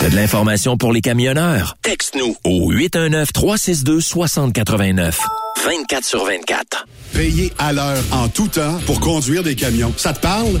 T'as de l'information pour les camionneurs? Texte-nous au 819-362-6089. 24 sur 24. Payez à l'heure en tout temps pour conduire des camions. Ça te parle?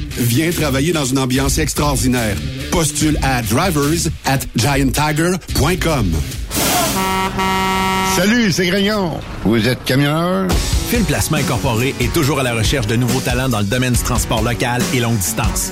Viens travailler dans une ambiance extraordinaire. Postule à drivers at gianttiger.com. Salut, c'est Grignon. Vous êtes camionneur? Fil Placement Incorporé est toujours à la recherche de nouveaux talents dans le domaine du transport local et longue distance.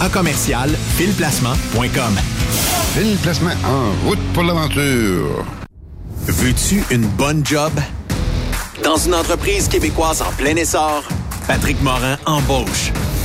à commercial filplacement.com. Fil Placement en route pour l'aventure. Veux-tu une bonne job? Dans une entreprise québécoise en plein essor, Patrick Morin embauche.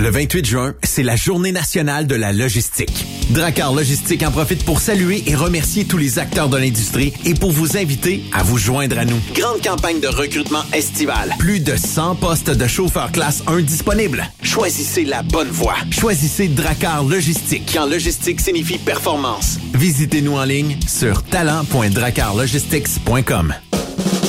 Le 28 juin, c'est la journée nationale de la logistique. Dracar Logistique en profite pour saluer et remercier tous les acteurs de l'industrie et pour vous inviter à vous joindre à nous. Grande campagne de recrutement estival. Plus de 100 postes de chauffeurs classe 1 disponibles. Choisissez la bonne voie. Choisissez Dracar Logistique. Quand logistique signifie performance. Visitez-nous en ligne sur talent.dracarlogistics.com.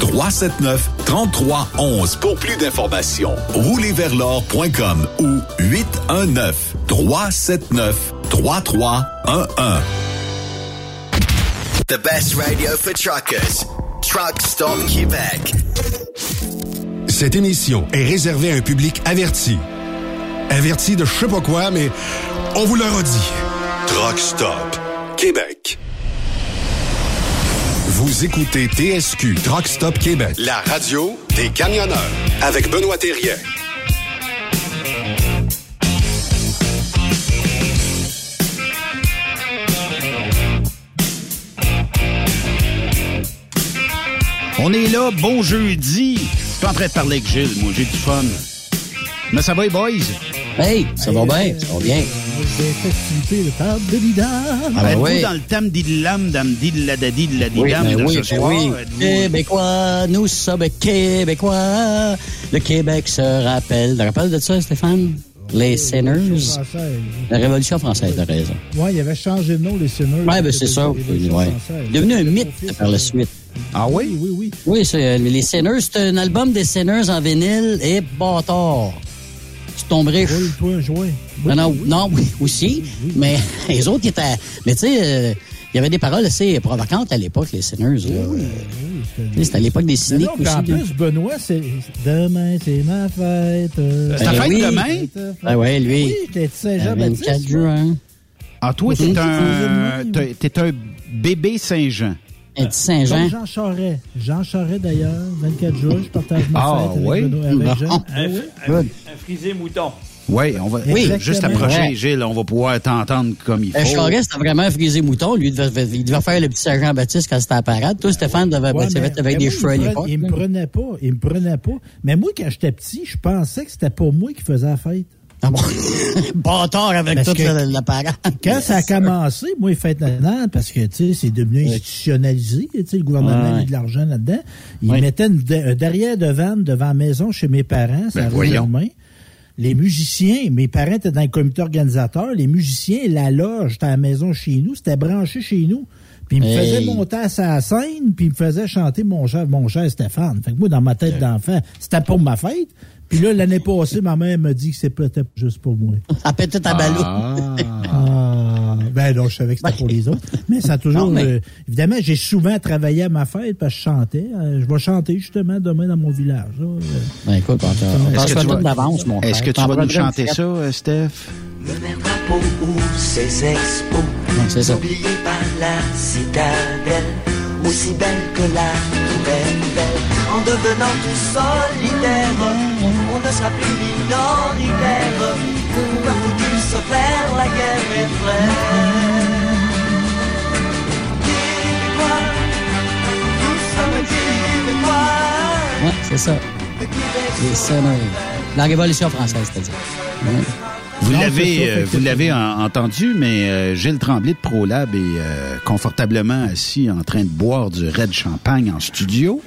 379 3311 pour plus d'informations. Roulerversl'or.com ou 819 379 3311. The best radio for truckers. Truck Stop Québec. Cette émission est réservée à un public averti. Averti de je sais pas quoi, mais on vous le redit. Truck Stop Québec. Vous écoutez TSQ Truck Stop Québec, la radio des camionneurs avec Benoît Thérien. On est là, bon jeudi. Je suis en train de parler avec Gilles, moi, j'ai du fun. Mais ça va, les boys? Hey, ça va bien, ça va bien. Des festivités de table de l'idam. Ah ben Êtes-vous oui. dans le thème d'Idlam, dam didladadi, Oui, didladidam ben de oui, ce ben soir? oui. Québécois, nous sommes Québécois. Le Québec se rappelle. Tu te rappelles de ça, Stéphane? Les Sinners. Française. La Révolution française, t'as raison. Ouais, il avait changé de nom, les Sinners. Ouais, ben c'est ça. Révolution Ouais. française. Devenu un mythe par la suite. Ah oui? Oui, oui, oui. Oui, c'est, euh, les Sinners, c'est un album des Sinners en vinyle et bâtard. Roule-toi un joint. Non, non, non, oui, aussi. Mais les autres qui étaient. Mais tu sais, euh, il y avait des paroles assez provocantes à l'époque, les Sinners. là. Euh, tu sais, C'était à l'époque des cyniques non, aussi. en plus, Benoît, c'est demain, c'est ma fête. euh, C'est ta Ben fête oui. demain? Ah ouais, lui. Oui, t'es Le Saint-Jean-Baptiste. 24 juin. Ah, toi, t'es un, t'es- t'es un bébé Saint-Jean. Un petit Saint-Jean. Comme Jean Charest. Jean Charest, d'ailleurs, 24 jours, je partage ma Ah, fête avec oui? Benoît, avec Bon. Jean. Ah oui. Un frisé mouton. Oui, on va Oui. juste approcher, Ouais. Gilles, on va pouvoir t'entendre comme il Euh, faut. Charest, c'était vraiment un frisé mouton. Lui, il devait, il devait faire le petit sergent Baptiste quand c'était à la parade. Toi, Stéphane, devait Ouais, être mais- avec mais des moi, cheveux à il prenait- Il me prenait pas. Il me prenait pas. Mais moi, quand j'étais petit, je pensais que c'était pas moi qui faisais la fête. Ah bon? Bâtard avec Parce toute que- la, la parade. Quand ça a commencé, moi, les fêtes nationales, parce que, tu sais, c'est devenu institutionnalisé, tu sais, le gouvernement Ouais. met de l'argent là-dedans. Ils Ouais. mettaient une un derrière de vanne devant la maison chez mes parents, ça Ben, voyons. demain. Les musiciens, mes parents étaient dans le comité organisateur, les musiciens, la loge, c'était à la maison chez nous, c'était branché chez nous. Puis ils me Hey. faisaient monter à sa scène, puis ils me faisaient chanter mon cher, mon cher Stéphane. Fait que moi, dans ma tête d'enfant, c'était pour ma fête. Puis là, l'année passée, ma mère m'a dit que c'était peut-être juste pour moi. À péter ta ballot. Ah, ben non, je savais que c'était pour les autres. Mais ça a toujours... Non, mais- euh, évidemment, j'ai souvent travaillé à ma fête parce que je chantais. Euh, je vais chanter justement demain dans mon village. là. Euh, Ben, écoute, on Est-ce que tu vas- d'avance, mon. Est-ce que tu vas nous chanter ça, euh, Steph? Le maire drapeau ouvre ses expos, c'est ça. oublié par la citadelle, aussi belle que la Eiffel. En devenant tout on ne sera plus minoritaire. Pouvoir tous se faire la guerre est Québécois, nous sommes Québécois. Ouais, c'est ça. Les sonneurs. La Révolution française, c'est-à-dire. Ouais. Vous l'avez, euh, vous l'avez en- entendu, mais euh, Gilles Tremblay de ProLab est euh, confortablement assis en train de boire du Red Champagne en studio.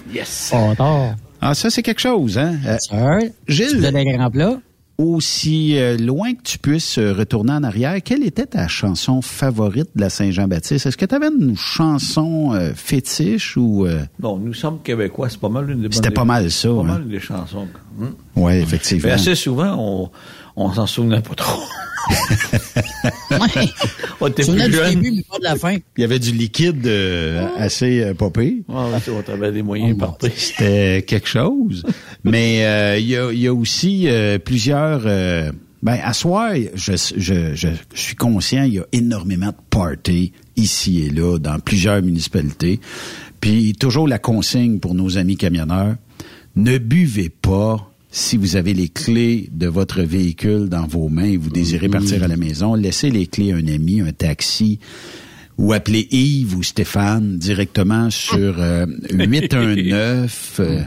Bâtard. Ah, ça, c'est quelque chose, hein? Euh, Gilles, tu grands plats? aussi euh, loin que tu puisses euh, retourner en arrière, quelle était ta chanson favorite de la Saint-Jean-Baptiste? Est-ce que tu avais une chanson euh, fétiche ou... euh, Bon, nous sommes québécois, c'est pas mal une des C'était pas mal ça, Pas hein? mal des chansons. Hum. Ouais, effectivement. Mais assez souvent, on, on s'en souvenait pas trop. Ouais. On était plus du jeunes. début, mais pas de la fin. Il y avait du liquide euh, assez euh, popé. Ouais, on avait des moyens partis. C'était quelque chose. Mais euh, il y, a, il y a aussi euh, plusieurs... euh, ben, à soir, je, je, je suis conscient, il y a énormément de parties ici et là, dans plusieurs municipalités. Puis toujours la consigne pour nos amis camionneurs, ne buvez pas si vous avez les clés de votre véhicule dans vos mains et vous désirez partir à la maison. Laissez les clés à un ami, un taxi ou appelez Yves ou Stéphane directement sur euh, 819. euh,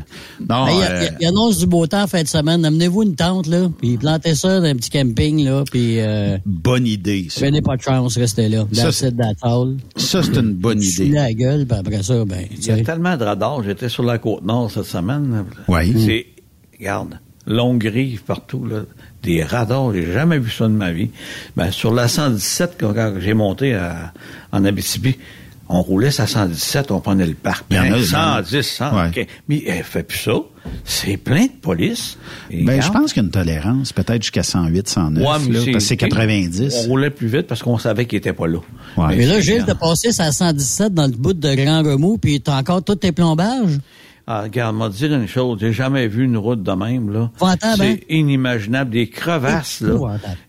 non, Ben, Il, y a- euh, il y il annonce du beau temps en fin de semaine. Amenez-vous une tente, là, puis plantez ça dans un petit camping, là, puis euh, bonne idée. Ça, venez pas de chance, restez là. Ça, all. Ça, c'est une bonne idée. la gueule, puis après ça, ben, Il y a tellement de radars. J'étais sur la côte nord cette semaine. Oui. C'est, regarde, longue rive partout, là. Des radars, j'ai jamais vu ça de ma vie. Ben, sur la 117, quand, quand j'ai monté à- en Abitibi, on roulait sa 117, on prenait le parc. Il y en a, Ben, il y en a. 110, 100. Ouais. ok. Mais elle fait plus ça. C'est plein de police. Et Ben, je pense qu'il y a une tolérance, peut-être jusqu'à 108, 109, Ouais, mais là, parce que c'est On 90. roulait plus vite parce qu'on savait qu'il était pas là. Ouais. Mais là, Gilles, t'as passé sa 117 dans le bout de Grand Remous, puis t'as encore tous tes plombages? Ah, regarde, m'a dire une chose, j'ai jamais vu une route de même, là. Épouvantable, hein? C'est inimaginable, des crevasses, là.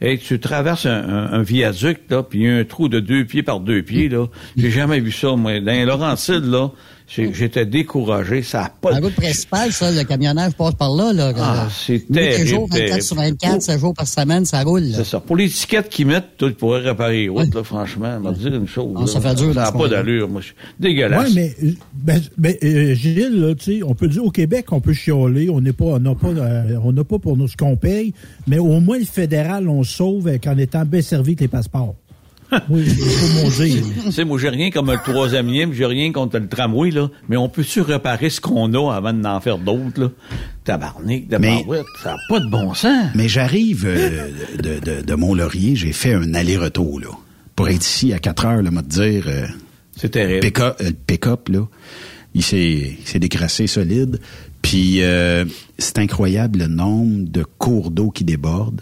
Et tu traverses un, un- un viaduc, là, puis il y a un trou de deux pieds par deux pieds, là. J'ai jamais vu ça, moi. Dans Laurentides, là, j'étais découragé, ça a pas La route principale, ça, le camionneur passe par là, là. Ah, Euh, terrible, jours, 24 terrible. sur 24, 7 jours par semaine, ça roule. C'est ça. Pour l'étiquette qu'ils mettent, tu pourrais réparer les routes, là, franchement. m'a dire une chose. Ah, là. ça fait dur, Ça n'a pas d'allure, moi. Dégueulasse. Oui, mais, euh, ben, ben, euh, Gilles, là, tu sais, on peut dire au Québec, on peut chialer, on n'est pas, on n'a pas, euh, on n'a pas pour nous ce qu'on paye, mais au moins le fédéral, on sauve euh, qu'en étant bien servi avec les passeports. oui, il faut mon dire. Tu sais, moi, j'ai rien comme le troisième lien, puis j'ai rien contre le tramway, là. Mais on peut-tu réparer ce qu'on a avant d'en faire d'autres, là? Tabarnak, de Mais- ça n'a pas de bon sens. Mais j'arrive euh, de, de, de Mont-Laurier, j'ai fait un aller-retour, là. Pour être ici à 4 heures, là, m'a dire, euh, C'est terrible. pick-up, euh, le pick-up, là, il s'est il s'est décrassé solide. Puis euh, c'est incroyable le nombre de cours d'eau qui débordent.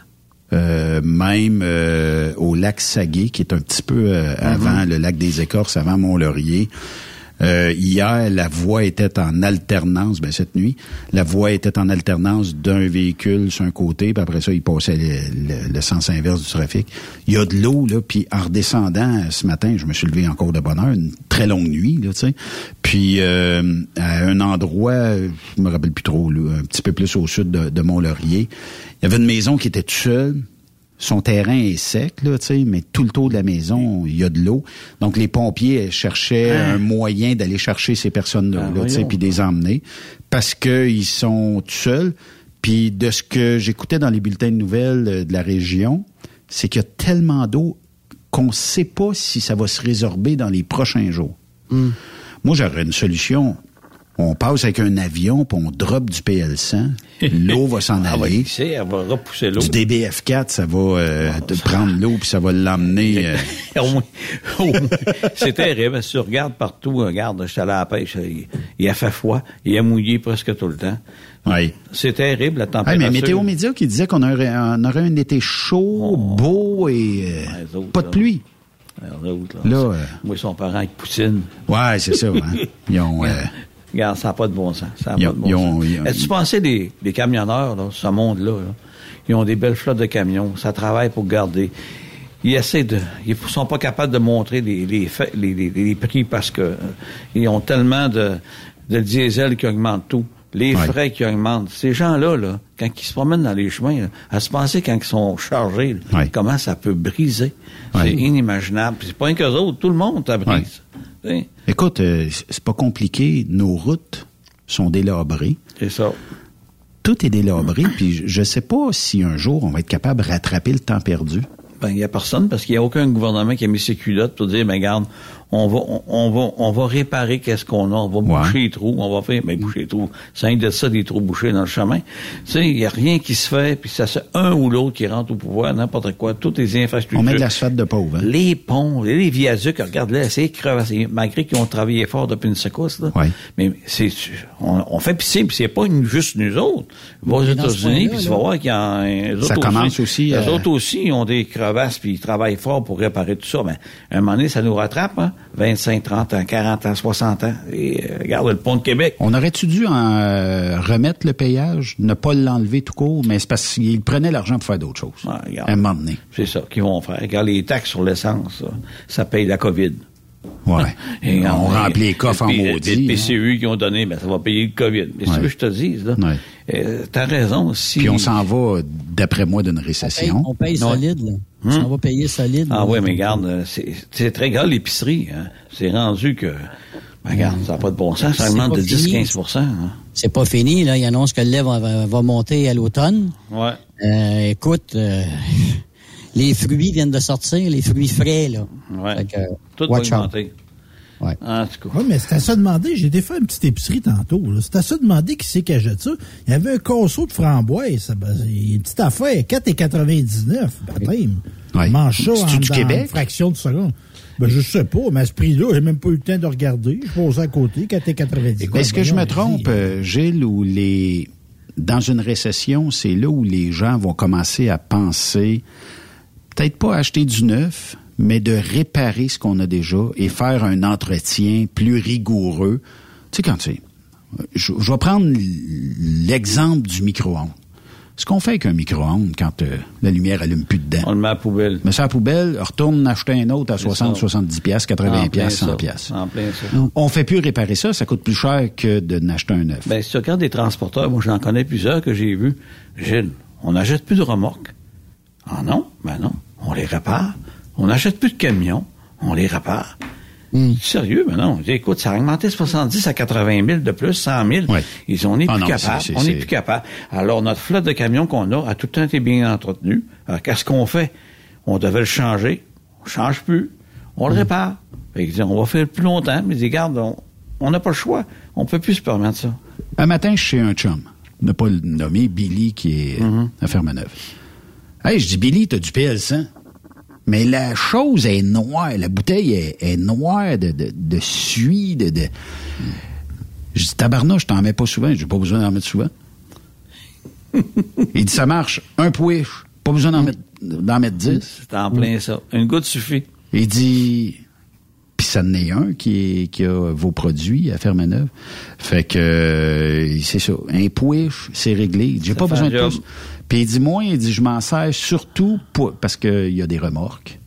Euh, même euh, au lac Saguet, qui est un petit peu euh, avant le lac des Écorces, avant Mont-Laurier. Euh, hier, la voie était en alternance, ben cette nuit, la voie était en alternance d'un véhicule sur un côté, puis après ça, il passait le, le- le sens inverse du trafic. Il y a de l'eau, là, puis en redescendant ce matin, je me suis levé encore de bonne heure, une très longue nuit, là, tu sais. Puis euh, à un endroit, je me rappelle plus trop, là, un petit peu plus au sud de, de Mont-Laurier, il y avait une maison qui était toute seule, son terrain est sec, là, tu sais, mais tout le tour de la maison, il y a de l'eau. Donc, les pompiers cherchaient un moyen d'aller chercher ces personnes-là, Ah, là, puis de les emmener parce qu'ils sont tout seuls. Puis de ce que j'écoutais dans les bulletins de nouvelles euh, de la région, c'est qu'il y a tellement d'eau qu'on ne sait pas si ça va se résorber dans les prochains jours. Moi, j'aurais une solution. On passe avec un avion, puis on drop du PL100. L'eau va s'en Ah, aller. qui sait, elle va repousser l'eau. Du DBF4, ça va euh, prendre l'eau, puis ça va l'emmener. euh, c'est terrible. Si tu regardes partout, regarde, je suis allé à la pêche, il, a fait froid, il a mouillé presque tout le temps. Oui. C'est terrible, la température. mais Météo Média qui disait qu'on aurait, un été chaud, beau et euh, Oh. autres, pas de là. pluie. Là, Là, euh, Moi, son parent avec Poutine. Ouais, c'est ça. hein. Ils ont, Regarde, ça n'a pas de bon sens. Ça Ils pas de bon ils ont- sens. Est-ce que tu pensais des, des camionneurs, là, ce monde-là, là, ils ont des belles flottes de camions, ça travaille pour garder. Ils essaient de, ils sont pas capables de montrer les, les, les, les- prix parce que euh, ils ont tellement de, de diesel qui augmente tout. Les Ouais. frais qui augmentent. Ces gens-là, là, quand ils se promènent dans les chemins, là, à se penser quand ils sont chargés, là, Ouais. comment ça peut briser? Ouais. C'est inimaginable. C'est pas un qu'eux autres, tout le monde, ça brise. Écoute, euh, c'est pas compliqué. Nos routes sont délabrées. C'est ça. Tout est délabré, puis je- sais pas si un jour on va être capable de rattraper le temps perdu. Ben, il n'y a personne parce qu'il n'y a aucun gouvernement qui a mis ses culottes pour dire, ben, regarde, on va, on, on va, on va réparer qu'est-ce qu'on a, on va Ouais. boucher les trous, on va faire, ben, boucher les trous. C'est rien de ça, des trous bouchés dans le chemin. Tu sais, il n'y a rien qui se fait, puis ça c'est un ou l'autre qui rentre au pouvoir, n'importe quoi, toutes les infrastructures. On met de l'asphalte de pauvre. hein. Les ponts, les viaducs, regarde là, c'est crevassé. Malgré qu'ils ont travaillé fort depuis une secousse, là. Ouais. Mais c'est, on, on fait pisser, puis c'est pas une- juste nous autres. Va aux Mais États-Unis, puis tu vas voir qu'il y a Ça autres commence aussi, Les euh, autres aussi, ils ont des crevasses, puis ils travaillent fort pour réparer tout ça. Mais à un moment donné, ça nous rattrape, hein? 25, 30 ans, 40 ans, 60 ans. Et euh, regarde le pont de Québec. On aurait-tu dû en euh, remettre le payage, ne pas l'enlever tout court, mais c'est parce qu'ils prenaient l'argent pour faire d'autres choses. Ouais, regarde. à un moment donné. C'est ça qu'ils vont faire. Regarde, les taxes sur l'essence, ça, ça paye la COVID. Ouais. Et on on- remplit les coffres en maudit. Les hein. PCU qui ont donné, ben, ça va payer le COVID. Mais c'est Ouais. ce que je te dis, là. Ouais. Euh, T'as raison. Si... Puis on s'en va, d'après moi, d'une On paye, récession. on paye solide, là. On va payer solide. Ah oui, mais regarde, euh, c'est très grave l'épicerie. Hein. C'est rendu que, ben, regarde, ça n'a pas de bon sens. Ça augmente de fini. 10-15% hein. C'est pas fini, là. Il annonce que le lait va, va- va monter à l'automne. Ouais. Euh, écoute, euh, les fruits viennent de sortir, les fruits frais, là. Ouais. Que, Tout va out. Ouais. En tout cas. Oui, mais c'est à ça demander. J'ai été faire une petite épicerie tantôt. C'est à ça demander qui c'est qui achète ça. Il y avait un casseau de framboise. Ça, ben, une petite affaire. 4,99. Baptême. Ouais. Mange ça en, du dans Québec? une fraction de seconde. Ben, je sais pas, mais à ce prix-là, j'ai même pas eu le temps de regarder. Je posais à côté, 4,99. Est-ce que je me Voyons, trompe, euh, Gilles, ou les dans une récession, c'est là où les gens vont commencer à penser, peut-être pas acheter du neuf, mais de réparer ce qu'on a déjà et faire un entretien plus rigoureux. Tu sais, quand tu sais, je, je vais prendre l'exemple du micro-ondes. Ce qu'on fait avec un micro-ondes quand euh, la lumière allume plus dedans? On le met à la poubelle. Mais ça à la poubelle, retourne acheter un autre à C'est 60, ça. 70 pièces, 80 En plein pièces, 100 ça. pièces. En plein ça. On fait plus réparer ça, ça coûte plus cher que de n'acheter un neuf. Ben, si tu regardes des transporteurs, moi, j'en connais plusieurs que j'ai vus. Gilles, on n'achète plus de remorques. Ah non? Ben non. On les répare. On n'achète plus de camions. On les répare. Sérieux, ben non. Écoute, ça a augmenté de 70 à 80 000 de plus, 100 000. Ouais. Ils, on n'est Ah plus non, capable. c'est- c'est- On n'est plus capable. Alors, notre flotte de camions qu'on a a tout le temps été bien entretenu. Alors, qu'est-ce qu'on fait? On devait le changer. On change plus. On le répare. Fait disent, on va faire plus longtemps. Mais ils on- on n'a pas le choix. On peut plus se permettre ça. Un matin, je suis chez un chum. Ne pas le nommer, Billy, qui est Mm-hmm. à Fermeneuve. Hey, je dis, Billy, t'as du PL100. Mais la chose est noire. La bouteille est, est noire de, de, de suie, de, de... Je dis, tabarnouche, je t'en mets pas souvent. J'ai pas besoin d'en mettre souvent. Il dit, ça marche. Un pouiche. Pas besoin d'en mettre, d'en mettre dix. C'est en plein ça. Une goutte suffit. Il dit, puis ça en est un qui, est, qui a vos produits à Fermeneuve. Fait que, euh, c'est ça. Un pouiche, c'est réglé. J'ai pas besoin de plus. Puis il dit, moi, il dit, je m'en sers surtout pour, parce qu'il y a des remorques.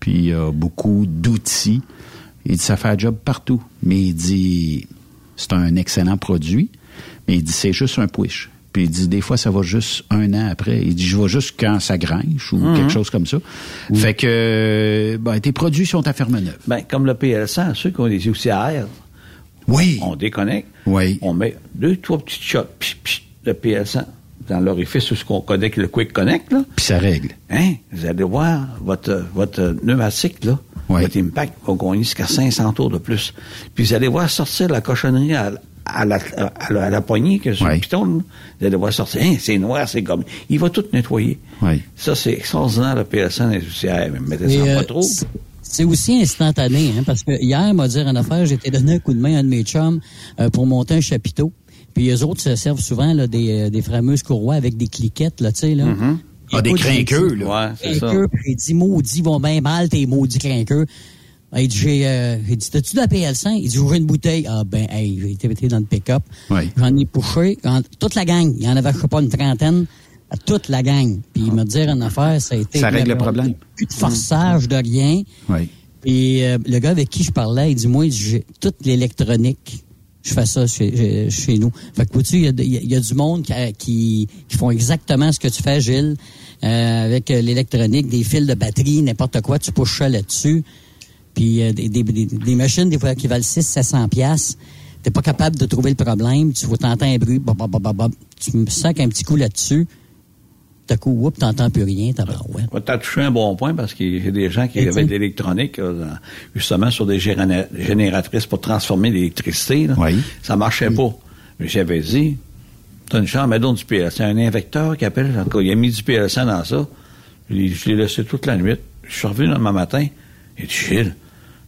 Puis il y a beaucoup d'outils. Il dit, ça fait un job partout. Mais il dit, c'est un excellent produit. Mais il dit, c'est juste un pouiche. Puis il dit des fois ça va juste un an après. Il dit je vais juste quand ça grinche ou Mhm. quelque chose comme ça. Fait que ben, tes produits sont à ferme neuve. Ben, comme le PL100, ceux qui ont des air, Oui. on déconnecte, Oui. on met deux, trois petites shots de PL100 dans l'orifice où ce qu'on connecte le Quick Connect, là. Puis ça règle. Hein? Vous allez voir votre, votre pneumatique, là, Oui. votre impact va gagner jusqu'à 500 tours de plus. Puis vous allez voir sortir la cochonnerie à, à la, à, la, à la poignée que sur Oui. le piton, là. vous allez voir sortir, hein, c'est noir, c'est comme... Il va tout nettoyer. Oui. Ça, c'est extraordinaire, le PL100 des outils à air, mais mettez Et, ça euh, pas trop. c'est- aussi instantané, hein, parce que hier, m'a dit en affaire, j'ai été donné un coup de main à un de mes chums euh, pour monter un chapiteau. Puis les autres se servent souvent là, des, euh, des fameuses courroies avec des cliquettes, là, tu sais, là. Ah, des crinqueux, dit- là. Ouais, c'est ça. Puis il dit, maudit, vont bien mal tes maudits crinqueux. Il dit, j'ai, euh, dit, t'as-tu de la PL100? Il dit, j'ai une bouteille. Ah, ben, hey, j'ai été dans le pick-up. Oui. J'en ai poussé. quand- toute la gang. Il y en avait, je sais pas, une trentaine. À toute la gang. Puis il me dit une affaire, ça a été... Ça règle le problème. Plus de forçage, de rien. Oui. Et euh, le gars avec qui je parlais, il dit, moi, il dit, j'ai toute l'électronique. Je fais ça chez, chez nous. Fait que, vois-tu, il y y y a du monde qui, qui, qui font exactement ce que tu fais, Gilles, euh, avec euh, l'électronique, des fils de batterie, n'importe quoi, tu pushes ça là-dessus. Puis euh, des, des, des, machines, des fois, qui valent 6 700 pièces T'es pas capable de trouver le problème. Tu vois, t'entends un bruit, tu me sacs un petit coup là-dessus. Tout à coup, whoop, t'entends plus rien. T'as ouais. Tu as touché un bon point parce qu'il y a des gens qui Et avaient de l'électronique, justement sur des généra- génératrices pour transformer l'électricité. là. Oui. Ça marchait pas. Mais j'avais dit, t'as une chambre, mets donc du PLC. C'est un invecteur qui appelle, en tout cas, il a mis du PLC dans ça. Je l'ai- je l'ai laissé toute la nuit. Je suis revenu le lendemain matin. Il dit, Gilles,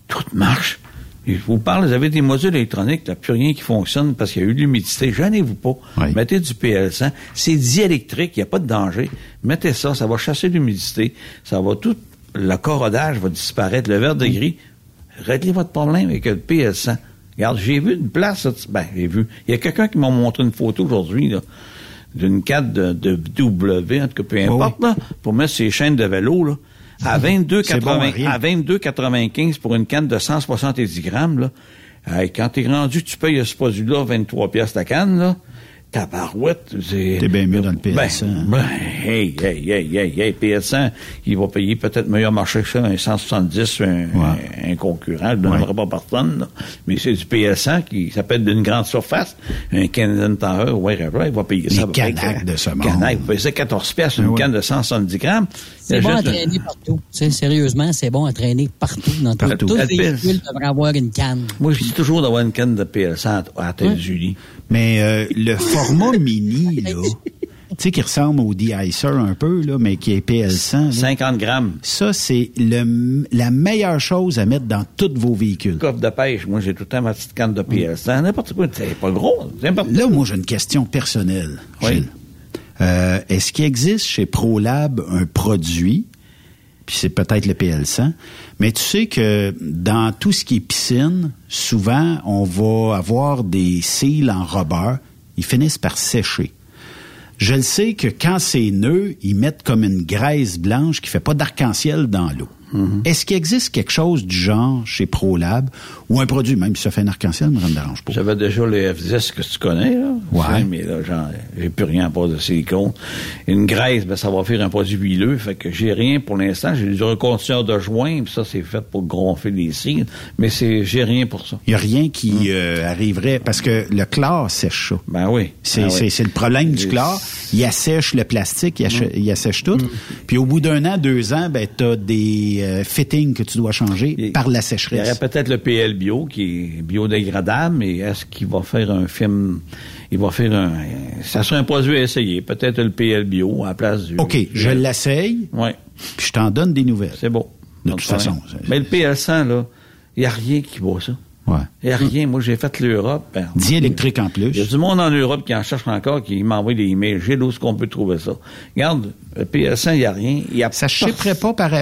tout marche. Je vous parle, vous avez des modules électroniques, il n'y a plus rien qui fonctionne parce qu'il y a eu de l'humidité. Gênez-vous pas. Oui. Mettez du PL100. C'est diélectrique, il n'y a pas de danger. Mettez ça, ça va chasser l'humidité. Ça va tout, le corrodage va disparaître, le verre de gris. Réglez votre problème avec le PL100. Regarde, j'ai vu une place, là, ben, j'ai vu. Il y a quelqu'un qui m'a montré une photo aujourd'hui, là, d'une carte de, de W, en tout cas, peu importe, là, pour mettre ses chaînes de vélo, là, à 22,80 C'est bon à rien. à 22,95 pour une canne de 170 grammes, là. Hey, quand t'es rendu, tu payes ce produit-là 23 pièces la canne, là. Tabarouette, c'est... T'es bien mieux dans le Ben, PL100. ben, hey, hey, hey, hey, hey, PS100, il va payer peut-être meilleur marché que ça, un 170, un, un, un concurrent, je ne donnerai pas personne, là. mais c'est du PS100 qui s'appelle d'une grande surface, un Canadian Tower, whatever, il va payer ça. Les que- de ce monde. Canac, il va payer ça 14 pièces, une Ah ouais. canne de 170 grammes. C'est bon à un- traîner partout. Sérieusement, c'est bon à traîner partout. Dans tout. Partout. Tous les Elle pèse. véhicules devraient avoir une canne. Moi, je dis toujours d'avoir une canne de PS100 à à la tête du lit. Mais euh, le format mini, là, tu sais, qui ressemble au de-icer un peu, là, mais qui est PL100, là, 50 grammes. ça, c'est le, la meilleure chose à mettre dans tous vos véhicules. Coffre de pêche, moi, j'ai tout le temps ma petite canne de PS100. N'importe quoi, c'est pas gros. Là, moi, j'ai une question personnelle, Oui. Euh, Est-ce qu'il existe chez ProLab un produit, puis c'est peut-être le PL100, mais tu sais que dans tout ce qui est piscine, souvent, on va avoir des cils en rubber, ils finissent par sécher. Je le sais que quand c'est nœud, ils mettent comme une graisse blanche qui fait pas d'arc-en-ciel dans l'eau. Est-ce qu'il existe quelque chose du genre chez ProLab ou un produit, même si ça fait un arc-en-ciel, ça me dérange pas. J'avais déjà le F10 que tu connais, là. Ouais. Mais là, genre, j'ai plus rien à part de silicone. Une graisse, ben, ça va faire un produit huileux. Fait que j'ai rien pour l'instant. J'ai du reconditionnateur de joint, puis ça, c'est fait pour gonfler les cils. Mais c'est, j'ai rien pour ça. Il n'y a rien qui euh, arriverait parce que le chlore sèche ça. Ben oui. C'est Ben oui. le problème du chlore. Il assèche le plastique, il, assèche, il assèche tout. Puis au bout d'un an, deux ans, ben, tu as euh, fittings que tu dois changer Il- par la Il y aurait sécheresse. peut-être le PL Bio qui est biodégradable, mais est-ce qu'il va faire un film, il va faire un, ça serait un produit à essayer. Peut-être le PL Bio à la place du. OK, je l'essaye, Ouais, puis je t'en donne des nouvelles. c'est beau. De toute façon, Mais le PL100, là, il n'y a rien qui vaut ça. Ouais. Il n'y a rien. Moi, j'ai fait l'Europe. Ben, Diélectrique en Il y a plus. du monde en Europe qui en cherche encore, qui m'envoie des emails. J'ai où est-ce qu'on peut trouver ça? Regarde, le PS100, il n'y a rien. Il y a Ça ne chipperait pas par,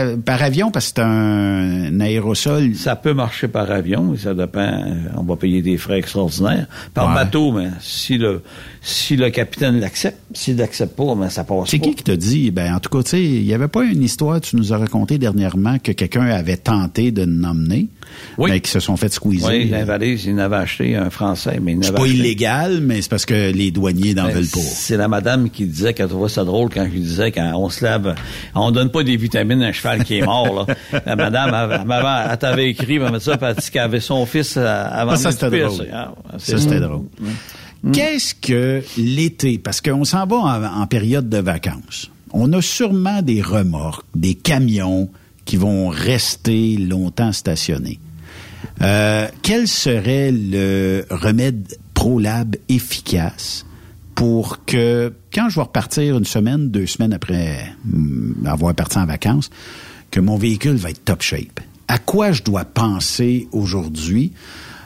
avion parce que c'est un, aérosol. Ça peut marcher par avion, mais ça dépend. On va payer des frais extraordinaires. Par Ouais. bateau, mais si le si le capitaine l'accepte, s'il l'accepte pas, mais ça passe C'est pas. qui qui t'a dit? Ben, en tout cas, tu sais, il n'y avait pas une histoire, tu nous as raconté dernièrement, que quelqu'un avait tenté de l'emmener. Oui. mais qui se sont fait squeezer. Oui, l'invalise, il n'avait acheté un Français, mais il c'est n'avait pas acheté- illégal, mais c'est parce que les douaniers n'en Ben, veulent pas. C'est la madame qui disait qu'elle trouvait ça drôle quand je disais qu'on se lave, on donne pas des vitamines à un cheval qui est mort, là. La madame, elle, elle m'avait- elle t'avait écrit, elle ça, dit qu'elle avait son fils euh, avant Ah, ça, de c'était drôle. Ah, Ça, c'était drôle. Mm. Qu'est-ce que l'été? Parce qu'on s'en va en, en période de vacances. On a sûrement des remorques, des camions qui vont rester longtemps stationnés. Euh, quel serait le remède ProLab efficace pour que, quand je vais repartir une semaine, deux semaines après hum, avoir parti en vacances, que mon véhicule va être top shape? À quoi je dois penser aujourd'hui?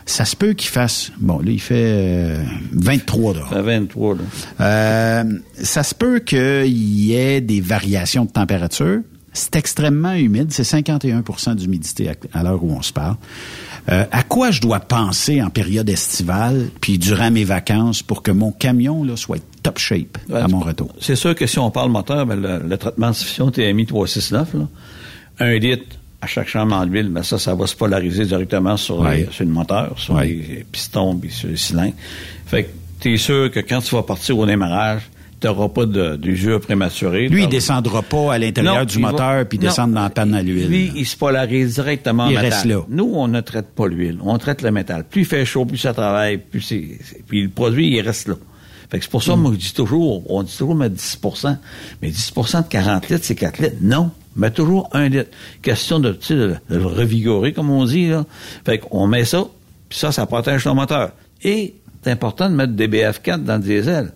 Ça se peut qu'il fasse, bon, là, il fait euh, 23 dehors. 23, là. Euh, ça se peut qu'il y ait des variations de température. C'est extrêmement humide, c'est 51% d'humidité à, à l'heure où on se parle. Euh, à quoi je dois penser en période estivale, puis durant mes vacances, pour que mon camion là, soit top shape à mon retour? C'est sûr que si on parle moteur, ben, le, le traitement de diffusion TMI 369, là, un litre à chaque changement d'huile, ben ça, ça va se polariser directement sur, Ouais. les- sur le moteur, sur Ouais. les pistons et sur les cylindres. Fait que t'es sûr que quand tu vas partir au démarrage, t'auras pas de- d'usure prématurée. Lui, il descendra pas à l'intérieur du moteur puis descendre dans la panne à l'huile. Lui, il se polarise directement Il en métal. reste là. Nous, on ne traite pas l'huile, on traite le métal. Plus il fait chaud, plus ça travaille, plus c'est... Puis le produit, il reste là. Fait que c'est pour ça, moi, je dis toujours, on dit toujours mettre 10% Mais 10% de 40 litres, c'est 4 litres. Non. Mets toujours un litre. Question de, de, de le revigorer, comme on dit, là. Fait qu'on met ça, puis ça, ça protège ton moteur. Et c'est important de mettre des BF4 dans le diesel.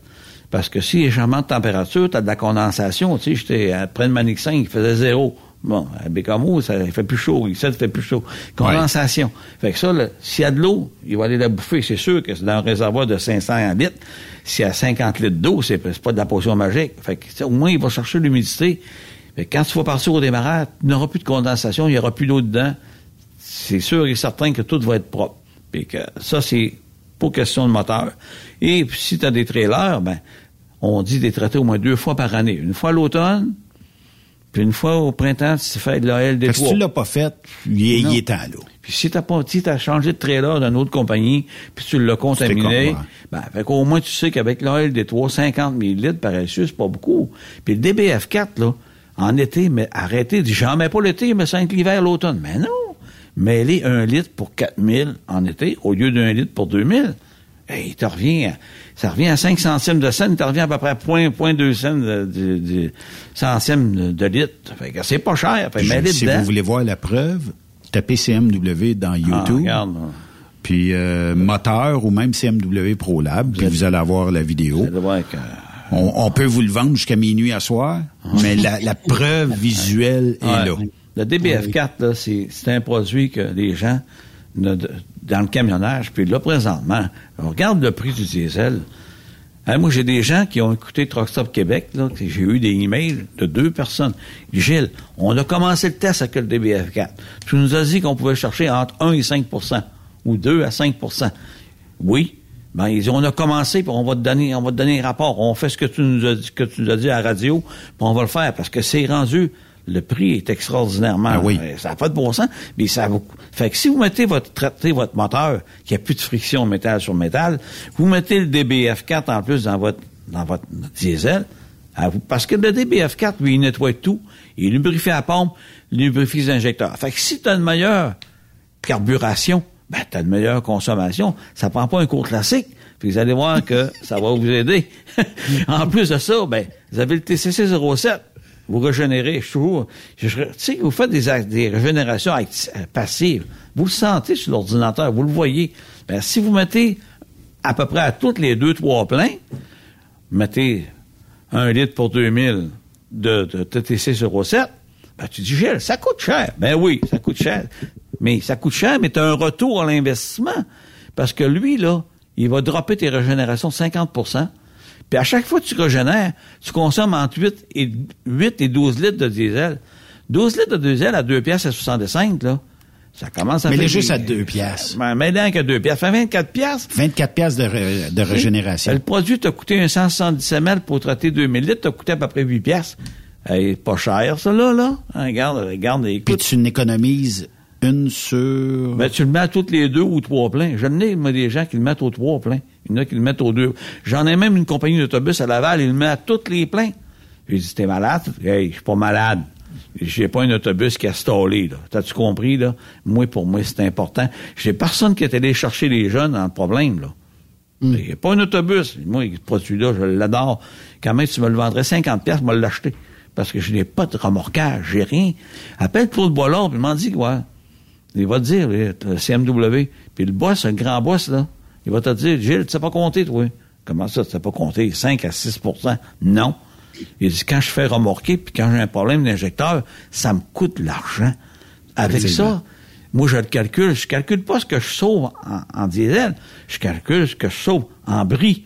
Parce que si les changements de température, tu as de la condensation, tu sais, j'étais après le Manic 5, il faisait zéro. Bon, à Bécamo, ça il fait plus chaud, ici, ça fait plus chaud. Condensation. Fait que ça, s'il y a de l'eau, il va aller la bouffer. C'est sûr que c'est dans un réservoir de 500 litres. S'il y a 50 litres d'eau, c'est pas de la potion magique. Fait que, tu au moins, il va chercher l'humidité. Fait que quand tu vas partir au démarrage, il n'y aura plus de condensation, il n'y aura plus d'eau dedans. C'est sûr et certain que tout va être propre. Puis que ça, c'est pas question de moteur. Et puis, si tu as des trailers, ben, on dit des traités au moins deux fois par année. Une fois à l'automne, puis une fois au printemps, si tu fais de Fait que si tu l'as pas fait, il est, il est temps, là. Puis si t'as pas, si t'as changé de trailer d'une autre compagnie, puis tu l'as contaminé, ben, fait qu'au moins tu sais qu'avec l'oil des 350 millilitres par SU, c'est pas beaucoup. Puis le DBF4, là, en été, mais arrêtez, dis, j'en mets pas l'été, mais 5 l'hiver, l'automne. Mais non! Mêlez un litre pour 4000 en été, au lieu d'un litre pour 2000. Hey, il te revient, à- ça revient à 5 centimes de cent, il te revient à peu près à point, point 2 cents de, de- de- centimes de, de litre. Fait que c'est pas cher. Fait Je- si dedans. vous voulez voir la preuve, tapez CMW dans Ah, YouTube. regarde, là. puis euh, moteur ou même CMW ProLab, puis vous allez avoir la vidéo. Vous allez voir que- On, on peut vous le vendre jusqu'à minuit à soir, mais la, la preuve visuelle est là. Le DBF4, là, c'est, un produit que les gens, ne- dans le camionnage, puis là, présentement, on regarde le prix du diesel. Hein, moi, j'ai des gens qui ont écouté Truck Stop Québec, là, j'ai eu des emails de deux personnes. Gilles, on a commencé le test avec le DBF4. Tu nous as dit qu'on pouvait chercher entre 1 et 5% ou 2 à 5% Oui. Ben, ils disent, on a commencé, puis on va te donner, on va te donner un rapport. On fait ce que tu nous as dit, que tu nous as dit à la radio, puis on va le faire, parce que c'est rendu, le prix est extraordinairement. Ah oui. euh, Ça n'a pas de bon sens, mais ça vous. Fait que si vous mettez votre, traitez votre moteur, qu'il n'y a plus de friction métal sur métal, vous mettez le DBF4 en plus dans votre, dans votre diesel, parce que le DBF4, lui, il nettoie tout. Il lubrifie la pompe, il lubrifie les injecteurs. Fait que si tu as une meilleure carburation, ben, tu as une meilleure consommation. Ça prend pas un cours classique. Puis vous allez voir que ça va vous aider. en plus de ça, ben, vous avez le TCC 07. Vous régénérez. Je trouve, je- tu sais, vous faites des, régénérations euh, passives. Vous le sentez sur l'ordinateur, vous le voyez. Ben, si vous mettez à peu près à toutes les deux, trois pleins, mettez un litre pour 2000 de, de TTC 07, ben, tu dis, Gilles, ça coûte cher. Ben oui, ça coûte cher. Mais ça coûte cher, mais tu as un retour à l'investissement. Parce que lui, là, il va dropper tes régénérations de 50 Puis à chaque fois que tu régénères, tu consommes entre 8 et, 8 et 12 litres de diesel. 12 litres de diesel à 2 piastres à 65, là, ça commence à Mais faire... les juste à 2 piastres. Ben, mais là, qu'à 2 piastres. Ça fait 24 piastres. 24 piastres de, ré- de régénération. Le produit t'a coûté un 177 ml pour traiter 2000 litres, t'a coûté à peu près 8 piastres. Hey, pas cher, ça, là, là. Hein, regarde, regarde, Puis écoute. tu n'économises Une sur... Ben, tu le mets à toutes les deux ou trois pleins. Je n'ai, moi, des gens qui le mettent aux trois pleins. Il y en a qui le mettent aux deux. J'en ai même une compagnie d'autobus à Laval, il le met à toutes les pleins. J'ai dit, t'es malade? Hey, je suis pas malade. J'ai pas un autobus qui a stallé, là. T'as-tu compris, là? Moi, pour moi, c'est important. J'ai personne qui est allé chercher les jeunes en problème, là. Il n'y a pas un autobus. Moi, ce produit-là, je l'adore. Quand même, tu me le vendrais 50 pièces, je vais l'acheter. Parce que je n'ai pas de remorquage, j'ai rien. Appelle Claude Bollard, puis il m'en dit, quoi. Il va te dire, le CMW. Puis le boss, un grand boss, là, il va te dire, Gilles, tu sais pas compter, toi. Comment ça, tu sais pas compter? 5 à 6% Non. Il dit, quand je fais remorquer, puis quand j'ai un problème d'injecteur, ça me coûte de l'argent. Avec ça, moi, je le calcule. Je calcule pas ce que je sauve en, diesel. Je calcule ce que je sauve en bris.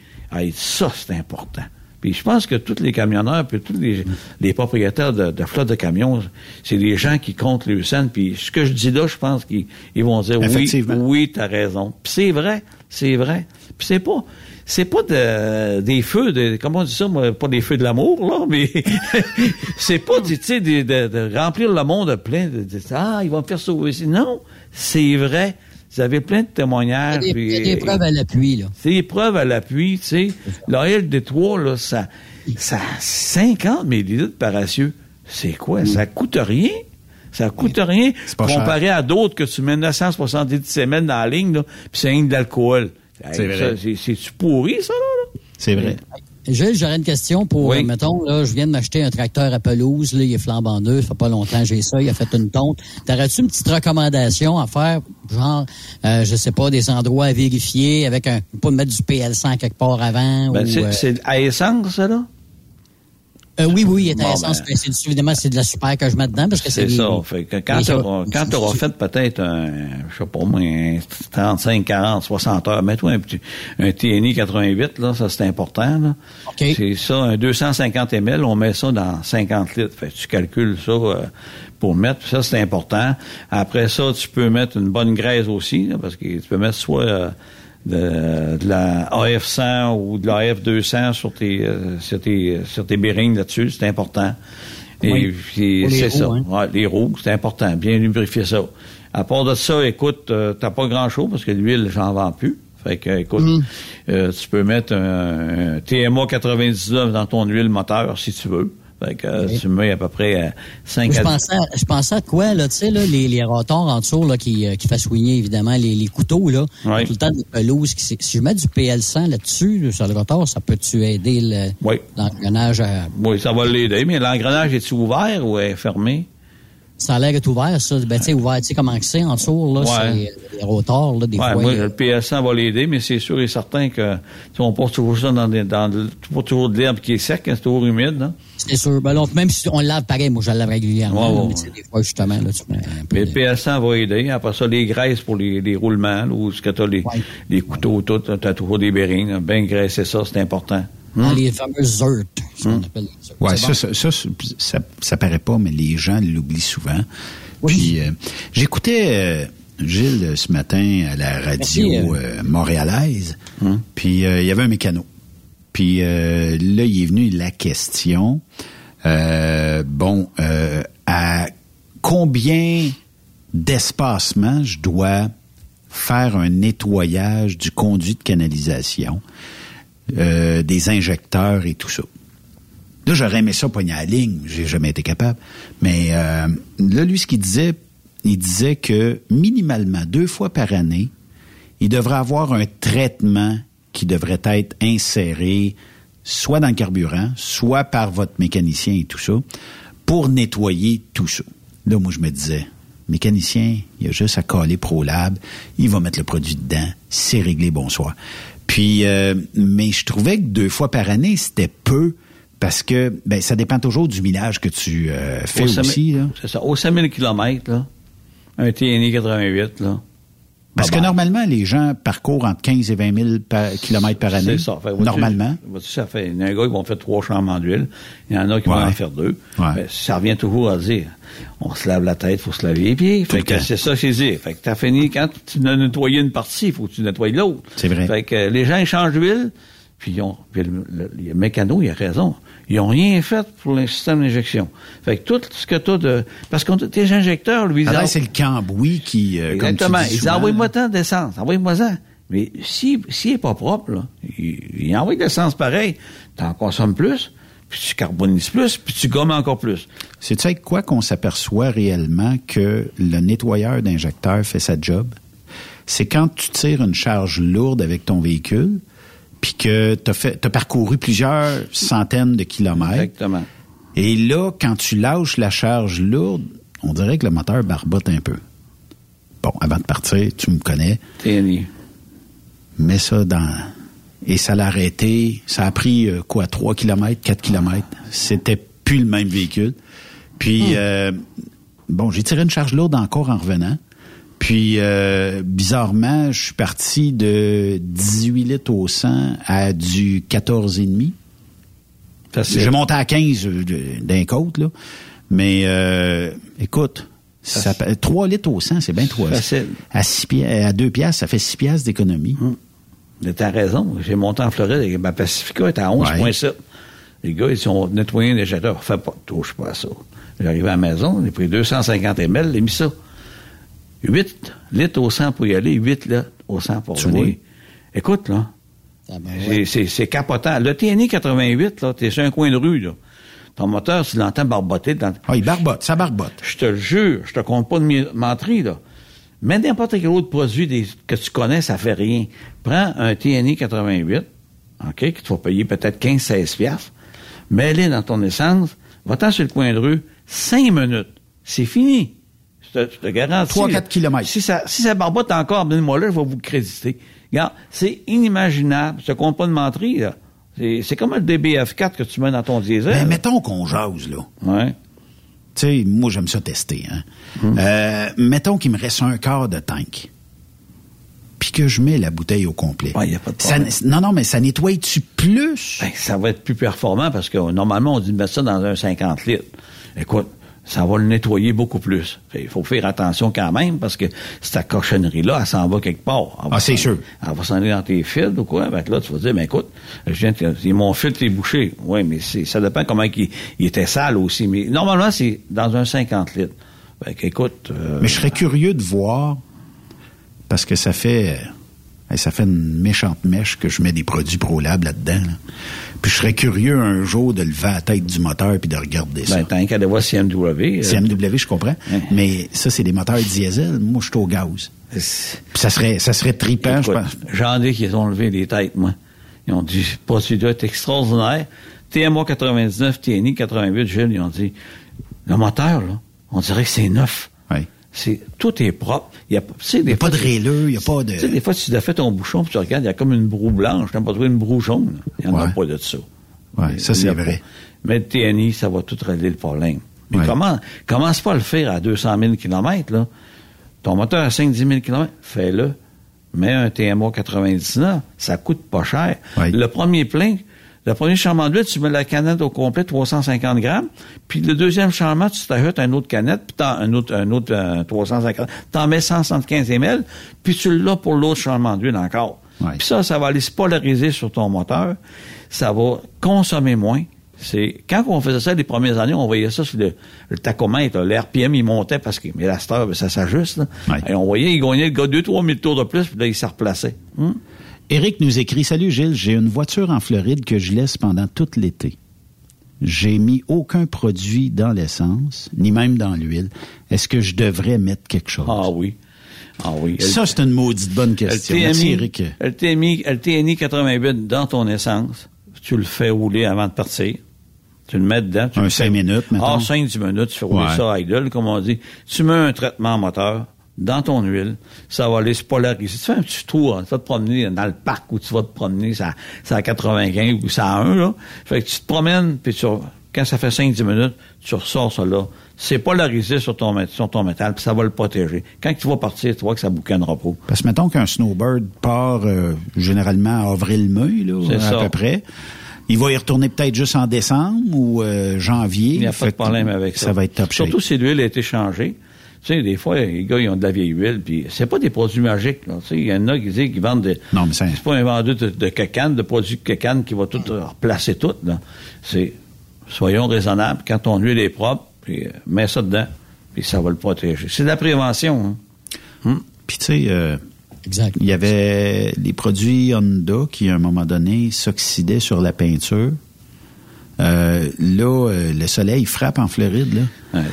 Ça, c'est important. Puis je pense que tous les camionneurs, puis tous les, propriétaires de, de flotte de camions, c'est des gens qui comptent les scènes. Puis ce que je dis là, je pense qu'ils vont dire oui, oui, t'as raison. Puis c'est vrai, c'est vrai. Puis c'est pas, c'est pas de, des feux de, comment on dit ça, moi, pas des feux de l'amour, là, mais c'est pas, tu sais, de, de, remplir le monde plein de, de, ah, ils vont me faire sauver ici. Non, c'est vrai. Vous avez plein de témoignages. Il y a des, preuves à l'appui, là. C'est des preuves à l'appui, tu sais. L'oreille des trois, là, ça, ça a 50 millilitres par acieux. C'est quoi? Ça coûte rien. Ça coûte rien comparé à d'autres que tu mets 970 semaines dans la ligne, là, puis c'est rien de l'alcool. C'est-tu pourri, ça, là? C'est vrai. Gilles, j'aurais une question pour, mettons, là, je viens de m'acheter un tracteur à pelouse, là, il est flambant neuf, ça fait pas longtemps j'ai ça, il a fait une tonte. T'aurais-tu une petite recommandation à faire, genre, euh, je sais pas, des endroits à vérifier avec un, pas mettre du PL100 quelque part avant? Ben, c'est euh, à essence, ça, là? Euh, oui, oui, il est à essence. Ben, c'est, évidemment, c'est de la super que je mets dedans parce que c'est. C'est ça. Fait que quand tu auras, fait peut-être un, je sais pas moi, 35, 40, 60 heures, mets-toi un petit, un TNI 88, là, ça c'est important, là. C'est ça, un 250 ml, on met ça dans 50 litres. Fait que tu calcules ça, euh, pour mettre, ça c'est important. Après ça, tu peux mettre une bonne graisse aussi, là, parce que tu peux mettre soit, euh, de, la AF100 ou de la AF200 sur tes, euh, sur tes, sur tes bearings là-dessus, c'est important. Et c'est ça. Hein. les roues, c'est important. Bien lubrifier ça. À part de ça, écoute, euh, t'as pas grand-chose parce que l'huile, j'en vends plus. Fait que, écoute, mm. euh, tu peux mettre un, un, TMA 99 dans ton huile moteur si tu veux. Fait que tu mets à peu près 5 je pensais, à, je pensais à quoi, là, tu sais, là, les, les rotors en dessous, là, qui, euh, qui fait soigner, évidemment, les, les couteaux, là. Tout le temps des pelouses. Qui, si je mets du PL100 là-dessus, sur le rotor, ça peut-tu aider l'engrenage à... Oui, ça va l'aider, mais l'engrenage est-il ouvert ou est fermé? Ça a l'air d'être ouvert, ça. Ben, tu sais, ouvert, tu sais comment c'est en dessous, là, c'est les rotors, là, des ouais, fois. Moi, le PL100 va l'aider, mais c'est sûr et certain que, tu on porte toujours ça dans, des, dans pas toujours de l'herbe qui est sec, hein, c'est toujours humide, là. C'est sûr. Ben, donc, même si on le lave pareil, moi, je le lave régulièrement. mais des fois, justement, là, tu mets un peu Mais le PL100 va aider. Après ça, les graisses pour les, les roulements, là, où ce que t'as les, les couteaux, tout, t'as toujours des bearings, bien graisser ça, c'est important. Dans les fameuses ZERT, ce qu'on appelle les Ouais, ça, ça, ça, ça, ça, paraît pas, mais les gens l'oublient souvent. Puis, euh, j'écoutais euh, Gilles ce matin à la radio euh, montréalaise, puis il y avait un mécano. Puis là, il est venu la question, bon, à combien d'espacement je dois faire un nettoyage du conduit de canalisation, des injecteurs et tout ça. Là, j'aurais aimé ça pogner à la ligne. J'ai jamais été capable. Mais euh, là, lui, ce qu'il disait, il disait que minimalement deux fois par année, il devrait avoir un traitement qui devrait être inséré soit dans le carburant, soit par votre mécanicien et tout ça, pour nettoyer tout ça. Là, moi, je me disais, mécanicien, il a juste à coller ProLab, il va mettre le produit dedans, c'est réglé, bonsoir. Puis, euh, mais je trouvais que deux fois par année, c'était peu parce que ben, ça dépend toujours du millage que tu euh, fais aussi. C'est ça. Au 5000 km, là, un TNI 88, là. Parce que normalement, les gens parcourent entre 15 et 20 000 km par année. C'est ça. normalement. ça fait, il y a un gars qui vont faire trois changements d'huile. Il y en a qui vont en faire deux. Ça revient toujours à dire, on se lave la tête, il faut se laver les pieds. Fait que c'est ça que j'ai dit. Fait que t'as fini, quand tu as nettoyé une partie, il faut que tu nettoies l'autre. C'est vrai. Fait que les gens, ils changent d'huile Puis, ils ont, puis le, le- le mécano, il a raison. Ils ont rien fait pour le système d'injection. Fait que tout ce que tu de... Parce que tes injecteurs, lui, ils Alors, ont- c'est le cambouis qui, euh, comme tu Exactement. dis Ils disent, envoie-moi tant d'essence, envoie-moi ça. Mais si, s'il est pas propre, là, il, il envoie de l'essence pareil, t'en consommes plus, puis tu carbonises plus, puis tu gommes encore plus. C'est-tu avec quoi qu'on s'aperçoit réellement que le nettoyeur d'injecteur fait sa job? C'est quand tu tires une charge lourde avec ton véhicule, puis que tu as, parcouru plusieurs centaines de kilomètres. Exactement. Et là, quand tu lâches la charge lourde, on dirait que le moteur barbote un peu. Bon, avant de partir, tu me connais. TNI. Mets ça dans... Et ça l'a arrêté. Ça a pris, euh, quoi, 3 km, 4 km. C'était plus le même véhicule. Puis, euh, bon, j'ai tiré une charge lourde encore en revenant. Puis, euh, bizarrement, je suis parti de 18 litres au 100 à du 14,5. Facile. J'ai monté à 15 de- d'un côte, là. Mais, euh, écoute, ça, 3 litres au 100, c'est bien 3 Facile. À, 6 pi- à 2 piastres, ça fait 6 piastres d'économie. Mais t'as raison. J'ai monté en Floride et ma Pacifica était à 11,7. Les gars, ils ont nettoyé l'injecteur. Fais pas, touche pas à ça. J'arrive à la maison, j'ai pris 250 ml, j'ai mis ça. 8 litres au 100 pour y aller, 8 litres au 100 pour Tu venir. vois? Écoute, là, Ah ben c'est- ouais. c'est c'est capotant. Le TNI 88, là, t'es sur un coin de rue, là. Ton moteur, tu l'entends barboter dans... Ah, il barbote, ça barbote. Je te le jure, je te compte pas de menterie, là. Mais n'importe quel autre produit des- que tu connais, ça fait rien. Prends un TNI 88, OK, que tu vas payer peut-être 15-16 piastres, mets-le dans ton essence, va-t'en sur le coin de rue, 5 minutes, c'est fini. Je te, je te garantis. 3-4 là. kilomètres. Si ça, si ça barbote encore, moi là, je vais vous créditer. Regarde, c'est inimaginable. Te compte pas de menterie, là. C'est c'est comme le DBF4 que tu mets dans ton diesel. Mais mettons qu'on jase, là. Ouais. Tu sais, moi, j'aime ça tester. Hein. Euh, mettons qu'il me reste un quart de tank. Puis que je mets la bouteille au complet. Ouais, y a pas de Ça- problème. non, non, mais ça nettoie-tu plus? Ben, ça va être plus performant parce que euh, normalement, on dit de mettre ça dans un 50 litres. Écoute, ça va le nettoyer beaucoup plus. Il faut faire attention quand même parce que cette cochonnerie-là, elle s'en va quelque part. Va Ah, c'est sûr. Elle va s'en aller dans tes fils ou quoi. Que là, tu vas dire, mais écoute, je viens de- mon filtre est bouché. Oui, mais c'est, ça dépend comment il, il était sale aussi. Mais normalement, c'est dans un 50 litres. Que, écoute, euh, Mais je serais curieux de voir, parce que ça fait, euh, ça fait une méchante mèche que je mets des produits ProLab là-dedans. là. Puis je serais curieux un jour de lever la tête du moteur puis de regarder ça. ben, tant qu'à voir CMW. euh, CMW, je comprends. Hein. Mais ça, c'est des moteurs diesel. Moi, je suis au gaz. Puis ça serait, ça serait trippant, je pense. J'en ai qui ont levé les têtes, moi. Ils ont dit, ce produit-là est extraordinaire. TMA 99, TNI 88, Gilles, ils ont dit, le moteur, là, on dirait que c'est neuf. Oui. C'est, tout est propre. Il y a, tu sais, des Il n'y a pas de tu- réleux, il n'y a pas de... Tu sais, des fois, tu défais ton bouchon, puis tu regardes, il y a comme une broue blanche. T'as pas trouvé une broue jaune. Il n'y en a pas de ça. Ouais, ça, c'est vrai. pas. Mais le TNI, ça va tout régler le problème. Mais Ouais. comment, commence pas à le faire à 200 000 km, là? Ton moteur à 5-10 000 km, fais-le. Mets un TMA 99, ça coûte pas cher. Ouais. Le premier plein, le premier changement d'huile, tu mets la canette au complet, 350 grammes. Puis le deuxième changement, tu t'ajoutes une autre canette, puis un autre, un autre euh, 350. T'en mets 175 ml, puis tu l'as pour l'autre changement d'huile encore. Ouais. Puis ça, ça va aller se polariser sur ton moteur. Ça va consommer moins. C'est quand on faisait ça les premières années, on voyait ça sur le, le tachomètre. là. L'RPM, il montait parce que mais la star, ben, ça s'ajuste. Ouais. Et on voyait, il gagnait le gars 2-3 000 tours de plus, puis là, il s'est replacé. Hum? Eric nous écrit Salut Gilles, j'ai une voiture en Floride que je laisse pendant tout l'été. J'ai mis aucun produit dans l'essence, ni même dans l'huile. Est-ce que je devrais mettre quelque chose? Ah oui. Ah oui. Ça, c'est une maudite bonne question. Le Merci, Eric. le TMI, le TNI 88 dans ton essence, tu le fais rouler avant de partir. Tu le mets dedans. Tu Un le cinq fais- minutes, mettons. Ah, 5-10 minutes, tu fais rouler Ouais. ça à idle, comme on dit. Tu mets un traitement moteur dans ton huile, ça va aller se polariser. Tu fais un petit tour, hein, tu vas te promener dans le parc où tu vas te promener, ça, ça à 95 ou ça à 1, là. Fait que tu te promènes, puis tu, quand ça fait 5-10 minutes, tu ressors ça là. C'est polarisé sur ton, sur ton métal, puis ça va le protéger. Quand tu vas partir, tu vois que ça boucanera pas. Parce que mettons qu'un snowbird part euh, généralement en avril-mai, là, à ça. peu près. Il va y retourner peut-être juste en décembre ou euh, janvier. Il n'y a pas Fait de problème avec ça. Ça va être top shape. Surtout si l'huile a été changée. Tu sais, des fois, les gars, ils ont de la vieille huile, puis c'est pas des produits magiques, là. Tu sais, il y en a qui disent qu'ils vendent des... Non, mais ça... C'est pas un vendeur de, de cacane, de produits de cacane qui va tout replacer tout, là. C'est... Soyons raisonnables. Quand ton huile est propre, puis euh, mets ça dedans, puis ça va le protéger. C'est de la prévention, hein. Hum. Puis tu sais... Euh, il y avait les produits Honda qui, à un moment donné, s'oxydaient sur la peinture. Euh, là, le soleil frappe en Floride. Là. Ouais,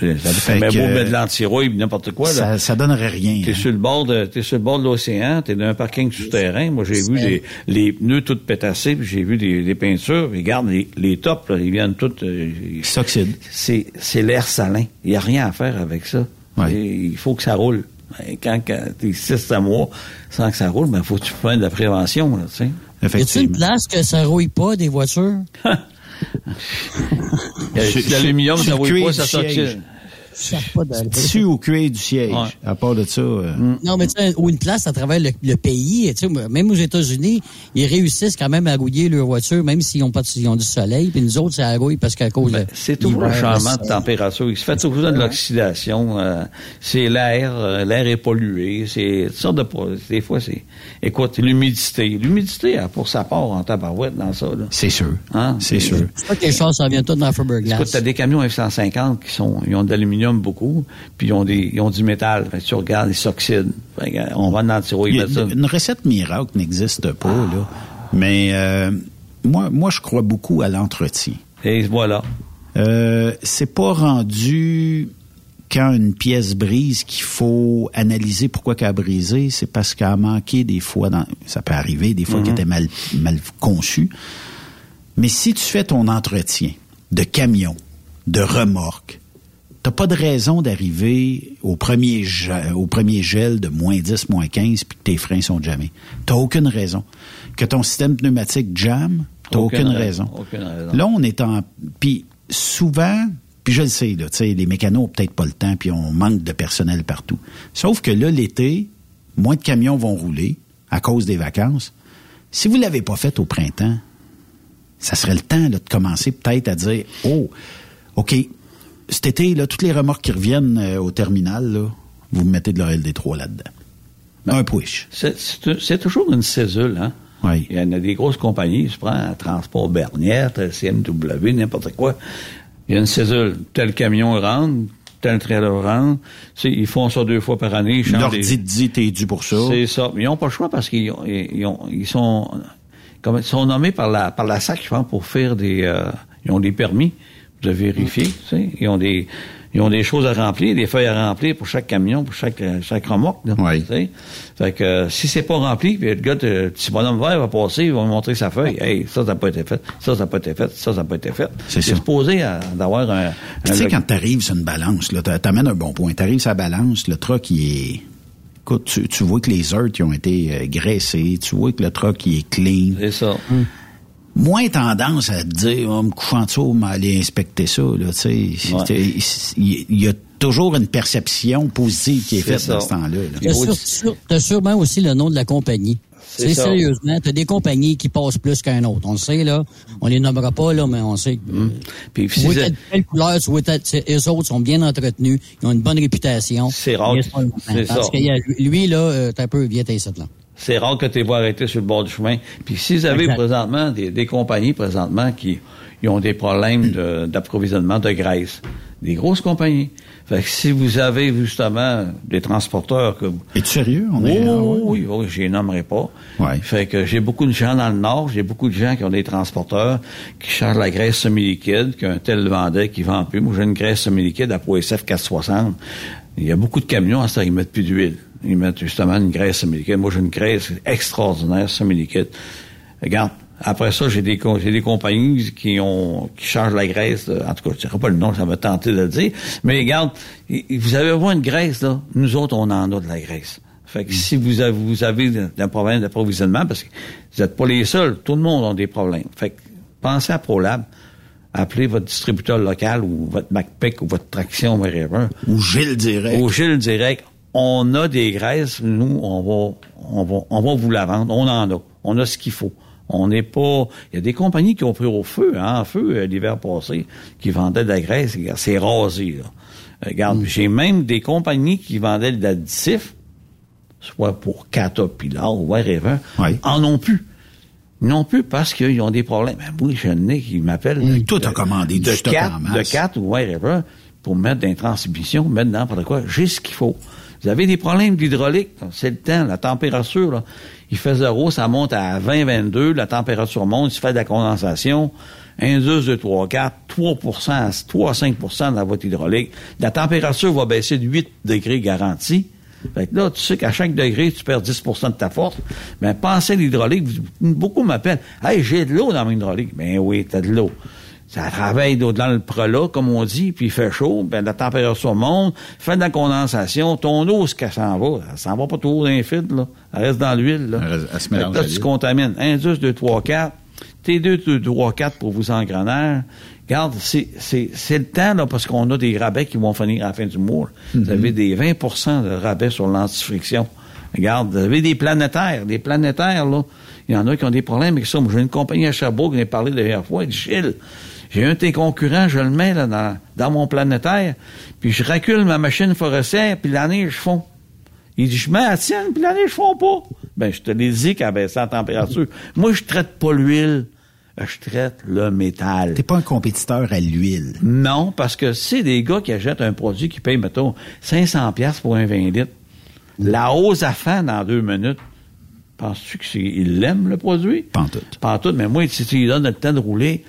ça fait beau mettre de l'antirouille, n'importe quoi. Ça, là. ça donnerait rien. T'es hein. sur le bord de, t'es sur le bord de l'océan, t'es dans un parking souterrain. Moi, j'ai vu les, les pneus tout pétassés, puis j'ai vu des, des peintures. Regarde, les, les tops, là, ils viennent tous... Euh, S'oxydent. C'est, c'est l'air salin. Il n'y a rien à faire avec ça. Ouais. Il faut que ça roule. Quand, quand t'es six à mois sans que ça roule, ben, faut que tu fasses de la prévention, là, tu sais. Y a-t-il une place que ça rouille pas des voitures? L'aluminium, ça cuir pas, ça siège. Pas. Tissu au cuir du siège? Ouais. À part de ça... euh, Non, mais tu sais, ou une place à travers le, le pays, tu sais, même aux États-Unis, ils réussissent quand même à rouiller leur voiture, même s'ils ont pas de- ils ont du soleil, puis nous autres, ça rouille parce qu'à cause de... C'est toujours un l'hiver, changement le de température. Il se fait toujours de l'oxydation. euh, c'est l'air, euh, l'air est pollué. C'est toutes sortes de Des fois, c'est. Écoute, l'humidité. L'humidité a pour sa part en tabarouette dans ça. Là. C'est sûr. Hein? C'est sûr. C'est pas que les choses, ça vient tout dans la fiberglass. Écoute, t'as des camions F-150 qui sont, ils ont de l'aluminium beaucoup, puis ils ont des, ils ont du métal. Fait que tu regardes, ils s'oxydent. Euh, on va dans le ils mettent ça. Une recette miracle n'existe pas, là. Mais euh, moi, moi, je crois beaucoup à l'entretien. Et voilà. Euh, c'est pas rendu quand une pièce brise qu'il faut analyser pourquoi qu'elle a brisé, c'est parce qu'elle a manqué des fois, dans, ça peut arriver, des fois qu'elle était mal, mal conçue. Mais si tu fais ton entretien de camion, de remorque, t'as pas de raison d'arriver au premier, ge- au premier gel de moins 10, moins 15, puis que tes freins sont jamais. T'as aucune raison. Que ton système pneumatique jam, t'as aucune, raison. Aucune raison. Là, on est en... Puis souvent, puis je le sais, là, tu sais, les mécanos ont peut-être pas le temps, puis on manque de personnel partout. Sauf que là, l'été, moins de camions vont rouler à cause des vacances. Si vous l'avez pas fait au printemps, ça serait le temps là, de commencer peut-être à dire, oh, OK, cet été, là, toutes les remorques qui reviennent euh, au terminal, là, vous mettez de la LD3 là-dedans. Un push. C'est- toujours une césule, hein? Oui. Il y en a des grosses compagnies, je prends un Transport Bernière, CMW, n'importe quoi. Il y a une césule. Tel camion rentre, tel trailer rentre. Ils font ça deux fois par année. Ils Leur dit, dit, t'es dû pour ça. C'est ça. Mais ils n'ont pas le choix parce qu'ils ont- ils, ont- ils sont, comme, ils sont nommés par la, par la SAC, je pense, pour faire des, euh, ils ont des permis de vérifier, tu sais. Ils ont des, ils ont des choses à remplir, des feuilles à remplir pour chaque camion, pour chaque, euh, chaque remorque, là, Oui. tu sais. Fait que, euh, si c'est pas rempli, puis le gars, de- petit bonhomme vert va passer, il va me montrer sa feuille. Hey, ça, ça n'a pas été fait. Ça, ça n'a pas été fait. Ça, ça n'a pas été fait. C'est ça. supposé à- d'avoir un, un tu sais, quand t'arrives sur une balance, là, t'a- t'amènes un bon point. T'arrives sur la balance, le truck, il est... Écoute, tu, tu vois que les heures qui ont été euh, graissés, tu vois que le truck, il est clean. C'est ça. Moins tendance à te dire, oh, me couchant en dessous, m'aller inspecter ça, tu Il y a toujours une perception positive qui est, faite ça. dans ce temps-là. sûr- t'as sûrement aussi le nom de la compagnie. C'est sérieusement, t'as des compagnies qui passent plus qu'un autre. On le sait, là. On les nommera pas, là, mais on sait que. Puis Tu si vois c'est- telle, couleur, tu tu sais, eux autres sont bien entretenus, ils ont une bonne réputation. C'est rare que- Parce ça. qu'il y a- lui, là, euh, t'as un peu, t'es ici, là. C'est rare que tu vois arrêter sur le bord du chemin. Puis si vous avez Exact. présentement des, des compagnies présentement qui ils ont des problèmes d'approvisionnement de, graisse, des grosses compagnies. Fait que si vous avez justement des transporteurs que vous- Es-tu sérieux? On est, ouais. oui, oui, je les nommerai pas. Ouais. Fait que j'ai beaucoup de gens dans le Nord, j'ai beaucoup de gens qui ont des transporteurs qui chargent la graisse semi-liquide, qu'un tel vendait qui vend plus. Moi, j'ai une graisse semi-liquide à POSF 460. Il y a beaucoup de camions, à ça, ils mettent plus d'huile. Ils mettent justement une graisse semi-liquide. Moi, j'ai une graisse extraordinaire semi-liquide. Regarde, après ça, j'ai des, des compagnies qui ont qui chargent la graisse. là. En tout cas, je ne dirai pas le nom, ça va tenter de le dire. Mais regarde, vous avez besoin de graisse, là. Nous autres, on en a de la graisse. Fait que si vous avez, vous avez un problème d'approvisionnement, parce que vous n'êtes pas les seuls, tout le monde a des problèmes. Fait que pensez à ProLab. Appelez votre distributeur local ou votre MacPic ou votre traction, whatever. Ou Gilles direct. Au Gilles direct, on a des graisses, nous, on va, on va, on va vous la vendre. On en a. On a ce qu'il faut. On n'est pas. Il y a des compagnies qui ont pris au feu, hein, en feu euh, l'hiver passé, qui vendaient de la graisse. C'est rasé, là. Regarde, j'ai même des compagnies qui vendaient de l'additif, soit pour Caterpillar ou whatever, en ont plus. Non plus parce qu'ils ont des problèmes. Ben, oui, j'ai un nez qui m'appelle. Mmh. Toi, t'as commandé de du stock 4, en masse. De 4 ou whatever pour mettre dans les transmissions, mettre dans n'importe quoi. J'ai ce qu'il faut. Vous avez des problèmes d'hydraulique, c'est le temps, la température, là. Il fait zéro, ça monte à 20, 22, la température monte, il se fait de la condensation. 1, 2, 2, 3, 4, 3 3 à 5% dans voie hydraulique. La température va baisser de 8 degrés garanti. Fait que là, tu sais qu'à chaque degré, tu perds 10% de ta force. Mais pensez à l'hydraulique. Beaucoup m'appellent. Hey, j'ai de l'eau dans mon hydraulique. Ben oui, t'as de l'eau. Ça travaille dans le prelat, comme on dit, puis il fait chaud, ben la température monte, fait de la condensation, ton eau, ce qu'elle s'en va, elle s'en va pas toujours dans les fils, là. Elle reste dans l'huile, là. Elle, elle se mélange là, tu contamines. 1, 2, 2, 3, 4. T2, 2, 3, 4 pour vous engrenaires. Regarde, c'est, c'est, c'est le temps, là, parce qu'on a des rabais qui vont finir à la fin du mois. Vous avez des 20% de rabais sur l'antifriction. Regarde, vous avez des planétaires. Des planétaires, là, il y en a qui ont des problèmes avec ça. Moi, j'ai une compagnie à Sherbrooke, qui m'a parlé la dernière fois. Il dit, Gilles, j'ai un de tes concurrents, je le mets là, dans, dans mon planétaire, puis je recule ma machine forestière, puis l'année, je fonds. Il dit, je mets la tienne, puis l'année, je fonds pas. Ben, je te l'ai dit qu'elle baissait la température. Moi, je traite pas l'huile, je traite le métal. T'es pas un compétiteur à l'huile. Non, parce que c'est des gars qui achètent un produit qui paye, mettons, 500 pièces pour un 20 litres. La hausse à fin dans deux minutes. Penses-tu qu'il l'aime, le produit? Pantoute. Pantoute, mais moi, si tu lui donnes le temps de rouler,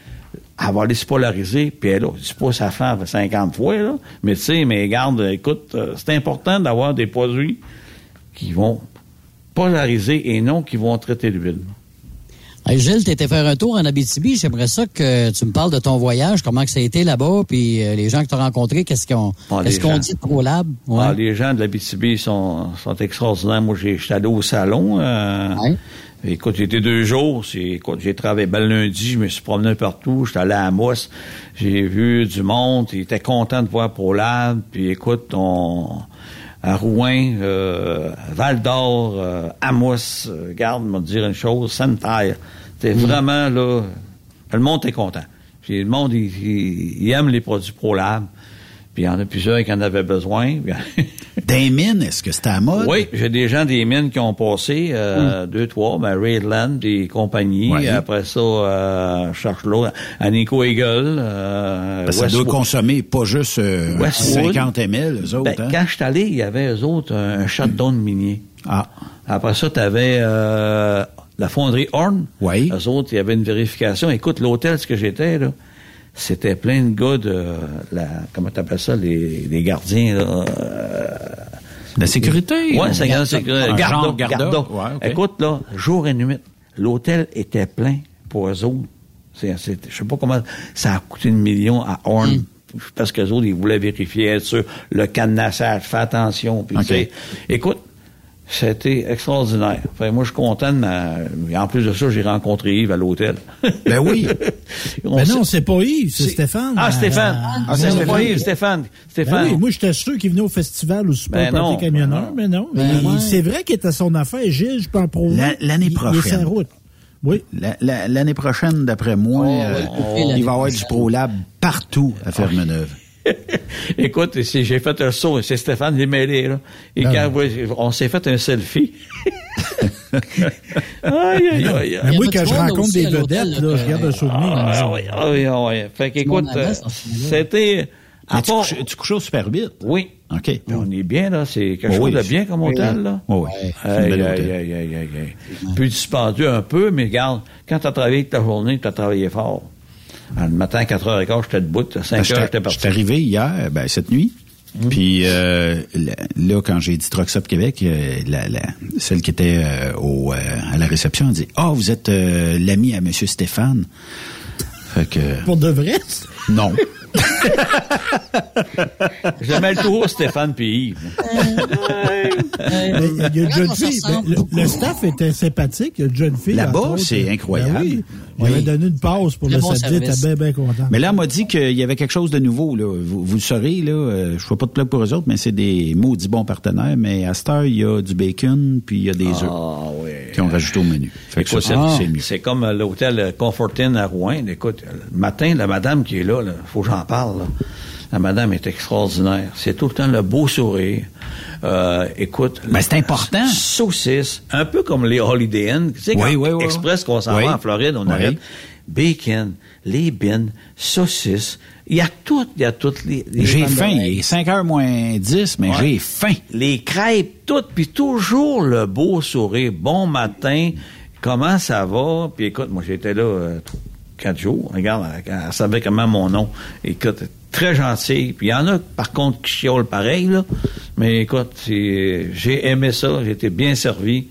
elle va aller se polariser, puis elle, je pas ça fait 50 fois, là, mais tu sais, mais garde, écoute, euh, c'est important d'avoir des produits qui vont polariser et non qui vont traiter l'huile. Hey, Gilles, t'étais faire un tour en Abitibi. J'aimerais ça que tu me parles de ton voyage, comment que ça a été là-bas, puis euh, les gens que tu as rencontrés, qu'est-ce Ah, qu'on gens. dit de ProLab? Ouais. Ah, les gens de la BTB sont, sont extraordinaires. Moi, j'ai- j'étais allé au salon. euh, Écoute, j'ai été deux jours. C'est- Écoute, j'ai travaillé ben, lundi, je me suis promené partout. J'étais allé à Amos. J'ai vu du monde. Ils étaient contents de voir ProLab. Puis écoute, on, à Rouen, euh, Val d'Or, euh, Amos, euh, garde, me dire une chose, Santerre. C'était vraiment là. Le monde est content. Puis le monde, il, il- il aime les produits ProLab. Puis il y en a plusieurs qui en avaient besoin. Des mines, est-ce que c'était à mode? Oui, j'ai des gens des mines qui ont passé, euh, deux, trois, ben, Raidland, des compagnies. Ouais. Après ça, euh, je cherche l'autre, à Nico Eagle. Euh, Parce que ça doit consommer pas juste euh, Westwood. 50 ml, eux autres. Ben, hein? Quand je suis allé, il y avait eux autres un shutdown minier. Ah. Après ça, tu avais la fonderie Horn. Oui. Eux autres, il y avait une vérification. Écoute, l'hôtel, ce que j'étais, là, c'était plein de gars de la comment t'appelles ça, les, les gardiens, là. euh, La sécurité? Ouais, ou- c'est la sécurité. Écoute, là, jour et nuit, l'hôtel était plein pour eux autres. C'est, c'est- je sais pas comment, ça a coûté une million à Horn. Hmm. Parce que les autres, ils voulaient vérifier, être sûr, le cadenassage, fais attention. Puis, écoute, c'était extraordinaire. Fait, moi, je suis content de ma... En plus de ça, j'ai rencontré Yves à l'hôtel. Ben oui. On Ben non, c'est pas Yves, c'est Stéphane. Ah, Stéphane. Ah, Ah, c'est ben pas oui. Yves, Stéphane. Ben Stéphane. oui, moi, j'étais sûr qu'il venait au festival au Super Ben non, Party Camionneur, ben mais non. Ben Il- ouais. C'est vrai qu'il était son affaire, Gilles, je peux en prouver. L'année Il- Il est prochaine. route. Oui. La- la- L'année prochaine, d'après moi, Oh, euh, il va y avoir du ProLab partout à Fermeneuve. Écoute, j'ai fait un saut, c'est Stéphane Desmêlés, là. Et Ah. quand on s'est fait un selfie. aïe, aïe, aïe, Mais moi, quand je rencontre des vedettes, là, je garde un souvenir. Ah, oui, ah, oui, ah, oui. Fait qu'écoute, c'était... tu, couches, tu couches au Super 8? Oui. OK. On est bien, là. C'est quelque Oh chose de bien comme hôtel, là. Oui, oui. Aïe, aïe, aïe, aïe, aïe. Plus dispendieux un peu, mais regarde, quand tu as travaillé toute ta journée, tu as travaillé fort. Le matin, à 4h15, j'étais debout. À 5h, Ben, j'étais parti. j'étais arrivé hier, ben, cette nuit. Puis euh, là, quand j'ai dit Stop Québec, euh, la, la- celle qui était euh, au, euh, à la réception a dit « Ah, vous êtes euh, l'ami à Monsieur Stéphane. » Fait que... Pour de vrai? Non. Je mets le tour, Stéphane puis Yves. Il y a une jeune fille. le, le staff était sympathique. Il y a une jeune fille. Là-bas, c'est incroyable. Ben oui. Il Oui. avait donné une pause pour Très le bon samedi. Était bien, bien content. Mais là, on m'a dit qu'il y avait quelque chose de nouveau. Là. Vous, vous le saurez, là, euh, je fais pas de plug pour eux autres, mais c'est des maudits bons partenaires. Mais à cette heure, il y a du bacon, puis il y a des œufs Ah, oui. qui ont rajouté au menu. Fait que Écoute, ça, c'est- c'est mieux. c'est comme euh, l'hôtel euh, Comfort Inn à Rouen. Écoute, euh, le matin, la madame qui est là, il faut que j'en parle. là. La madame est extraordinaire. C'est tout le temps le beau sourire. Euh, écoute. Ben, c'est important. Saucisse, un peu comme les Holiday Inn. Tu sais, Oui, oui, oui. Express qu'on s'en va en Floride, on arrête. Bacon, les bines, saucisses. Il y a tout, il y a toutes les... les J'ai faim. Il est 5 h moins 10, mais Ouais. j'ai faim. Les crêpes, toutes, puis toujours le beau sourire. Bon matin, comment ça va? Puis écoute, moi j'étais là euh, quatre jours. Regarde, elle, savait comment mon nom. Écoute, très gentil. Puis il y en a, par contre, qui chiolent pareil, là. Mais écoute, j'ai aimé ça. J'ai été bien servi.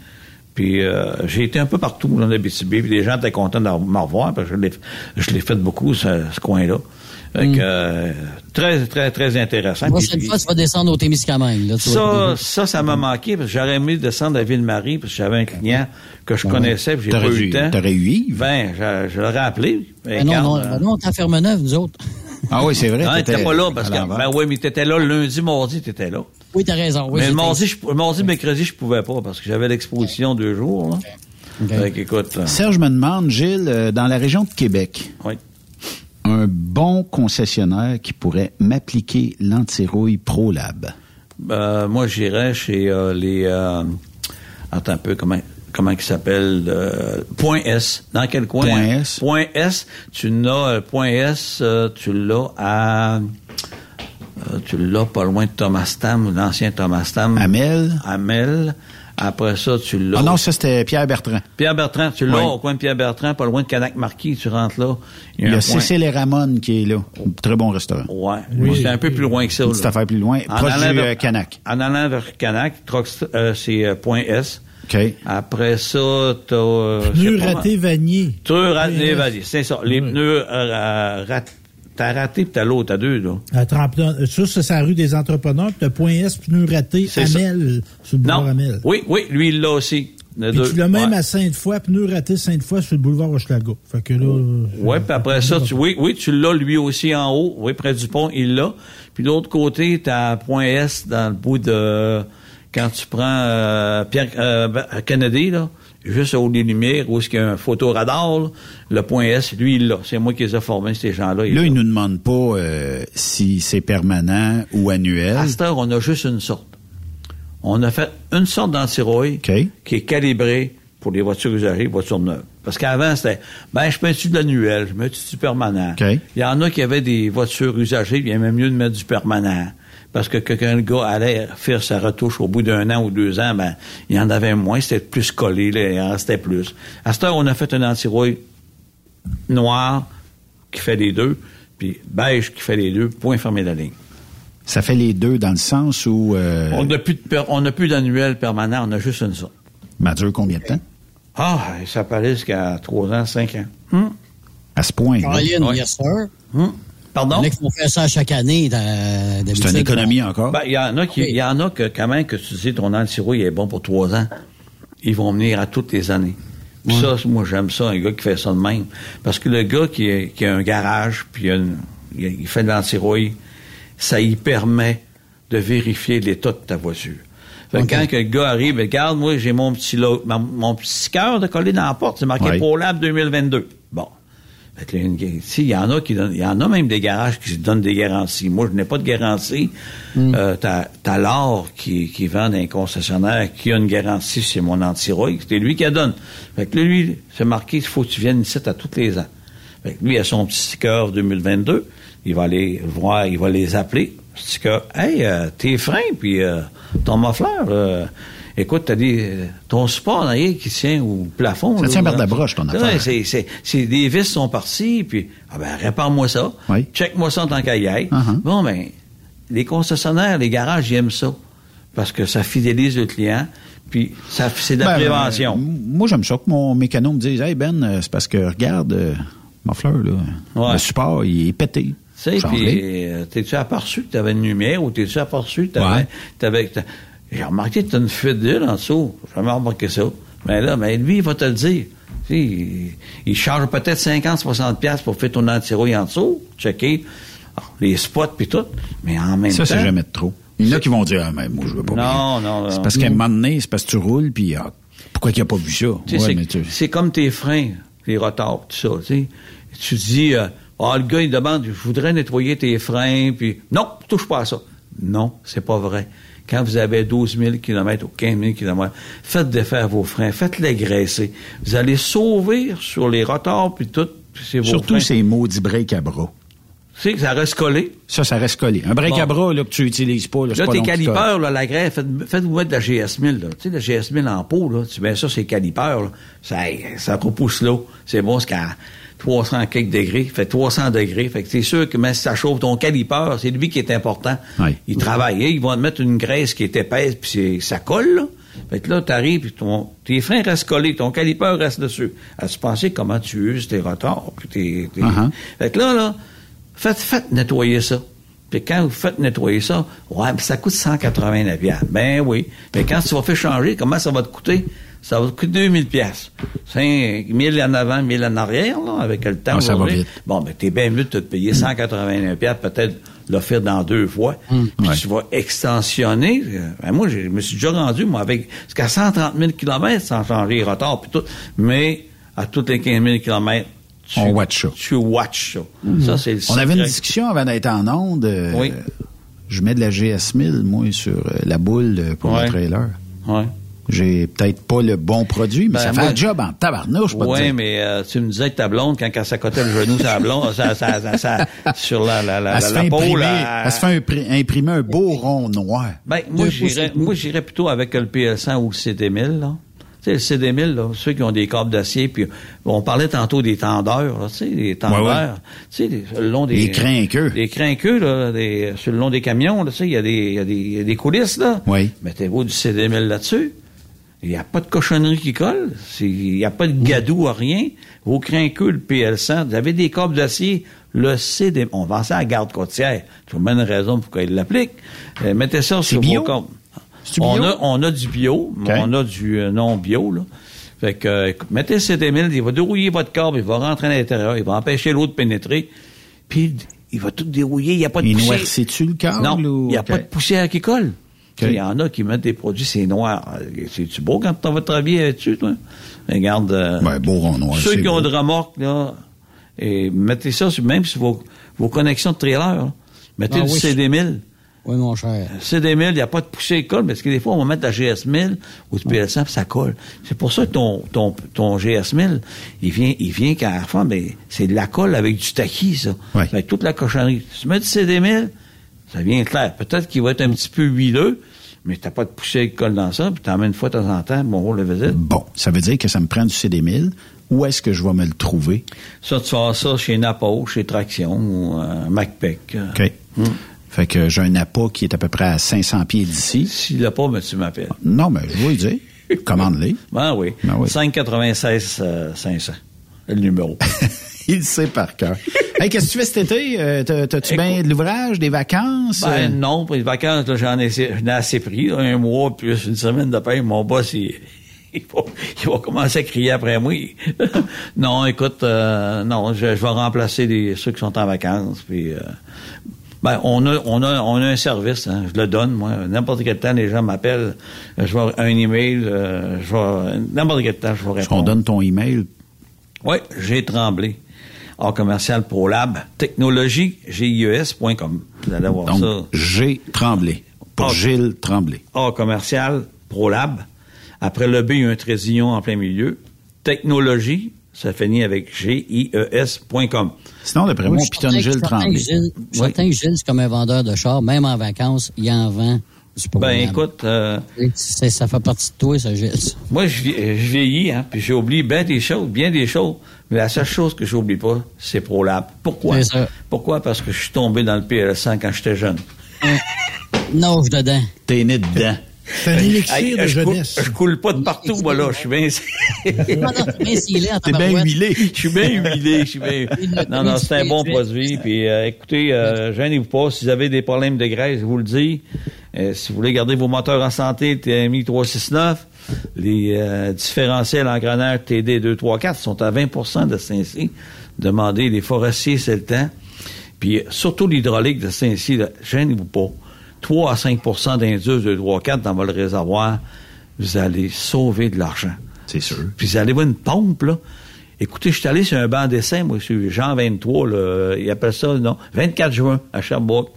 Puis euh, j'ai été un peu partout dans la BCB, puis les gens étaient contents de me revoir, je l'ai, fait beaucoup, ce coin-là. Fait que, euh, très, très, très intéressant. La prochaine fois, tu vas descendre au Témiscamingue. Là, ça, ça, ça m'a manqué parce que j'aurais aimé descendre à Ville-Marie parce que j'avais un client que je Ouais. connaissais puis j'ai pas eu le temps. t'aurais eu Yves. Ben, je, je l'aurais appelé. Ben non, non, ben non, t'es à Fermeneuve, nous autres. Ah oui, c'est vrai. Non, t'étais pas là parce que, ben oui, mais t'étais là lundi, mardi, t'étais là. Oui, t'as raison. Oui, mais le mardi, je, le mardi, mercredi, je pouvais pas parce que j'avais l'exposition deux jours, là. Fait qu'écoute, euh, Serge me demande, Gilles, euh, dans la région de Québec, oui. Un bon concessionnaire qui pourrait m'appliquer l'antirouille ProLab. Ben, moi, j'irais chez euh, les. euh, attends un peu, comment comment il s'appelle euh, Point S. Dans quel coin? Point S. Point S. Tu n'as euh, Point S. tu l'as à. tu l'as pas loin de Thomas Tam, l'ancien Thomas Tam. Amel. Amel. Après ça, tu l'as. Ah non, ça c'était Pierre Bertrand. Pierre Bertrand, tu l'as Oui. au coin de Pierre Bertrand, pas loin de Canac Marquis, tu rentres là. Il y a Cécile et Ramon qui est là. Très bon restaurant. Ouais. Moi, c'est un peu plus loin que ça. Là. affaire plus loin, En proche allant du vers- euh, Canac. En allant vers Canac, Trox- euh, c'est euh, point S. OK. Après ça, t'as... Euh, Pneus ratés vanier. Pneus ratés, Oui. vas-y, c'est ça. Les pneus euh, rat- T'as raté pis t'as l'autre, t'as deux, là. À Tremplin- ça, c'est sa rue des entrepreneurs. Puis t'as point S, C'est ça. Amel, sur le boulevard. Amel. Oui, oui, lui, il l'a aussi. Puis tu l'as même Ouais. à Sainte-Foy, pneus ratés Sainte-Foy sur le boulevard Hochelaga. Fait que là... Ouais, puis après ça, tu, oui, oui, tu l'as lui aussi en haut, oui, près du pont, il l'a. Puis de l'autre côté, t'as point S dans le bout de quand tu prends euh, Pierre euh, ben, Kennedy là, juste au haut des lumières où est-ce qu'il y a un photoradar, là, le point S, lui il l'a. C'est moi qui les ai formés ces gens-là. il Là, l'a. ils nous demandent pas euh, si c'est permanent ou annuel. À cette heure, on a juste une sorte. On a fait une sorte d'antirouille OK. qui est calibrée pour les voitures usagées, voitures neuves. Parce qu'avant, c'était, ben, je mets-tu de l'annuel, je mets-tu du permanent? OK. Il y en a qui avaient des voitures usagées, il y avait mieux de mettre du permanent. Parce que quand un gars allait faire sa retouche au bout d'un an ou deux ans, ben, il y en avait moins, c'était plus collé, là, il en restait plus. À cette heure, on a fait un antirouille noir qui fait les deux, puis beige qui fait les deux, point fermé la ligne. Ça fait les deux dans le sens où... Euh, On n'a plus de per- on n'a plus d'annuel permanent, on a juste une sorte. ça dure combien de temps? Ah, ça aller jusqu'à 3 ans, 5 ans. Hum? À ce point. là. Caroline, Ouais. yes, sir. Hum? Pardon? Il y en a qui font faire ça chaque année. C'est une économie encore? Ben, il y en a qui, il y en a que, quand même, que tu dis ton antirouille est bon pour 3 ans. Ils vont venir à toutes les années. Puis ça, moi, j'aime ça, un gars qui fait ça de même. Parce que le gars qui, est- qui a un garage, puis il, a une- il fait de l'antirouille, ça y permet de vérifier l'état de ta voiture. Fait que quand que le gars arrive, regarde, moi, j'ai mon petit mon petit cœur de coller dans la porte, c'est marqué Ouais. ProLab 2022. Bon. Fait que là, une- tu sais, il y en a qui donnent, il y en a même des garages qui donnent des garanties. Moi, je n'ai pas de garantie. Euh, t'as, t'as l'or qui, qui vend dans un concessionnaire qui a une garantie, c'est mon antirouille. C'est lui qui la donne. Fait que lui, c'est marqué, il faut que tu viennes ici à tous les ans. Fait que lui, il a son petit sticker 2022. Il va aller voir, il va les appeler. Sticker, hey, euh, tes freins, puis euh, ton muffler, euh, écoute, t'as dit, euh, ton support derrière qui tient au plafond. Ça là, tient par de la broche, ton affaire. c'est, c'est, c'est des vis sont partis, puis ah ben répare-moi ça, Oui. check-moi ça en tant être. Uh-huh. Bon ben, les concessionnaires, les garages, ils aiment ça parce que ça fidélise le client, puis ça c'est de la Ben, prévention. euh, moi, j'aime ça que mon mécano me dise Hey Ben, euh, c'est parce que regarde, euh, ma fleur, là, Ouais. le support, il est pété. Tu sais, puis euh, t'es-tu aperçu que t'avais une lumière ou t'es-tu aperçu que t'avais... Ouais. t'avais J'ai remarqué que t'as une fuite d'huile en dessous. J'ai jamais remarqué ça. Mais là, mais lui, il va te le dire. Tu il, il charge peut-être 50-60$ piastres pour faire ton antirouille en dessous, checker ah, les spots puis tout. Mais en même Ça, temps... c'est jamais de trop. Il y en a qui vont dire Ah, mais moi, je veux pas. Non, non, non. C'est parce qu'à un moment donné, c'est parce que tu roules, puis ah, pourquoi qu'il n'a pas vu ça? Tu Ouais, c'est- mais tu- c'est comme tes freins, les retards, tout ça. Tu sais. Tu dis, euh, Ah, le gars, il demande, je voudrais nettoyer tes freins, puis non, touche pas à ça. Non, c'est pas vrai. Quand vous avez 12 000 km ou 15 000 km, faites défaire vos freins, faites-les graisser. Vous allez sauver sur les rotors, puis tout. puis c'est vos Surtout freins. ces maudits breaks à bras. Tu sais que ça reste collé? Ça, ça reste collé. Un break Bon. à bras là, que tu utilises pas, là, c'est Là, pas tes calipeurs, là, la faites, faites-vous mettre de la GS1000, là. Tu sais, la GS1000 en pot, là. Tu mets ça, c'est calipeurs, là. Ça, ça repousse l'eau. C'est bon, c'est qu'à 300 quelques degrés. Fait 300 degrés. Fait que c'est sûr que même si ça chauffe ton calipeur, c'est lui qui est important. Oui. Il travaille. Ils vont te mettre une graisse qui est épaisse, puis c'est- ça colle, là. Fait que là, t'arrives, puis ton, tes freins restent collés, ton calipeur reste dessus. As-tu pensé comment tu uses tes rotors, puis tes... tes- Uh-huh. Fait que là, là, faites, faites nettoyer ça. Puis quand vous faites nettoyer ça, ouais, puis ça coûte 189 piastres. Ben oui. Mais quand tu vas faire changer, comment ça va te coûter? Ça va te coûter 2000 piastres. 5 1000 en avant, 1000 en arrière, là, avec le temps. Ah, ça va vite. Bon, ben, t'es bien mieux de te payer 189 piastres, peut-être l'offrir dans deux fois. Puis Ouais. tu vas extensionner. Ben, moi, je me suis déjà rendu, moi, avec jusqu'à 130 000 km sans changer les retards puis tout. Mais à tous les 15 000 km, tu, On watch ça. Tu watch ça. Ça, c'est le On avait une discussion avant d'être en onde. euh, Oui. Je mets de la GS1000, moi, sur euh, la boule euh, pour Ouais. le trailer. Ouais. J'ai peut-être pas le bon produit, mais Ben, ça fait moi- un job en tabarnouche, pas te Oui, mais euh, tu me disais que ta blonde, quand elle s'accotait le genou sur la blonde, ça, ça, ça, ça- sur la, la, la, Elle se la, fait la peau, imprimer, là, elle se fait impri- imprimer un beau rond noir. Ben, moi, j'irais, pouces. moi, j'irais plutôt avec le PL100 ou le CD1000, là. Tu sais, le CD1000, là, ceux qui ont des câbles d'acier, puis on parlait tantôt des tendeurs, là, tu sais, les tendeurs, Ouais, ouais. tu sais, les- le long des... Les crinqueux. Les crinqueux, là, des, sur le long des camions, là, tu sais, il y a des, il y a des, y a des coulisses, là. Oui. Mettez-vous du CD1000 là-dessus. Il n'y a pas de cochonnerie qui colle. C'est- Il n'y a pas de gadou à rien. Vos crinqueux, le PL100, vous avez des câbles d'acier, le CD... On vend ça à la garde côtière. Tu vois bien une raison pour qu'elle l'applique. Euh, mettez ça sur bio? vos câbles. On a, on a du bio, mais OK. on a du euh, non bio, là. Fait que, euh, écoute, mettez le CD1000, il va dérouiller votre câble, il va rentrer à l'intérieur, il va empêcher l'eau de pénétrer, puis il va tout dérouiller, il n'y a pas de Il poussière. noircit-tu le câble? Non, ou- il n'y a pas de poussière qui colle. Tu Il y en a qui mettent des produits, c'est noir. C'est-tu beau quand tu vas travailler là-dessus, toi? Regarde. euh, Ben, beau rond noir. ceux qui ont de remorque, là, et mettez ça même sur vos, vos connexions de trailer. là. Mettez Ah du oui. CD1000. Oui, mon cher. CD1000, il n'y a pas de poussière qui colle, parce que des fois, on va mettre la GS1000 ou du PL100, puis ça colle. C'est pour ça que ton, ton, ton GS1000, il vient, il vient qu'à la fin, ben, c'est de la colle avec du taquis, ça. Ouais. Avec toute la cochonnerie. Tu mets du CD1000, ça vient clair. Peut-être qu'il va être un petit peu huileux, mais t'as pas de poussière qui colle dans ça, puis t'en mets une fois de temps en temps, bon, on le visite. Bon, ça veut dire que ça me prend du CD1000. Où est-ce que je vais me le trouver? Ça, tu vas ça chez Napo, chez Traction ou euh, MacPec. OK. Fait que j'ai un appât qui est à peu près à 500 pieds d'ici. S'il l'a pas, ben, tu m'appelles. Non, mais je vais lui dire. Commande-les. Ben oui. Ben oui. 596 euh, 500. Le numéro. Il le sait par cœur. hey, qu'est-ce que tu fais cet été? Euh, t'as- T'as-tu bien de l'ouvrage, des vacances? Euh, Ben non, pour les vacances, j'en ai, assez pris. là, un mois plus une semaine de paye. Mon boss, il, il, va, il va commencer à crier après moi. non, écoute, euh, non, je, je vais remplacer les, ceux qui sont en vacances. Puis, euh, ben, on a, on a, on a un service. hein, je le donne, moi. N'importe quel temps, les gens m'appellent. euh, Je vais un email. euh, je n'importe quel temps, je vais Est-ce répondre. qu'on donne ton email? Oui, j'ai tremblé. Hors commercial ProLab, technologie, GIES.com. Vous allez voir Donc, ça. G. Tremblay. Pour Ah. Gilles Tremblay. hors commercial, ProLab. Après le B, il y a un trésillon en plein milieu. Technologie, ça finit avec G-I-E-S.com. Sinon, d'après moi, on pitonne Gilles Tremblay. Gilles- Oui. Gilles, c'est comme un vendeur de chars. Même en vacances, il en vend du Ben, écoute, euh, ça fait partie de toi, ça, Gilles. moi, je, vie- je vieillis, hein, puis j'oublie bien des choses, bien des choses. Mais la seule chose que j'oublie pas, c'est ProLab. Pourquoi? Ça. Pourquoi? Parce que je suis tombé dans le PL100 quand j'étais jeune. Nage dedans. T'es né dedans. C'est un élixir de je, coule, jeunesse. je coule pas de partout, moi, là. Je suis bien... T'es bien huilé. Je suis bien huilé, je suis bien... Non, non, c'est un bon produit. Puis, euh, écoutez, euh, gênez-vous pas. Si vous avez des problèmes de graisse, je vous le dis. Euh, si vous voulez garder vos moteurs en santé, TMI 369, les euh, différentiels engrenages TD 234 sont à 20% de Saint-Cy. Demandez les forestiers, c'est le temps. Puis, surtout l'hydraulique de Saint-Cy, gênez-vous pas. 3 à 5% d'indice 234 dans votre réservoir, vous allez sauver de l'argent. C'est sûr. Puis vous allez voir une pompe, là. Écoutez, je suis allé sur un banc d'essai, moi, sur Jean 23, là, il appelle ça, non, 24 juin, à Sherbrooke.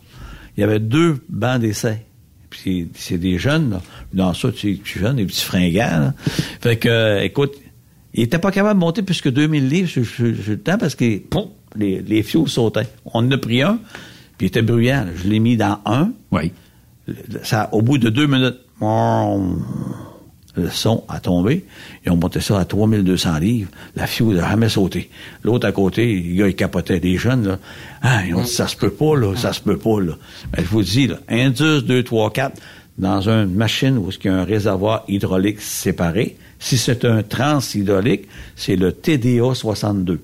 Il y avait deux bancs d'essai. Puis c'est des jeunes, là. Dans ça, tu es jeune, des petits fringants, là. Fait que, euh, écoute, il était pas capable de monter plus que 2000 livres sur, sur- sur le temps parce que, pom, les, les fioles sautaient. On en a pris un, puis il était bruyant. Je l'ai mis dans un. Oui. Ça, au bout de deux minutes, le son a tombé. Ils ont monté ça à 3200 livres. La fioule n'a jamais sauté. L'autre à côté, le gars, il capotait. Les jeunes, là, ah, ils ont dit, ça se peut pas, là, ça se peut pas, là. Mais je vous dis, là, Indus 2, 3, 4, dans une machine où il y a un réservoir hydraulique séparé. Si c'est un transhydraulique, c'est le TDA 62.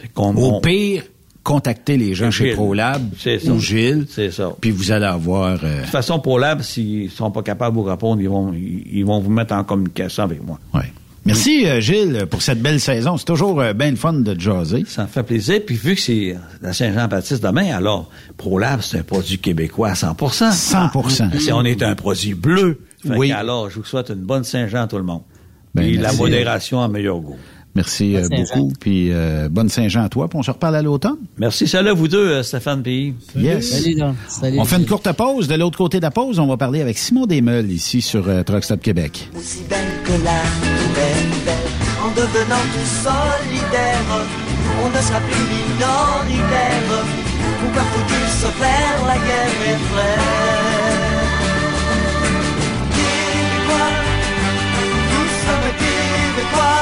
C'est Au on- pire, contactez les gens chez. ProLab C'est ça. ou Gilles. C'est ça. Puis vous allez avoir... euh, De toute façon, pour l'AB, s'ils sont pas capables de vous répondre, ils vont, ils, vont vous mettre en communication avec moi. ouais. Merci, euh, Gilles, pour cette belle saison. C'est toujours euh, bien le fun de jaser. Ça me fait plaisir. Puis vu que c'est la Saint-Jean-Baptiste demain, alors ProLab, c'est un produit québécois à 100% 100 Si on est un produit bleu, fait Oui. alors je vous souhaite une bonne Saint-Jean à tout le monde. Ben, Puis la merci. modération en meilleur goût. Merci euh, Bonne Saint-Jean. beaucoup. Puis euh, bonne Saint-Jean à toi. Puis on se reparle à l'automne. Merci. Salut à vous deux, euh, Stéphane Pays. Yes. Salut, donc. Salut. On fait une courte pause. De l'autre côté de la pause, on va parler avec Simon Desmeules ici sur euh, Truck Stop Québec. aussi belle que la tour Eiffel. En devenant tout solidaire, on ne sera plus minoritaire. Pourquoi faut-il se faire la guerre est vraie? Québécois, nous sommes Québécois.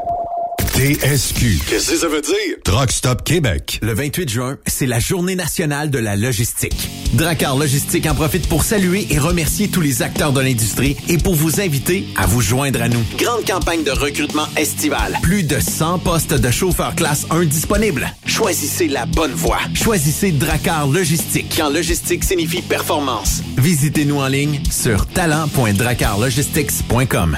TSQ. Qu'est-ce que ça veut dire? Truck Stop Québec. Le 28 juin, c'est la journée nationale de la logistique. Dracar Logistique en profite pour saluer et remercier tous les acteurs de l'industrie et pour vous inviter à vous joindre à nous. Grande campagne de recrutement estival. Plus de 100 postes de chauffeurs classe 1 disponibles. Choisissez la bonne voie. Choisissez Dracar Logistique. Quand logistique signifie performance. Visitez-nous en ligne sur talent.dracarlogistics.com.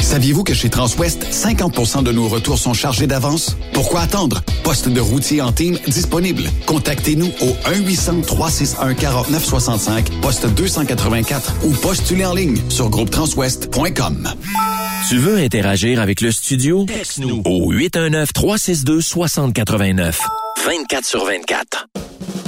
Saviez-vous que chez Transwest, 50% de nos retours sont chargés d'avance? Pourquoi attendre? Poste de routier en team disponible. Contactez-nous au 1-800-361-4965, poste 284 ou postulez en ligne sur groupetranswest.com. Tu veux interagir avec le studio? Texte-nous au 819-362-6089. 24 sur 24.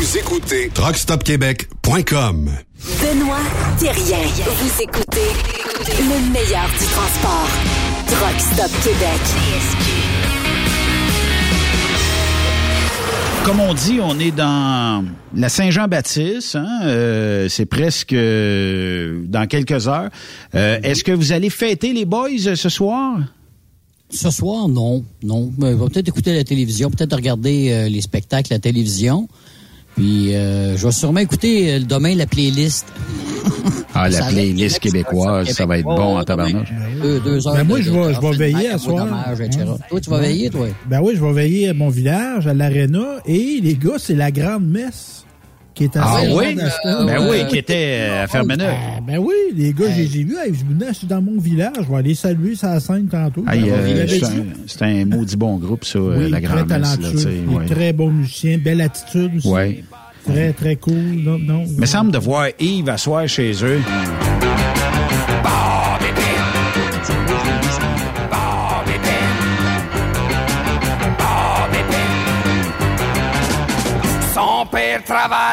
Vous écoutez TruckStopQuébec.com. Benoît Thérien. Vous écoutez le meilleur du transport. Truck Stop Québec. Comme on dit, on est dans la Saint-Jean-Baptiste. hein, euh, c'est presque euh, dans quelques heures. Euh, Est-ce que vous allez fêter les boys ce soir? Ce soir, non. Non. On va peut-être écouter la télévision, peut-être regarder euh, les spectacles à la télévision. Puis, euh, je vais sûrement écouter euh, demain la playlist. Ah, la Ça playlist québécoise, ça va être bon en tabarnouche. Deux, deux heures. Ben, moi, de- je vais, je vais veiller à soir. dommage, etc. Toi, tu vas veiller, toi? Ben oui, je vais veiller à mon village, à l'aréna. Et les gars, c'est la grande messe qui était Ah à oui? Saint-Jean-d'Aston. Ben oui, qui était euh, à Fermeneuve. Ben, ben oui, les gars, je les ai vus. Hey, je je suis dans mon village, je vais aller saluer sa scène tantôt. Euh, c'est un, maudit bon groupe, ça, euh, Oui, la très grand-messe. là, talentueux, ouais. très bon musicien, belle attitude aussi. Ouais. Très, très cool. Non, non. Me semble de voir Yves asseoir chez eux.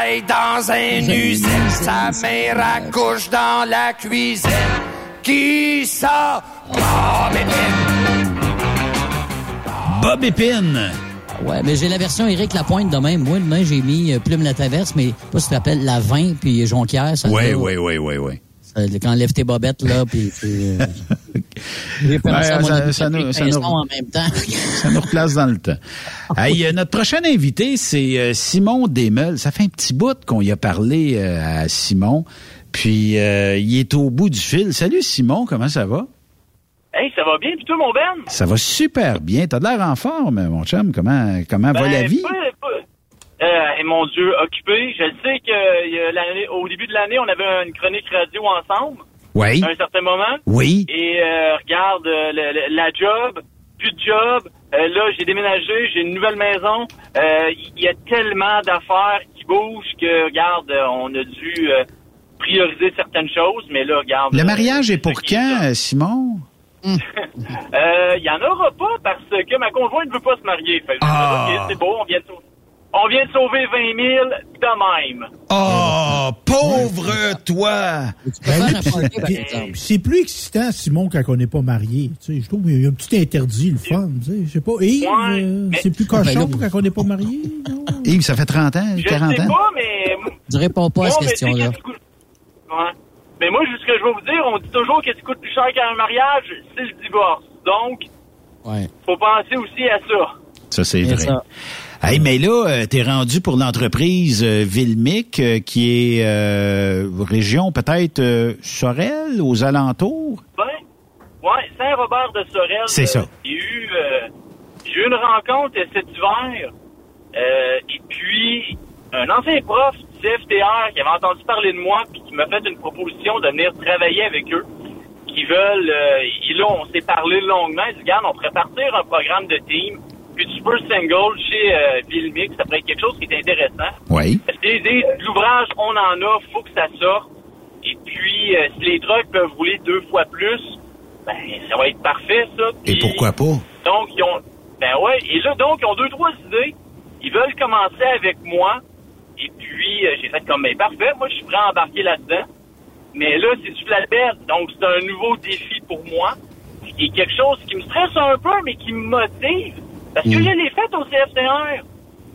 Travaille dans une usine, sa mère accouche dans la cuisine. Qui ça? Bob Épine. Bob Épine. Ouais, mais j'ai la version Éric Lapointe de même. Moi, demain, j'ai mis euh, Plume la Traverse, mais pas si tu t'appelles La Vin puis Jonquière. Ça Oui, oui, oui, oui, oui. Quand lève tes bobettes, là, puis... ça- nous- Patrick ça nous- Pinson en même temps. Ça nous replace dans le temps. Hey, euh, notre prochain invité, c'est euh, Simon Desmeules. Ça fait un petit bout qu'on y a parlé euh, à Simon. Puis, euh, il est au bout du fil. Salut Simon, comment ça va? Hey, ça va bien, puis toi, mon Ben? Ça va super bien. T'as de l'air en forme, mon chum. Comment, comment va Ben, la vie? pas- pas- Euh, et mon Dieu, occupé. Je sais qu'au début de l'année, on avait une chronique radio ensemble. Oui. À un certain moment. Oui. Et euh, regarde, euh, le- le- la job, plus de job. Euh, là, j'ai déménagé, j'ai une nouvelle maison. Euh, Il y a tellement d'affaires qui bougent que, regarde, on a dû euh, prioriser certaines choses. Mais là, regarde. Le mariage est pour quand, Simon? Euh, Il y en aura pas parce que ma conjointe ne veut pas se marier. Fait Ah. c'est beau, on vient, de on vient de sauver 20 000 de même. Oh, pauvre toi! Ben puis- puis c'est plus excitant, Simon, quand on n'est pas marié. Tu sais, je trouve qu'il y a un petit interdit, le fun. Tu sais, je sais pas. Yves, Ouais, euh, mais- c'est plus Ben cochon quand on n'est pas marié. non? Yves, ça fait 30 ans, Je 40 sais ans? pas, mais... Je réponds pas à Moi, cette question-là. Ouais. Mais moi, ce que je vais vous dire, on dit toujours qu'est-ce qui coûte plus cher qu'un mariage, c'est le divorce. Donc, Ouais. faut penser aussi à ça. Ça, c'est C'est vrai. ça. Hey, mais là, euh, t'es rendu pour l'entreprise euh, Vilmic, euh, qui est euh, région peut-être euh, Sorel, aux alentours? Ben, ouais, Saint-Robert de Sorel. C'est ça. euh, J'ai eu, euh, j'ai eu une rencontre cet hiver. euh, et puis, un ancien prof du CFTR qui avait entendu parler de moi puis qui m'a fait une proposition de venir travailler avec eux. Qui veulent, euh, et là, on s'est parlé longuement. Il dit, regarde, on pourrait partir un programme de team, puis tu peux single chez euh, Vilmix. Ça pourrait être quelque chose qui est intéressant. Oui. Parce que des idées, de l'ouvrage, on en a, faut que ça sorte. Et puis, euh, si les trucks peuvent rouler deux fois plus, ben, ça va être parfait, ça. Et pourquoi pas? Donc, ils ont, ben ouais, et là, donc, ils ont deux, trois idées. Ils veulent commencer avec moi. Et puis, euh, j'ai fait comme, ben, parfait, moi, je suis prêt à embarquer là-dedans. Mais là, c'est du flatbed, donc c'est un nouveau défi pour moi. Et quelque chose qui me stresse un peu, mais qui me motive. Parce que Mm. je l'ai fait au CFTR.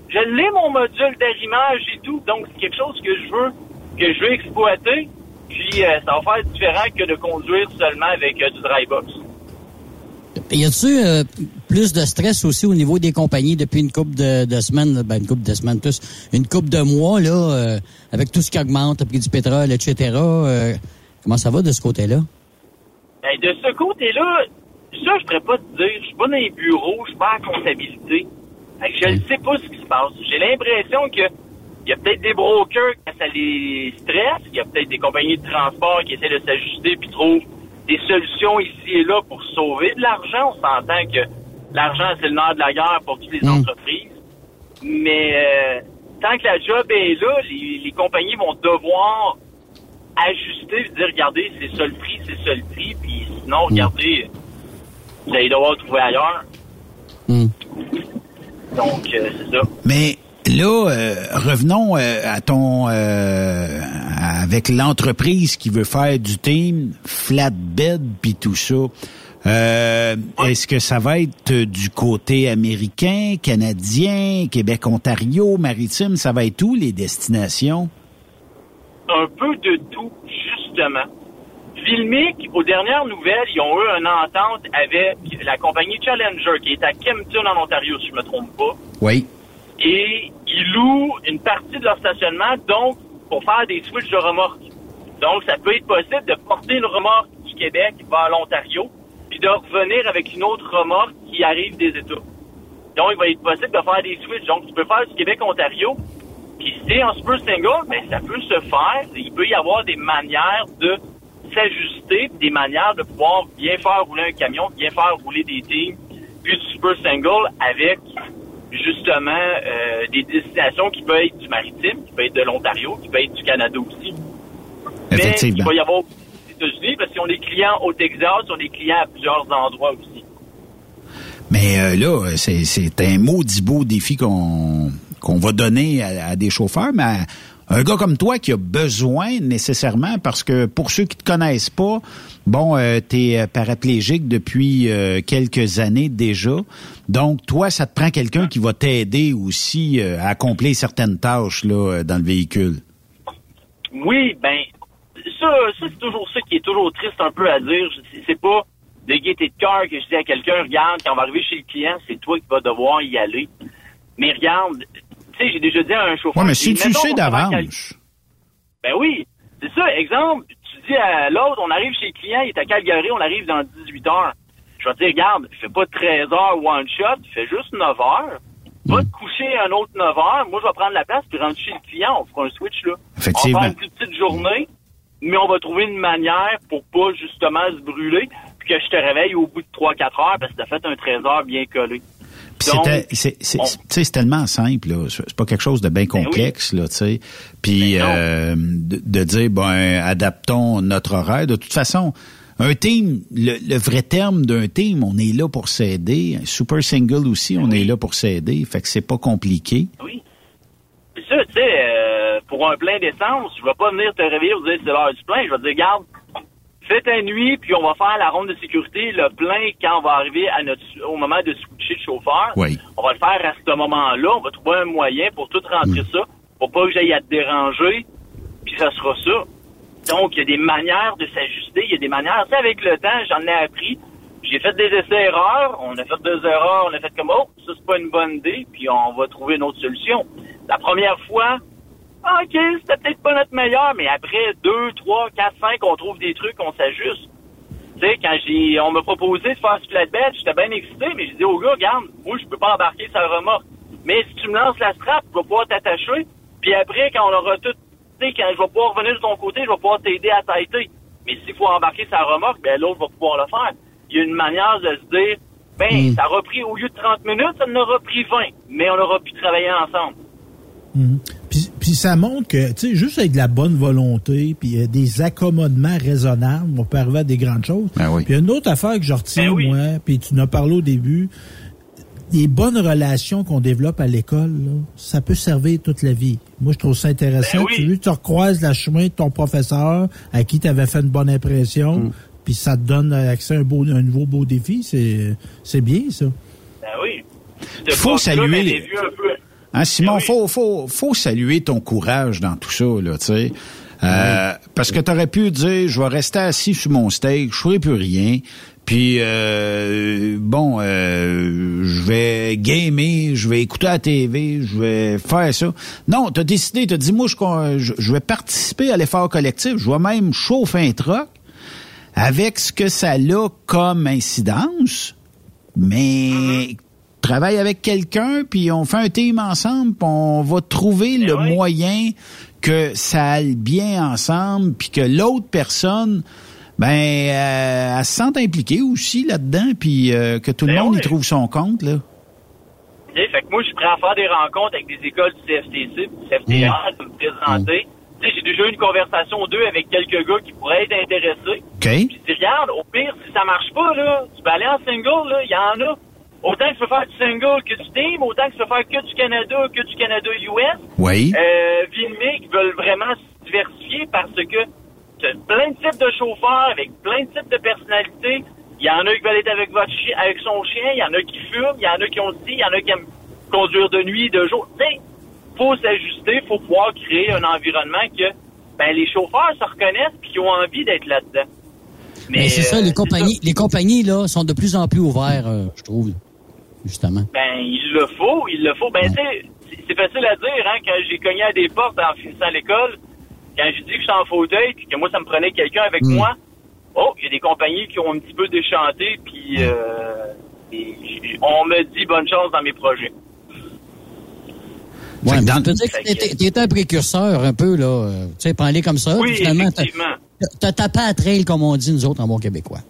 Je l'ai mon module d'arrimage et tout, donc c'est quelque chose que je veux, que je veux exploiter. Puis euh, ça va faire différent que de conduire seulement avec euh, du dry box. Y a-tu euh, plus de stress aussi au niveau des compagnies depuis une couple de, de semaines, ben une couple de semaines plus, une couple de mois là, avec tout ce qui augmente, le prix du pétrole, etc. comment ça va de ce côté-là? Ben, de ce côté-là, ça, je pourrais pas te dire. Je suis pas dans les bureaux, je suis pas en comptabilité. Fait que je ne sais pas ce qui se passe. J'ai l'impression que il y a peut-être des brokers quand ça les stresse. Il y a peut-être des compagnies de transport qui essaient de s'ajuster puis trouvent des solutions ici et là pour sauver de l'argent. On s'entend que l'argent, c'est le nerf de la guerre pour toutes les entreprises. Mais euh, tant que la job est là, les, les compagnies vont devoir ajuster, dire regardez, c'est ça le prix, c'est ça le prix, puis sinon, regardez, vous allez devoir le trouver ailleurs. Donc, euh, c'est ça. Mais là, euh, revenons euh, à ton euh, avec l'entreprise qui veut faire du team flatbed puis tout ça. Euh, Est-ce que ça va être du côté américain, canadien, Québec, Ontario, maritime, ça va être où les destinations? Un peu de tout, justement. Filmic, aux dernières nouvelles, ils ont eu une entente avec la compagnie Challenger, qui est à Kempton, en Ontario, si je me trompe pas. Oui. et ils louent une partie de leur stationnement, donc, pour faire des switches de remorques. Donc, ça peut être possible de porter une remorque du Québec vers l'Ontario, puis de revenir avec une autre remorque qui arrive des États. Donc, il va être possible de faire des switches. Donc, tu peux faire du Québec-Ontario, Puis si t'es en super single, ben ça peut se faire. Il peut y avoir des manières de s'ajuster, des manières de pouvoir bien faire rouler un camion, bien faire rouler des teams, puis du super single avec justement euh, des destinations qui peuvent être du maritime, qui peuvent être de l'Ontario, qui peuvent être du Canada aussi. Mais Effectivement. il va y avoir aussi des États-Unis parce ont des clients au Texas, ont des clients à plusieurs endroits aussi. Mais euh, là, c'est, un maudit beau défi qu'on, qu'on va donner à, à des chauffeurs, mais à un gars comme toi qui a besoin nécessairement, parce que pour ceux qui te connaissent pas, bon, euh, tu es paraplégique depuis euh, quelques années déjà. Donc, toi, ça te prend quelqu'un qui va t'aider aussi euh, à accomplir certaines tâches là, euh, dans le véhicule. Oui, ben ça, ça c'est toujours ça qui est toujours triste un peu à dire. C'est- pas de gaieté de cœur que je dis à quelqu'un, regarde, quand on va arriver chez le client, c'est toi qui vas devoir y aller. Mais regarde, sais, j'ai déjà dit à un chauffeur. Ouais, mais si tu mettons sais d'avance. Ben oui, c'est ça. Exemple, tu dis à l'autre, on arrive chez le client, il est à Calgary, on arrive dans 18 heures. Je vais te dire, regarde, fais pas 13 heures one shot, fais juste 9 heures. Va te coucher un autre 9 heures. Moi, je vais prendre la place puis rentrer chez le client. On fera un switch, là. Effectivement. On va faire une petite journée, mais on va trouver une manière pour pas, justement, se brûler puis que je te réveille au bout de 3-4 heures parce que t'as fait un 13 heures bien collé. Puis c'était- c'est, c'est, on- tu sais, c'est tellement simple, là. C'est pas quelque chose de bien complexe, là, tu sais. Puis euh, de, de dire, ben, adaptons notre horaire. De toute façon, un team, le, le vrai terme d'un team, on est là pour s'aider. Un super single aussi, on est là pour s'aider. Fait que c'est pas compliqué. C'est ça, tu sais, euh, pour un plein d'essence, je vais pas venir te réveiller et dire c'est l'heure du plein. Je vais te dire, garde, fais ta nuit, puis on va faire la ronde de sécurité, le plein, quand on va arriver à notre, au moment de switcher le chauffeur. Oui. On va le faire à ce moment-là. On va trouver un moyen pour tout rentrer ça, pour pas que j'aille à te déranger, puis ça sera ça. Donc, il y a des manières de s'ajuster, il y a des manières. Tu avec le temps, j'en ai appris. J'ai fait des essais-erreurs, on a fait deux erreurs, on a fait comme, oh, ça c'est pas une bonne idée, puis on va trouver une autre solution. La première fois, OK, c'était peut-être pas notre meilleur, mais après deux, trois, quatre, cinq, on trouve des trucs, on s'ajuste. Tu sais, quand j'ai, on m'a proposé de faire ce flatbed, j'étais bien excité, mais j'ai dit au gars, regarde, moi, je peux pas embarquer sa remorque. Mais si tu me lances la strap, je vais pouvoir t'attacher, puis après, quand on aura tout, tu sais, quand je vais pouvoir revenir de ton côté, je vais pouvoir t'aider à t'aider. Mais s'il faut embarquer sa remorque, ben l'autre va pouvoir le faire. Il y a une manière de se dire, ben, ça aura pris, au lieu de 30 minutes, ça en aura pris 20, mais on aura pu travailler ensemble. Mhm. Puis, ça montre que, tu sais, juste avec de la bonne volonté, puis euh, des accommodements raisonnables, on peut arriver à des grandes choses. Ben Puis une autre affaire que je retiens, moi, puis tu en as parlé au début, les bonnes relations qu'on développe à l'école, là, ça peut servir toute la vie. Moi, je trouve ça intéressant. Ben oui. Tu, lui, tu recroises la chemin de ton professeur à qui tu avais fait une bonne impression, Mm. puis ça te donne accès à un, beau, un nouveau beau défi. C'est, c'est bien, ça. Ben oui. Il faut saluer les- Vu un peu. Hein, Simon, faut, faut, faut saluer ton courage dans tout ça, là, tu sais. Euh, Parce que t'aurais pu dire, je vais rester assis sur mon steak, je ferai plus rien. Puis euh, bon, euh, je vais gamer, je vais écouter la TV, je vais faire ça. Non, t'as décidé, t'as dit moi je, je, je vais participer à l'effort collectif, je vais même chauffer un truck avec ce que ça a comme incidence, mais travaille avec quelqu'un, puis on fait un team ensemble, puis on va trouver le moyen que ça aille bien ensemble, puis que l'autre personne, ben, euh, elle se sente impliquée aussi là-dedans, puis euh, que tout le monde y trouve son compte, là. Fait que moi, je suis prêt à faire des rencontres avec des écoles du CFTC, du CFTR, de me présenter. Sais, j'ai déjà eu une conversation ou deux avec quelques gars qui pourraient être intéressés. OK? Puis je dis, regarde, au pire, si ça marche pas, là, tu peux aller en single, là, il y en a. Autant que tu peux faire du single que du team, autant que tu peux faire que du Canada, que du Canada-US. Oui. Euh, Villemé qui veulent vraiment se diversifier parce que tu as plein de types de chauffeurs avec plein de types de personnalités. Il y en a qui veulent être avec votre chien, avec son chien, il y en a qui fument, il y en a qui ont dit, il y en a qui aiment conduire de nuit, de jour. Sais, faut s'ajuster, faut pouvoir créer un environnement que ben, les chauffeurs se reconnaissent et qui ont envie d'être là-dedans. Mais c'est ça, euh, les compagnies, les compagnies là sont de plus en plus ouvertes, euh, je trouve, justement? Ben, il le faut, il le faut. Ben, tu sais, c'est- c'est facile à dire, hein, quand j'ai cogné à des portes en finissant l'école, quand j'ai dit que j'étais en fauteuil, puis que moi, ça me prenait quelqu'un avec Mm. moi, oh, il y a des compagnies qui ont un petit peu déchanté, puis euh, on me dit bonne chance dans mes projets. Ouais, mais dire que t'étais- un précurseur un peu, là. Tu sais, prends-les comme ça. Oui, finalement, t'as- effectivement. t'as tapé à trail, comme on dit, nous autres, en bon québécois.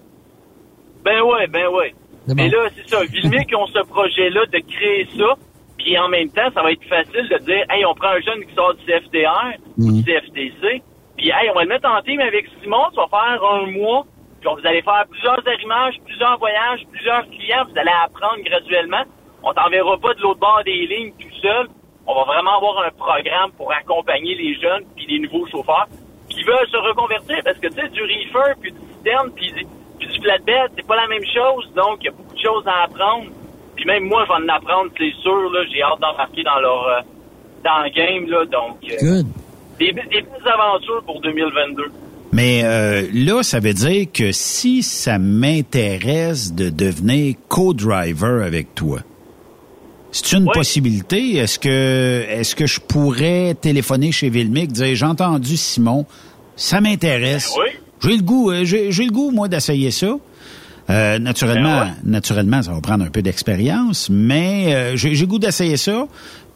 Ben ouais, ben ouais. Mais là, c'est ça. Vilmic ont ce projet-là de créer ça. Puis en même temps, ça va être facile de dire, hey, on prend un jeune qui sort du CFTR ou du CFTC. Puis hey, on va le mettre en team avec Simon. Tu vas faire un mois. Puis vous allez faire plusieurs arrimages, plusieurs voyages, plusieurs clients. Vous allez apprendre graduellement. On t'enverra pas de l'autre bord des lignes tout seul. On va vraiment avoir un programme pour accompagner les jeunes puis les nouveaux chauffeurs qui veulent se reconvertir parce que tu sais du reefer puis du citerne puis puis du flatbed c'est pas la même chose donc il y a beaucoup de choses à apprendre puis même moi je vais en apprendre c'est sûr là j'ai hâte d'embarquer dans leur euh, dans le game là donc euh, Good. des, des belles aventures pour 2022 Mais euh, là, ça veut dire que si ça m'intéresse de devenir co-driver avec toi, c'est une possibilité? Est-ce que est-ce que je pourrais téléphoner chez Vilmic dire j'ai entendu Simon, ça m'intéresse. J'ai le goût, euh, j'ai le goût moi d'essayer ça. Euh, naturellement, naturellement, ça va prendre un peu d'expérience, mais euh, j'ai le goût d'essayer ça.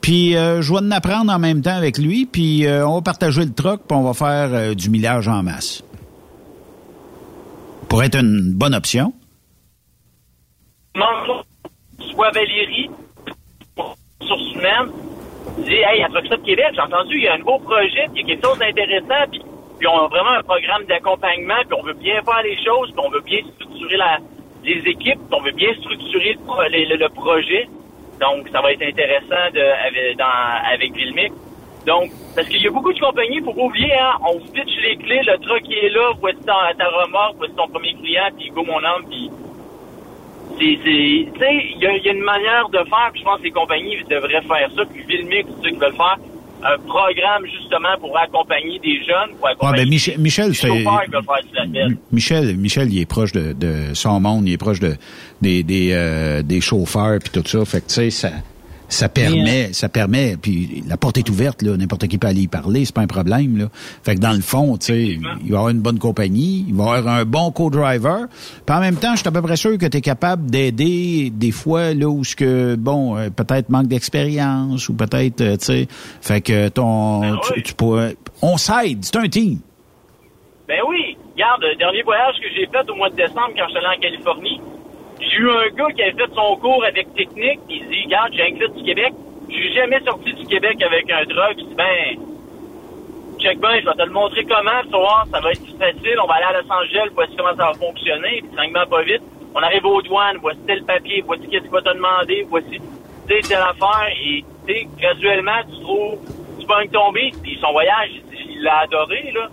Puis euh, je vais en apprendre en même temps avec lui, puis euh, on va partager le truck, puis on va faire euh, du millage en masse. Pour être une bonne option. Soit Valérie sur humaine dit hey à Québec j'ai entendu il y a un nouveau projet puis il y a quelque chose d'intéressant puis, puis on a vraiment un programme d'accompagnement puis on veut bien faire les choses puis on veut bien structurer la, les équipes puis on veut bien structurer le, pro- le- le- le projet. Donc ça va être intéressant avec, dans, avec Vilmic donc parce qu'il y a beaucoup de compagnies faut pas oublier hein on pitch les clés le truck est là voici ta, ta remorque voici ton premier client puis go mon homme puis tu sais, il y a, il y a une manière de faire, puis je pense que les compagnies devraient faire ça, puis Vilmix, ceux qui veulent faire un programme justement pour accompagner des jeunes, pour Ouais, accompagner ben Michel, Michel des c'est chauffeurs qui veulent faire. Michel, Michel, il est proche de, de son monde, il est proche de des des, euh, des chauffeurs puis tout ça. Fait que tu sais, ça ça permet, ça permet. Puis la porte est ouverte là, n'importe qui peut aller y parler, c'est pas un problème là. Fait que dans le fond, tu sais, il va y avoir une bonne compagnie, il va y avoir un bon co-driver. Puis en même temps, je suis à peu près sûr que tu es capable d'aider des fois là où ce que bon, euh, peut-être manque d'expérience ou peut-être, euh, tu sais, fait que ton, tu, tu pourrais, on s'aide, c'est un team. Ben oui, regarde, le dernier voyage que j'ai fait au mois de décembre quand je suis allé en Californie, j'ai eu un gars qui avait fait son cours avec technique, il dit, regarde, j'ai un du Québec, je suis jamais sorti du Québec avec un drug, je dis, ben, check ben, je vais te le montrer comment, tu voir, ça va être facile, on va aller à Los Angeles, voici comment ça va fonctionner, puis tranquillement pas vite, on arrive aux douanes, voici tel papier, voici qu'est-ce qu'il va te demander, voici, telle affaire, et, tu sais, graduellement, tu trouves, tu pognes ton beat, puis son voyage, il l'a adoré, là.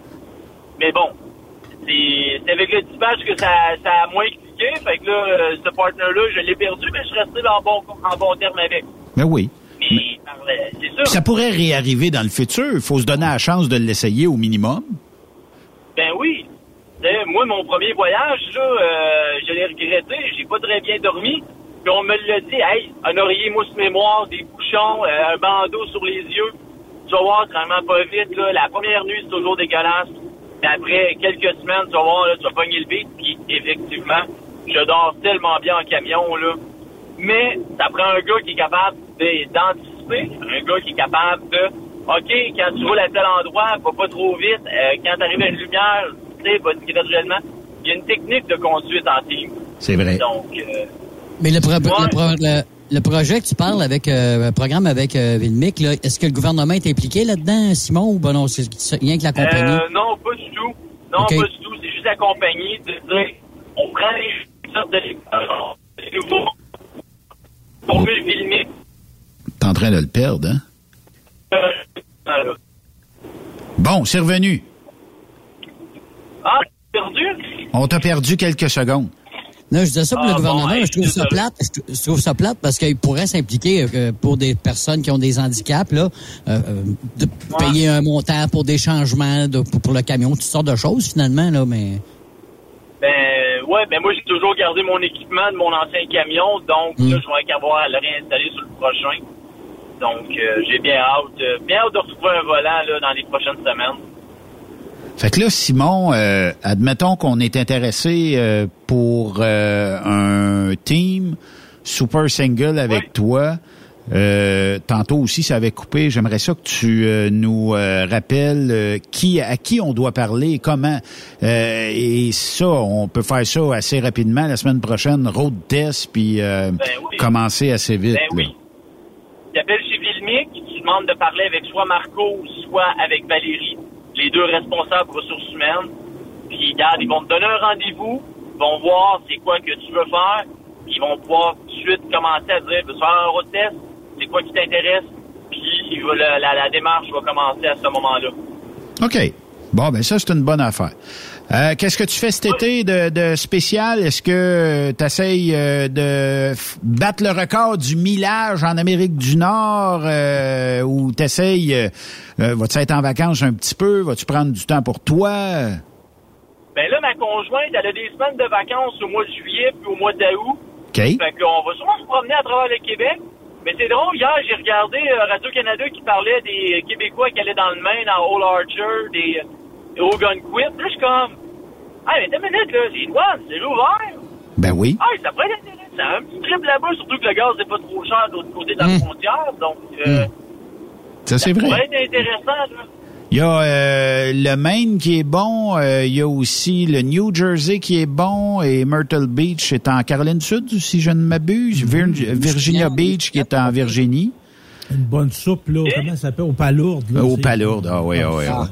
Mais bon, c'est c'est avec le dispatch que ça, ça a moins Fait que là, euh, ce partner-là, je l'ai perdu, mais je suis resté en bon, en bon terme avec. Mais oui. Mais sûr. ça pourrait réarriver dans le futur. Il faut se donner la chance de l'essayer au minimum. Ben oui. Moi, mon premier voyage, là, euh, je l'ai regretté. J'ai pas très bien dormi. Puis on me l'a dit, hey, un oreiller mousse mémoire, des bouchons, euh, un bandeau sur les yeux. Tu vas voir, tranquillement pas vite, là. La première nuit, c'est toujours dégueulasse. Mais après quelques semaines, tu vas voir, là, tu vas pogner le beat. Puis effectivement, je dors tellement bien en camion, là. Mais ça prend un gars qui est capable de- d'anticiper, un gars qui est capable de, OK, quand tu roules à tel endroit, va pas trop vite. Euh, quand tu arrives à une lumière, tu sais, vas graduellement. Il y a une technique de conduite en team. C'est vrai. Donc, euh, Mais le, pro- le pro- le- le projet que tu parles avec, euh, le programme avec euh, Vilmic, là, est-ce que le gouvernement est impliqué là-dedans, Simon, ou ben non, c'est rien que la compagnie? euh, non, pas du tout. Non, pas du tout. C'est juste la compagnie de dire, on prend les sortes de nouveaux pour mieux le filmer. T'es en train de le perdre, hein? Euh. Bon, c'est revenu. Ah, perdu? On t'a perdu quelques secondes. Non, je disais ça pour Ah, le bon, gouvernement, hey, je trouve ça plate. Je, trouve ça plate parce qu'il pourrait s'impliquer euh, pour des personnes qui ont des handicaps, là, euh, euh, de payer un montant pour des changements de, pour, pour le camion, toutes sortes de choses finalement, là, mais. Ben, ouais, ben moi, j'ai toujours gardé mon équipement de mon ancien camion, donc Mm. là, je vais avoir à le réinstaller sur le prochain. Donc, euh, j'ai bien hâte, bien hâte de retrouver un volant, là, dans les prochaines semaines. Fait que là, Simon, euh, admettons qu'on est intéressé euh, pour euh, un team super single avec toi. Euh, tantôt aussi, ça avait coupé. J'aimerais ça que tu euh, nous euh, rappelles euh, qui à qui on doit parler, comment. Euh, et ça, on peut faire ça assez rapidement la semaine prochaine, road test, puis euh, commencer assez vite. Ben oui. Tu appelles chez Vilmic, tu demandes de parler avec soit Marco soit avec Valérie, les deux responsables ressources humaines. Puis, regarde, ils vont te donner un rendez-vous, ils vont voir c'est quoi que tu veux faire, ils vont pouvoir tout de suite commencer à dire, veux faire un road test, c'est quoi qui t'intéresse, puis la- la démarche va commencer à ce moment-là. OK. Bon, ben ça, c'est une bonne affaire. Euh, Qu'est-ce que tu fais cet été de, de spécial? Est-ce que tu essayes de f- battre le record du millage en Amérique du Nord euh, ou tu essayes... Vas-tu être en vacances un petit peu? Vas-tu prendre du temps pour toi? Ben là, ma conjointe, elle a des semaines de vacances au mois de juillet puis au mois d'août. OK. Fait qu'on va sûrement se promener à travers le Québec. Mais c'est drôle, hier, j'ai regardé euh, Radio-Canada qui parlait des Québécois qui allaient dans le Maine, à Old Archer, des, des. Puis là, je suis comme, ah, mais t'as une minute, là, c'est douane, c'est ouvert. Ben oui. Ah, ça pourrait être intéressant. Un petit trip là-bas, surtout que le gaz n'est pas trop cher de l'autre côté de la Mm. frontière. Donc, euh, Ça, c'est ça vrai. pourrait être intéressant, là. Il y a euh, le Maine qui est bon. euh, il y a aussi le New Jersey qui est bon. Et Myrtle Beach est en Caroline du Sud, si je ne m'abuse. Vir- Virginia Beach qui est en Virginie. Une bonne soupe, là. Comment ça s'appelle? Au palourde, là. Au Palourde, ah oui, ah oui, ah oui.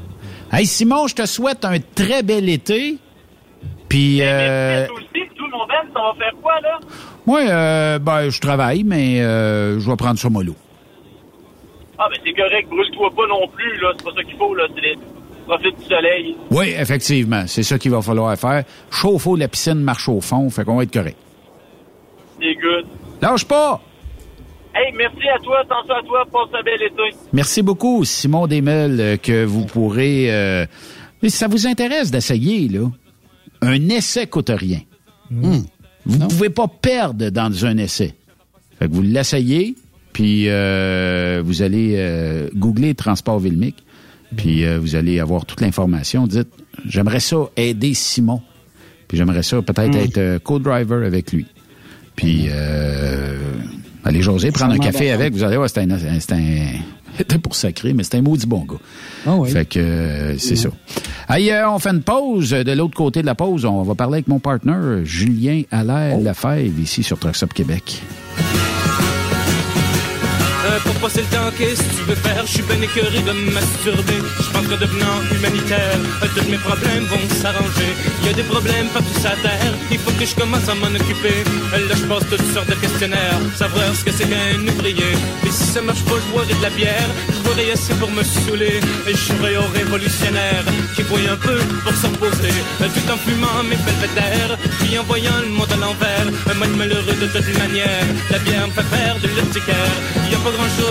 Hey Simon, je te souhaite un très bel été. Puis, euh, aussi, tout le monde aime, ça va faire quoi, là? moi, euh, ben, je travaille, mais euh, je vais prendre ça mollo. Ah, ben c'est correct, brûle-toi pas non plus, là. C'est pas ça qu'il faut, là. C'est les... Profite du soleil. Oui, effectivement, c'est ça qu'il va falloir faire. Chauffe-eau, la piscine marche au fond, fait qu'on va être correct. C'est good. Lâche pas! Hey, merci à toi, attention à toi, passe un bel été. Merci beaucoup, Simon Desmeules, euh, que vous pourrez... euh, mais si ça vous intéresse d'essayer, là, un essai coûte rien. Vous ne pouvez pas perdre dans un essai. Fait que vous l'essayez, puis euh, vous allez euh, googler Transport Vilmic, puis euh, vous allez avoir toute l'information. Dites, j'aimerais ça aider Simon, puis j'aimerais ça peut-être être euh, co-driver avec lui. Puis, euh, allez jaser, prendre un café avec, vous allez voir, c'est un... C'était pour sacrer, mais c'est un maudit bon gars. Ah oui. Fait que euh, c'est ça. Hey, euh, on fait une pause. De l'autre côté de la pause, on va parler avec mon partenaire Julien Allaire Lefebvre, ici sur Trucks Up Québec. Passer le temps, qu'est-ce que tu veux faire? Je suis ben écœuré de masturber. Je pense qu'en devenant humanitaire, euh, tous mes problèmes vont s'arranger. Il y a des problèmes partout sur terre, il faut que je commence à m'en occuper. Euh, Là, je passe toutes sortes de questionnaires, savoir ce que c'est qu'un ouvrier. Et si ça marche pas, je boirai de la bière, je boirai assez pour me saouler. Et je serai au révolutionnaire qui voit un peu pour s'opposer, euh, tout en fumant mes belvédères, puis en voyant le monde à l'envers. Euh, Moi, malheureux de toute manière, la bière me fait faire de l'urticaire. Y a pas grand chose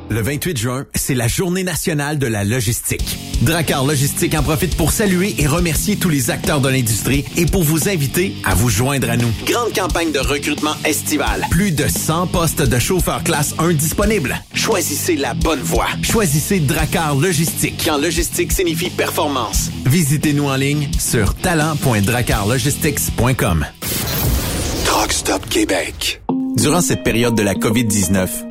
Le 28 juin, c'est la journée nationale de la logistique. Dracar Logistique en profite pour saluer et remercier tous les acteurs de l'industrie et pour vous inviter à vous joindre à nous. Grande campagne de recrutement estival. Plus de 100 postes de chauffeurs classe 1 disponibles. Choisissez la bonne voie. Choisissez Dracar Logistique. Quand logistique signifie performance. Visitez-nous en ligne sur talent.dracarlogistics.com. Truck Stop Québec. Durant cette période de la COVID-19,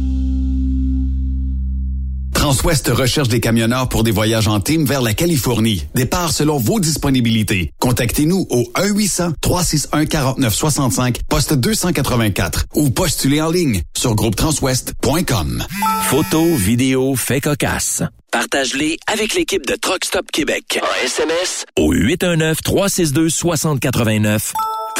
Transwest recherche des camionneurs pour des voyages en team vers la Californie. Départ selon vos disponibilités. Contactez-nous au 1-800-361-4965, poste 284 ou postulez en ligne sur groupetranswest.com. Photos, vidéos, faits cocasse. Partage-les avec l'équipe de Truck Stop Québec. En SMS au 819-362-6089.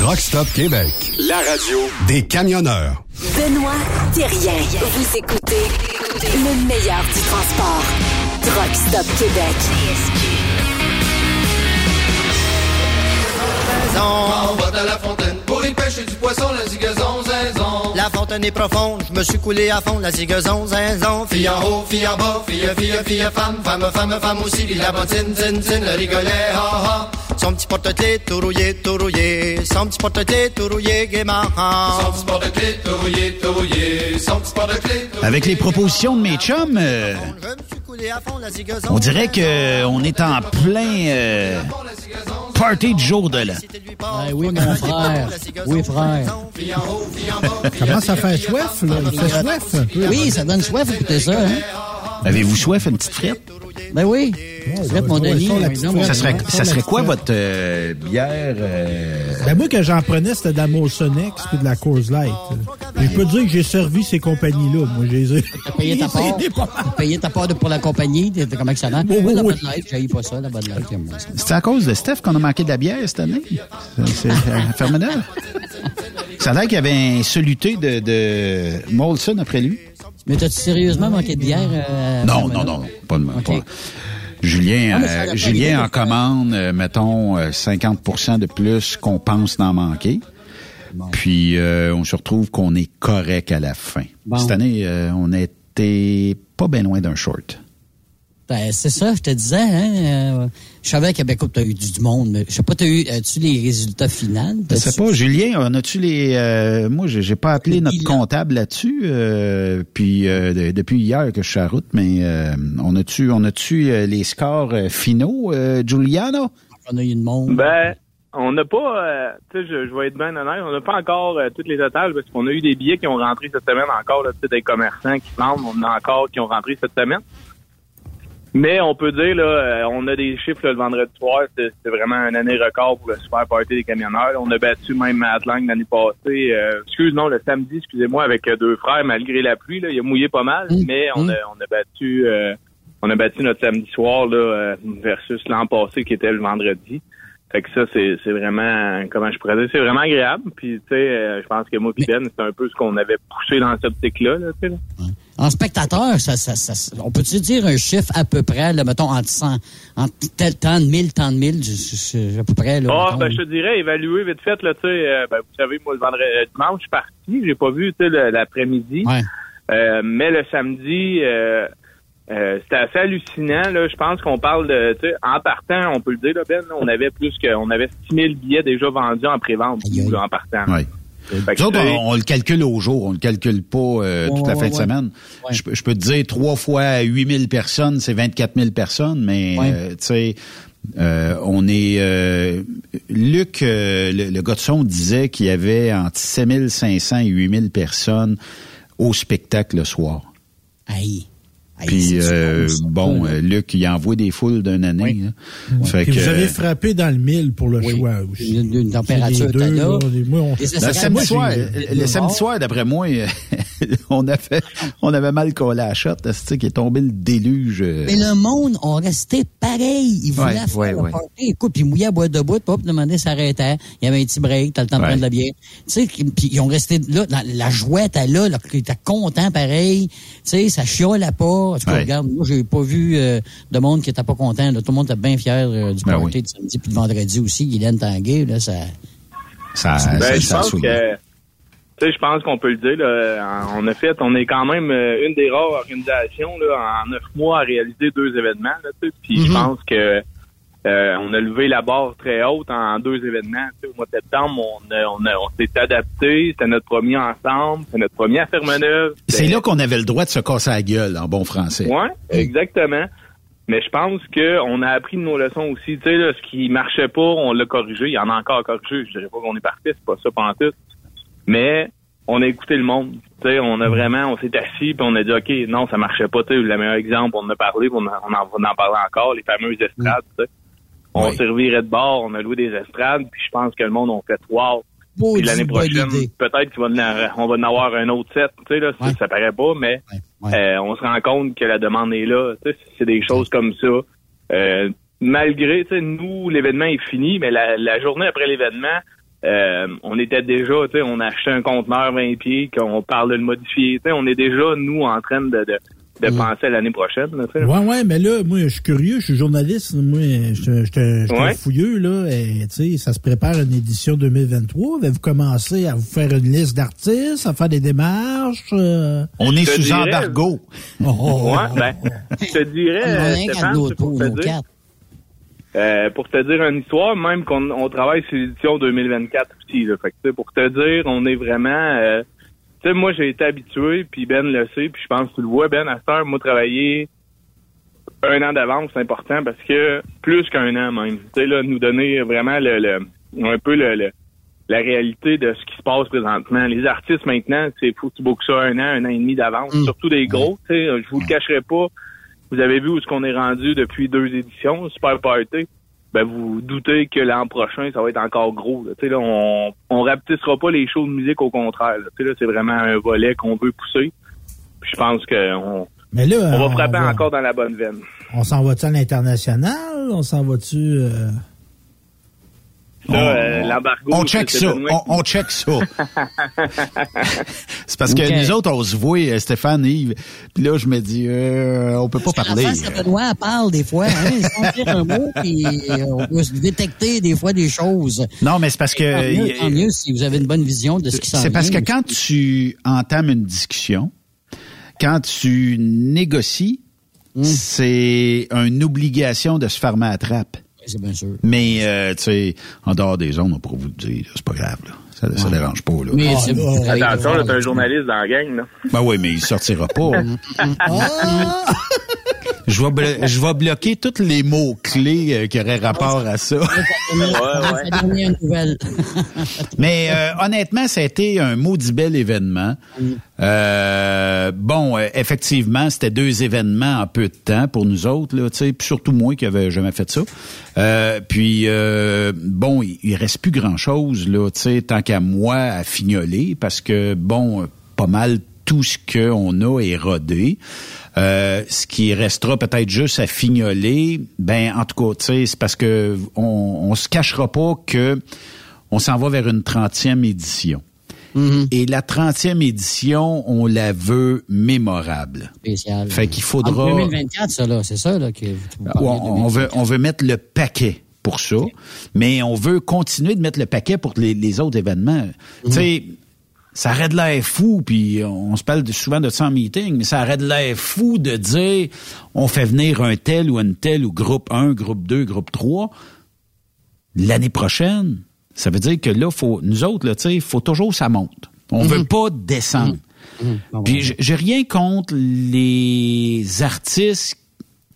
Truck Stop Québec. La radio Des camionneurs. Benoît Thérien. Vous écoutez le meilleur du transport. Truck Stop Québec. On va à la fontaine pour y pêcher du poisson, la zigazon, zinzon. La fontaine est profonde, je me suis coulé à fond, la zigazon, zinzon. Fille en haut, fille en bas, fille, fille, fille, femme, femme, femme, femme aussi, puis la bottine, zin, zin, le rigolet, ha, ha. Son petit porte-clés tout rouillé, tout rouillé. Son petit porte-clés tout rouillé, gaiement. Son petit porte-clés tout rouillé, tout rouillé. Son petit porte-clés tout Avec les propositions de mes chums, euh, on dirait que on est en plein euh, party de jour de. Ouais, oui, mon frère. Oui, frère. Comment ça fait soif, là? Il fait soif. Oui, ça donne soif écoutez ça. Hein? Avez-vous soif une petite frite? Ben oui. Mon Ça serait, mon- ça serait quoi votre euh, bière? euh, Ben moi, quand j'en prenais, c'était de la Molson X puis de la Coors Light. Je peux te dire que j'ai servi ces compagnies-là. Moi, j'ai les ai... T'as payé ta part? T'as payé ta part de- pour la compagnie? T'es- que ça va? Oui, oui, la Light, j'haïs pas ça, la Bud Light. j'aime ça. C'est à cause de Steph qu'on a manqué de la bière cette année? C'est- C'est euh, Fermeneuve? Ça a l'air qu'il y avait un soluté de, de Molson après lui. Mais t'as-tu sérieusement manqué de bière? euh, Non, non, non, pas de pas. Julien, Ah, euh, Julien en commande, euh, mettons, euh, 50% de plus qu'on pense d'en manquer. Puis, euh, on se retrouve qu'on est correct à la fin. Bon. Cette année, euh, on était pas bien loin d'un short. Ben, c'est ça, je te disais, hein. euh, je savais qu'à Québec, t'as eu du, du monde, mais je sais pas, t'as eu, as-tu les résultats finaux? Je sais pas, Julien, on a-tu les... euh, moi, j'ai pas appelé notre comptable là-dessus, euh, puis euh, de- depuis hier que je suis à route, mais euh, on a-tu on a-tu euh, les scores finaux, euh, Giuliano? On a eu une monde. Ben, on n'a pas, euh, tu sais, je, je vais être bien honnête, on n'a pas encore euh, toutes les totales parce qu'on a eu des billets qui ont rentré cette semaine encore, là, tu sais, des commerçants qui vendent, on en a encore qui ont rentré cette semaine. Mais on peut dire, là, euh, on a des chiffres là, le vendredi soir, c'est c'est vraiment une année record pour le super party des camionneurs. On a battu même Matt Lang l'année passée. Euh, excuse, non, le samedi, excusez-moi, avec euh, deux frères, malgré la pluie, là, il a mouillé pas mal, mais on a, on a battu euh, on a battu notre samedi soir là, euh, versus l'an passé qui était le vendredi. Fait que ça, c'est c'est vraiment, comment je pourrais dire, c'est vraiment agréable. Puis, tu sais, euh, je pense que moi Ben, c'est un peu ce qu'on avait poussé dans cette optique-là. Là, tu sais, là. En spectateur, ça, ça, ça, on peut-tu dire un chiffre à peu près, là, mettons, entre 100, entre tel temps de 1000, tant de 1000, je- je- je- à peu près, là. Ah, mettons? ben, je te dirais, évaluer vite fait, là, tu sais, euh, ben, vous savez, moi, le vendredi, euh, dimanche, je suis parti, j'ai pas vu, tu sais, l'après-midi. Euh, mais le samedi, euh, euh, c'était assez hallucinant, là. Je pense qu'on parle de, tu sais, en partant, on peut le dire, là, Ben, là, on avait plus que, on avait 6000 billets déjà vendus en pré-vente, en partant. Oui. Que, Nous autres, on, on le calcule au jour, on le calcule pas euh, Ouais, toute la ouais, fin de ouais. semaine. Je, peux- je peux te dire, trois fois 8000 personnes, c'est 24 000 personnes, mais Ouais. euh, tu sais, euh, on est... euh, Luc, euh, le, le gars de son, disait qu'il y avait entre 7500 et 8000 personnes au spectacle le soir. Aïe. Puis, euh, bon, euh, Luc, il envoie des foules d'une année. hein. Fait Puis que, vous avez frappé dans le mille pour le choix aussi. Une, une température Les deux, là. les- moi, on- Le ça- samedi soir, j'ai- le samedi soir, d'après moi, on avait, on avait mal collé à la shot, c'est qui est tombé le déluge. euh. Mais le monde a resté pareil. Il voulait Ouais, faire ouais, le ouais. party. Écoute, puis il mouillait à boîte de bout, hop, demandait s'arrêtait. Il y avait un petit break, t'as le temps de prendre de la bière. Tu sais, puis ils ont resté là, la, la joie était là, là, ils étaient contents pareil. Tu sais, ça chiolait pas. En tout cas, Ouais. regarde, moi, j'ai pas vu euh, de monde qui était pas content. là. Tout le monde était bien fier euh, du Ben party de samedi puis de vendredi aussi. Guylaine Tanguay, là, ça... Ça, Ben, ça, je pense que, tu sais, je pense qu'on peut le dire. Là, on a fait, on est quand même euh, une des rares organisations là, en neuf mois à réaliser deux événements. Là, puis je Mhm. pense que Euh, on a levé la barre très haute en deux événements. Tu sais, au mois de septembre, on, a- on, a- on s'est adapté. C'était notre premier ensemble. C'était notre premier à Fermeneuve. C'est là qu'on avait le droit de se casser la gueule, en bon français. Ouais, exactement. Mais je pense que on a appris de nos leçons aussi. Tu sais, là, ce qui marchait pas, on l'a corrigé. Il y en a encore à corriger. Je dirais pas qu'on est parti, c'est pas ça pantoute. Mais on a écouté le monde. Tu sais, on a vraiment, on s'est assis puis on a dit, OK, non, ça marchait pas. Tu sais, le meilleur exemple, on en a parlé, on, en- on en parler encore, les fameuses estrades. tu sais. On servirait de bord, on a loué des estrades, puis je pense que le monde a fait wow. Puis l'année prochaine, peut-être qu'on va, en- on va en avoir un autre set. Tu sais, là, ça, ça paraît pas, mais euh, on se rend compte que la demande est là. Tu sais, c'est des choses comme ça. Euh, malgré, tu sais, nous, l'événement est fini, mais la, la journée après l'événement, euh, on était déjà, tu sais, on a acheté un conteneur 20 pieds, qu'on parle de le modifier. Tu sais, on est déjà, nous, en train de, de, de penser à l'année prochaine. là, tu sais. Ouais, ouais, mais là, moi, je suis curieux, je suis journaliste, moi, je suis Ouais. fouilleux, là, et, tu sais, ça se prépare une édition 2023. Avez-vous commencé à vous faire une liste d'artistes, à faire des démarches? euh? On est sous dirais- embargo. Oh, Ouais, ben, je te dirais, euh, Stéphane, pour te dire, euh, pour te dire une histoire, même qu'on on travaille sur l'édition 2024 aussi. Là, fait que, tu sais, pour te dire, on est vraiment... euh, tu sais, moi, j'ai été habitué, puis Ben le sait, puis je pense que tu le vois, Ben, à cette heure, moi, travailler un an d'avance, c'est important parce que plus qu'un an même. Tu sais, là, nous donner vraiment le, le- un peu le, le- la réalité de ce qui se passe présentement. Les artistes, maintenant, c'est faut que tu bookes ça un an, un an et demi d'avance, surtout des gros. Tu sais, je vous le cacherai pas. Vous avez vu où est-ce qu'on est rendu depuis deux éditions, Super Party. Ben, vous doutez que l'an prochain, ça va être encore gros. Là. Tu sais, là, on on rapetissera pas les shows de musique, au contraire. là. Tu sais, là, c'est vraiment un volet qu'on veut pousser. Puis je pense qu'on Mais là, on va on frapper va- encore dans la bonne veine. On s'en va-tu à l'international? On s'en va-tu... euh, euh, l'embargo, On check c'est ça. On, on check ça. C'est parce que Ok. nous autres, on se voit, euh, Stéphane, Yves. Puis là, je me dis, euh, on peut pas parler. Face à Benoît, parle des fois, hein, sans dire un mot, puis euh, on peut se détecter des fois des choses. Non, mais c'est parce que... Tant mieux, tant mieux si vous avez une bonne vision de ce qui s'en C'est parce que quand tu entames une discussion, quand tu négocies, Hmm. c'est une obligation de se fermer à la trappe. C'est bien sûr. Mais, euh, tu sais, en dehors des zones, on pourra vous le dire, c'est pas grave, là. Ça, ça dérange pas, là. Mais c'est- Attention, là, t'es un journaliste dans la gang, là. Ben oui, mais il sortira pas. Ah! je, vais blo- je vais bloquer tous les mots-clés euh, qui auraient rapport à ça. Mais euh, honnêtement, ça a été un maudit bel événement. Euh, bon, euh, effectivement, c'était deux événements en peu de temps pour nous autres, là, tu sais, puis surtout moi qui avait jamais fait ça. Euh, puis euh, bon, il, il reste plus grand chose là, tu sais, tant qu'à moi à fignoler, parce que bon, pas mal tout ce qu'on a est rodé. Euh, ce qui restera peut-être juste à fignoler, ben en tout cas, c'est parce que on, on se cachera pas que on s'en va vers une 30e édition. Et la 30e édition, on la veut mémorable. Spécial. Fait qu'il En faudra... 2024, ça, là, c'est ça, là, que vous on, on veut, on veut mettre le paquet pour ça, mais on veut continuer de mettre le paquet pour les, les autres événements. Tu sais, ça aurait de l'air fou, puis on se parle souvent de ça en meeting, mais ça aurait de l'air fou de dire on fait venir un tel ou une telle ou groupe 1, groupe 2, groupe 3 l'année prochaine. Ça veut dire que là, faut, nous autres, là, sais, faut toujours que ça monte. On veut pas descendre. Puis j'ai- j'ai rien contre les artistes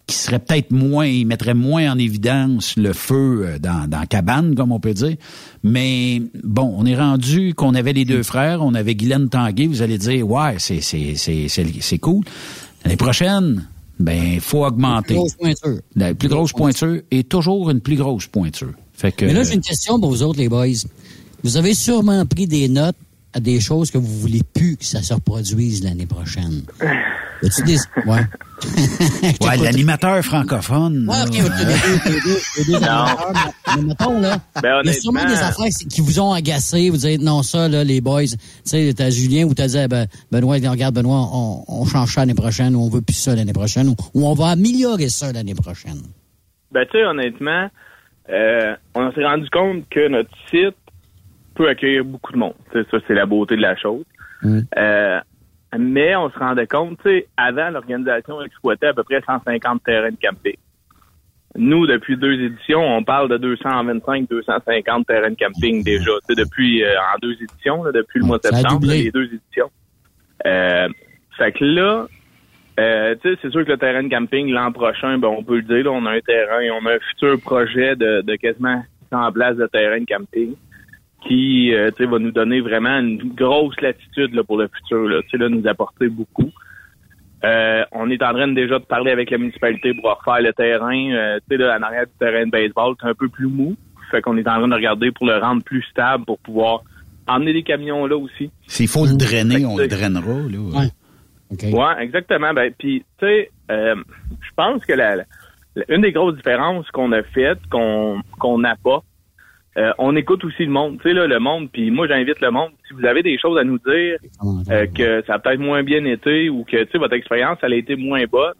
qui seraient peut-être moins, ils mettraient moins en évidence le feu euh, dans, dans la cabane, comme on peut dire. Mais bon, on est rendu qu'on avait les deux frères, on avait Guylaine Tanguay, vous allez dire, ouais, c'est, c'est, c'est, c'est, cool. L'année prochaine, ben, faut augmenter. Grosse pointure. La plus grosse pointure et toujours une plus grosse pointure. Fait que, Mais là, j'ai une question pour vous autres, les boys. Vous avez sûrement pris des notes à des choses que vous voulez plus que ça se reproduise l'année prochaine. Y a-tu des... Ouais. ouais, l'animateur francophone. Ouais, ok, deux, deux, animateurs, mais- mettons, là, Ben, il y a sûrement des affaires qui vous ont agacé. Vous dites, non, ça, là, les boys, tu sais, t'as Julien ou t'as dit, eh ben, Benoît, regarde, Benoît, on, on change ça l'année prochaine, ou on veut plus ça l'année prochaine, ou, ou on va améliorer ça l'année prochaine. Ben, tu sais, honnêtement, euh, on s'est rendu compte que notre site peut accueillir beaucoup de monde. Ça, c'est la beauté de la chose. Euh, mais on se rendait compte, tu sais, avant, l'organisation exploitait à peu près 150 terrains de camping. nous, depuis deux éditions, on parle de 225, 250 terrains de camping déjà. Tu sais, depuis euh, en deux éditions, là, depuis le mois de septembre, les deux éditions. Euh, fait que là, euh, c'est sûr que le terrain de camping l'an prochain, ben on peut le dire, là, on a un terrain, on a un futur projet de, de quasiment 100 places de terrain de camping qui, euh, tu sais, va nous donner vraiment une grosse latitude là, pour le futur. Là, tu sais, là, nous apporter beaucoup. Euh, on est en train déjà de parler avec la municipalité pour refaire le terrain. Euh, tu sais, là, en arrière du terrain de baseball, c'est un peu plus mou. Fait qu'on est en train de regarder pour le rendre plus stable pour pouvoir emmener des camions là aussi. S'il faut le drainer, on le drainera. Là. Ouais, exactement. Ben, puis, tu sais, euh, je pense que la, la- une des grosses différences qu'on a faites, qu'on qu'on n'a pas, euh, on écoute aussi le monde. Tu sais, là, le monde, puis moi, j'invite le monde, si vous avez des choses à nous dire, euh, que ça a peut-être moins bien été ou que, tu sais, votre expérience, elle a été moins bonne,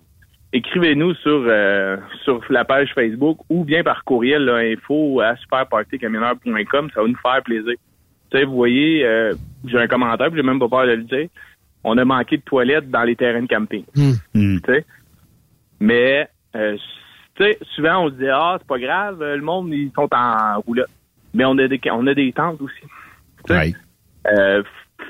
écrivez-nous sur euh, sur la page Facebook ou bien par courriel, là, info à superpartycamionneur.com, ça va nous faire plaisir. Tu sais, vous voyez, euh, j'ai un commentaire, puis j'ai même pas peur de le dire. On a manqué de toilettes dans les terrains de camping. Hmm. Tu sais. Mais, euh, tu sais, souvent, on se dit, ah, c'est pas grave, euh, le monde, ils sont en roulotte. Mais on a des, on a des tentes aussi. Sais. Euh,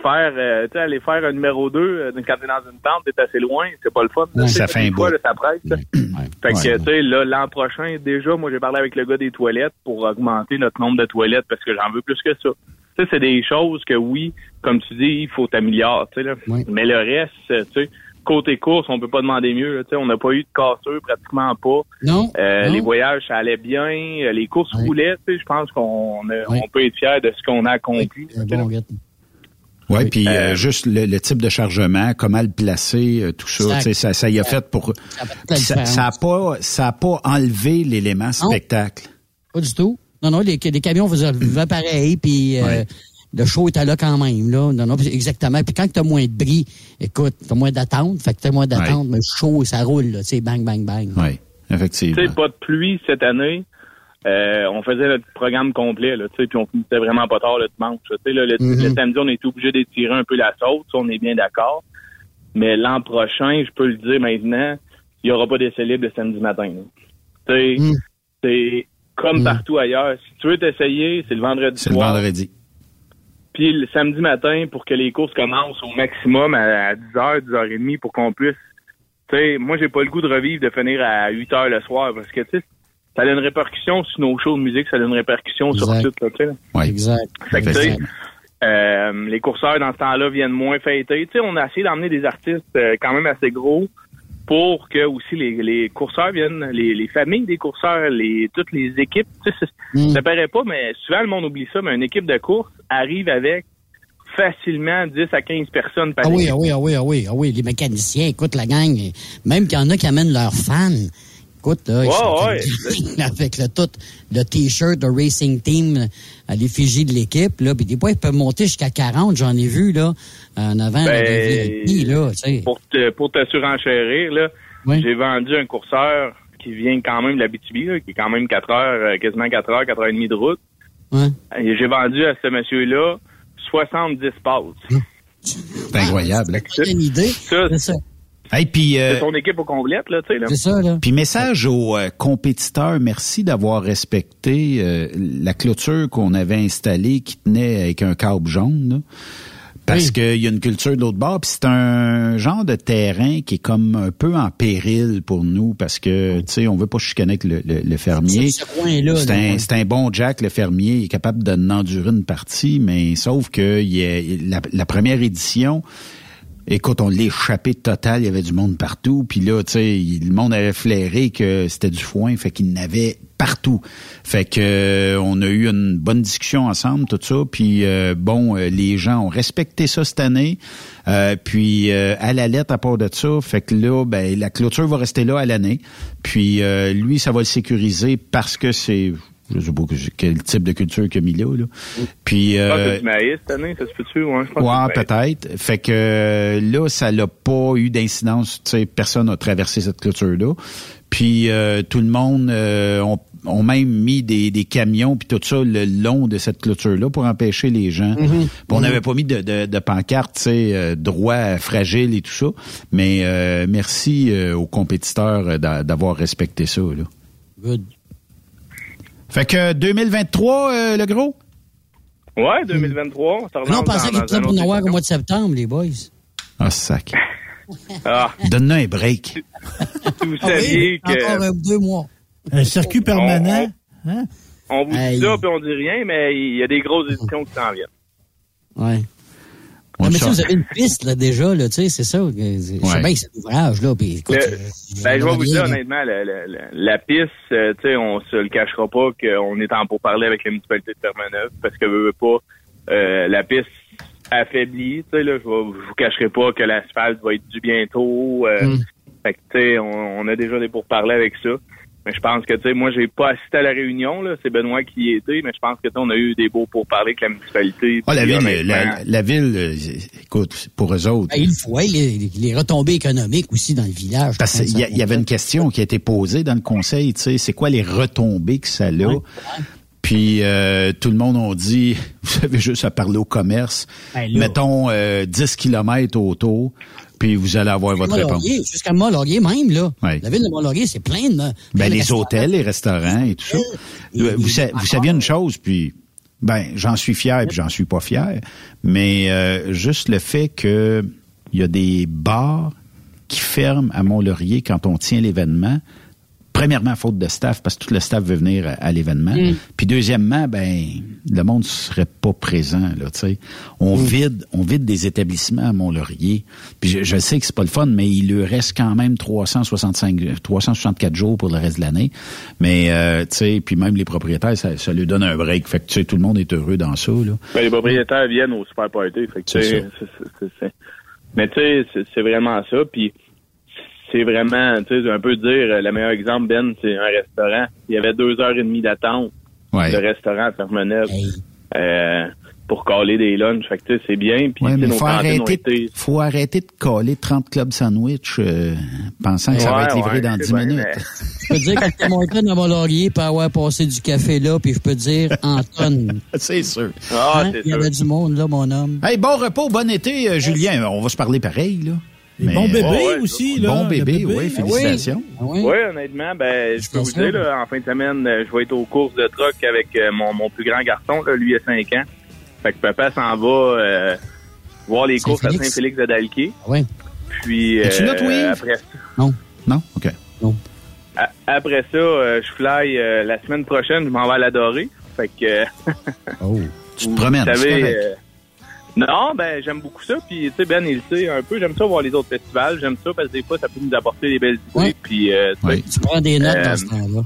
faire, euh, tu sais, aller faire un numéro 2 quand t'es dans une tente, t'es assez loin, c'est pas le fun. Ça fait un fois, bout. là, ça presse. là. Fait que, Ouais. tu sais, là, l'an prochain, déjà, moi, j'ai parlé avec le gars des toilettes pour augmenter notre nombre de toilettes parce que j'en veux plus que ça. Tu sais, c'est des choses que, oui, comme tu dis, il faut t'améliorer, tu sais, là. Mais le reste, euh, tu sais, côté course, on peut pas demander mieux, là, tu sais, on n'a pas eu de cassure, pratiquement pas. Non. Euh, non. Les voyages, ça allait bien. Euh, Les courses roulaient, tu sais, je pense qu'on on peut être fier de ce qu'on a accompli. Oui, puis euh, juste le, le type de chargement, comment le placer, euh, tout ça, Exact. tu sais, ça, ça y a fait pour. Ça fait toute la Ça ça a pas, ça a pas enlevé l'élément spectacle. Pas du tout. Non, non, les, les camions faisaient faisaient pareil, puis euh, le show était là quand même, là. Non, non, exactement. Puis quand t'as moins de bris, écoute, t'as moins d'attente, fait que t'as moins d'attente, mais le show, ça roule, là, tu sais, bang, bang, bang. Oui, Tu effectivement. sais, pas de pluie cette année. Euh, on faisait notre programme complet, là, tu sais, puis on finissait vraiment pas tard le dimanche. Tu sais, là, le, Mhm. le samedi, on était obligé d'étirer un peu la sauce, on est bien d'accord. Mais l'an prochain, je peux le dire maintenant, il y aura pas d'essai libre le samedi matin. là. Tu sais, c'est comme partout ailleurs. Si tu veux t'essayer, c'est le vendredi C'est le soir. vendredi. Puis le samedi matin, pour que les courses commencent au maximum à, à 10h, 10h30 pour qu'on puisse. Tu sais, moi, j'ai pas le goût de revivre de finir à 8h le soir parce que, tu sais, ça a une répercussion sur nos shows de musique, ça a une répercussion sur Exact. tout, tu sais. Oui. Exact. Fait que, tu sais, Effectivement. euh, les courseurs, dans ce temps-là, viennent moins fêter. Tu sais, on a essayé d'emmener des artistes euh, quand même assez gros pour que aussi les, les courseurs viennent, les, les familles des courseurs, les toutes les équipes. Tu sais, c'est- ça paraît pas, mais souvent le monde oublie ça, mais une équipe de course arrive avec facilement 10 à 15 personnes par Ah oui, ah oui, ah oui, ah oui, ah oui, les mécaniciens, écoute la gang, même qu'il y en a qui amènent leurs fans. Écoute, là, sont ouais. avec le tout, le t-shirt de Racing Team à l'effigie de l'équipe, là, puis des fois, ils peuvent monter jusqu'à 40, j'en ai vu, là, en avant de VIP, là, tu sais? pour te, pour te surenchérir, là, j'ai vendu un courseur qui vient quand même de la BTB, là, qui est quand même 4 heures, euh, quasiment 4 heures, 4 heures et demie de route. Ouais. Et j'ai vendu à ce monsieur-là 70 passes. C'est incroyable. hein. C'est une idée. Ça, c'est ça. Hey, puis, euh, C'est ton équipe au complète, là, tu sais, là. C'est ça, là. Puis message aux euh, compétiteurs, merci d'avoir respecté euh, la clôture qu'on avait installée qui tenait avec un câble jaune. là. Parce qu'il y a une culture de l'autre bord, puis c'est un genre de terrain qui est comme un peu en péril pour nous parce que, tu sais, on veut pas chicaner avec le, le- le fermier. Ce C'est un, bon Jack, le fermier, il est capable de n'endurer une partie, mais sauf que il y a- la, la première édition, Écoute, on l'a échappé total, il y avait du monde partout, puis là, tu sais, le monde avait flairé que c'était du foin, fait qu'il n'avait partout. Fait que euh, on a eu une bonne discussion ensemble, tout ça, puis euh, bon, euh, les gens ont respecté ça cette année, euh, puis euh, à la lettre à part de ça, fait que là, ben la clôture va rester là à l'année, puis euh, lui, ça va le sécuriser parce que c'est je sais pas que- quel type de culture qu'il a mis là, là. Puis euh, du maïs cette année, ça se peut-tu? Ouais, je pense Ouais, peut-être. Fait que euh, là, ça n'a pas eu d'incidence. Tu sais, personne n'a traversé cette clôture-là. Puis euh, tout le monde euh, ont, ont même mis des, des camions puis tout ça le long de cette clôture-là pour empêcher les gens. Mhm. On n'avait pas mis de, de, de pancarte, tu sais, euh, droit fragile et tout ça. Mais euh, merci euh, aux compétiteurs euh, d'a- d'avoir respecté ça. Là. Good. Fait que 2023, euh, le gros? Ouais, 2023. on se relance Là, on pensait qu'il était pour avoir au mois de septembre, les boys. Ah, sac. Ah, Donne-nous un break. vous Ah oui, saviez que... Encore euh, deux mois. Un circuit permanent. Hein? On vous Hey. dit ça, puis on dit rien, mais il y a des grosses éditions qui s'en viennent. Ouais. Non, mais ça, vous avez une piste, là, déjà, là, tu sais, c'est ça. Je sais bien que c'est l'ouvrage, là, puis écoute, Le- euh, ben, je vais vous dire honnêtement, la, la- la- la piste, euh, tu sais, on se le cachera pas qu'on est en pourparler avec la municipalité de Terre-Neuve parce que veut, veut pas, euh, la piste affaiblie, tu sais, là, je, vais- je vous cacherai pas que l'asphalte va être dû bientôt. euh, Mm. Fait que, tu sais, on, on a déjà des pourparlers avec ça. Mais je pense que, tu sais, moi, j'ai pas assisté à la réunion, là. C'est Benoît qui y était, mais je pense que, tu sais, on a eu des beaux pourparlers avec la municipalité. Ah, la ville, la, la ville, euh, écoute, pour eux autres. Ben, il faut, ouais, les, les retombées économiques aussi dans le village. Parce qu'il y, a- il y avait une question qui a été posée dans le conseil, tu sais, c'est quoi les retombées que ça a? Puis euh, tout le monde a dit, vous avez juste à parler au commerce, Ben là. mettons euh, 10 kilomètres autour, puis vous allez avoir votre réponse. Jusqu'à Mont-Laurier même, là. Ouais. La ville de Mont-Laurier, c'est plein de... plein Ben, de les hôtels, les restaurants et tout ça. Euh, Vous, sa- vous saviez une chose, puis ben j'en suis fier, puis j'en suis pas fier, mais euh, juste le fait que il y a des bars qui ferment à Mont-Laurier quand on tient l'événement. Premièrement, faute de staff, parce que tout le staff veut venir à, à l'événement. Mm. Puis deuxièmement, ben le monde serait pas présent là. Tu sais, on vide, on vide des établissements à Mont-Laurier. Puis je, je sais que c'est pas le fun, mais il lui reste quand même 365, 364 jours pour le reste de l'année. Mais euh, tu sais, puis même les propriétaires, ça, ça lui donne un break. Fait que tu sais, tout le monde est heureux dans ça là. Ben, les propriétaires viennent au super party. Fait que, C'est tu sais, ça. c'est- c'est- c'est- c'est- Mais tu sais, c'est- c'est vraiment ça. Puis c'est vraiment, tu sais, un peu dire, euh, le meilleur exemple, Ben, c'est un restaurant. Il y avait deux heures et demie d'attente. Ouais. Le restaurant à Fermeneuve. Euh, pour caler des lunchs. Fait que tu sais, c'est bien. Puis Ouais, faut arrêter, été... faut arrêter de coller 30 clubs sandwich euh, pensant que ça va être livré ouais, dans c'est 10 bien, minutes. Je peux dire, quand t'es monté dans Mont-Laurier, pour avoir passé du café là, puis je peux dire, en tonnes. c'est sûr. Ah, Hein? c'est Il y avait du monde, là, mon homme. Hey, bon repos, bon été, euh, Julien. On va se parler pareil, là. Mais- bon bébé Ouais, aussi, là. Bon bébé, oui, félicitations. Ah oui? Oui, honnêtement, ben, je peux vous dire, là, en fin de semaine, euh, je vais être aux courses de truck avec euh, mon, mon plus grand garçon, là, lui a 5 ans. Fait que papa s'en va euh, voir les courses à Saint-Félix. De Dalquier. Ah oui. Puis euh, toi, Yves? après, Non. Non? OK. a- après ça, euh, je fly euh, la semaine prochaine, je m'en vais à l'adorer. Fait que Oh. Tu te promènes, savez, non, ben j'aime beaucoup ça. Puis tu sais, Ben, il sait un peu. J'aime ça voir les autres festivals. J'aime ça parce que des fois, ça peut nous apporter des belles idées. Puis euh, tu sais, Oui. Tu prends des notes Euh, dans ce temps-là.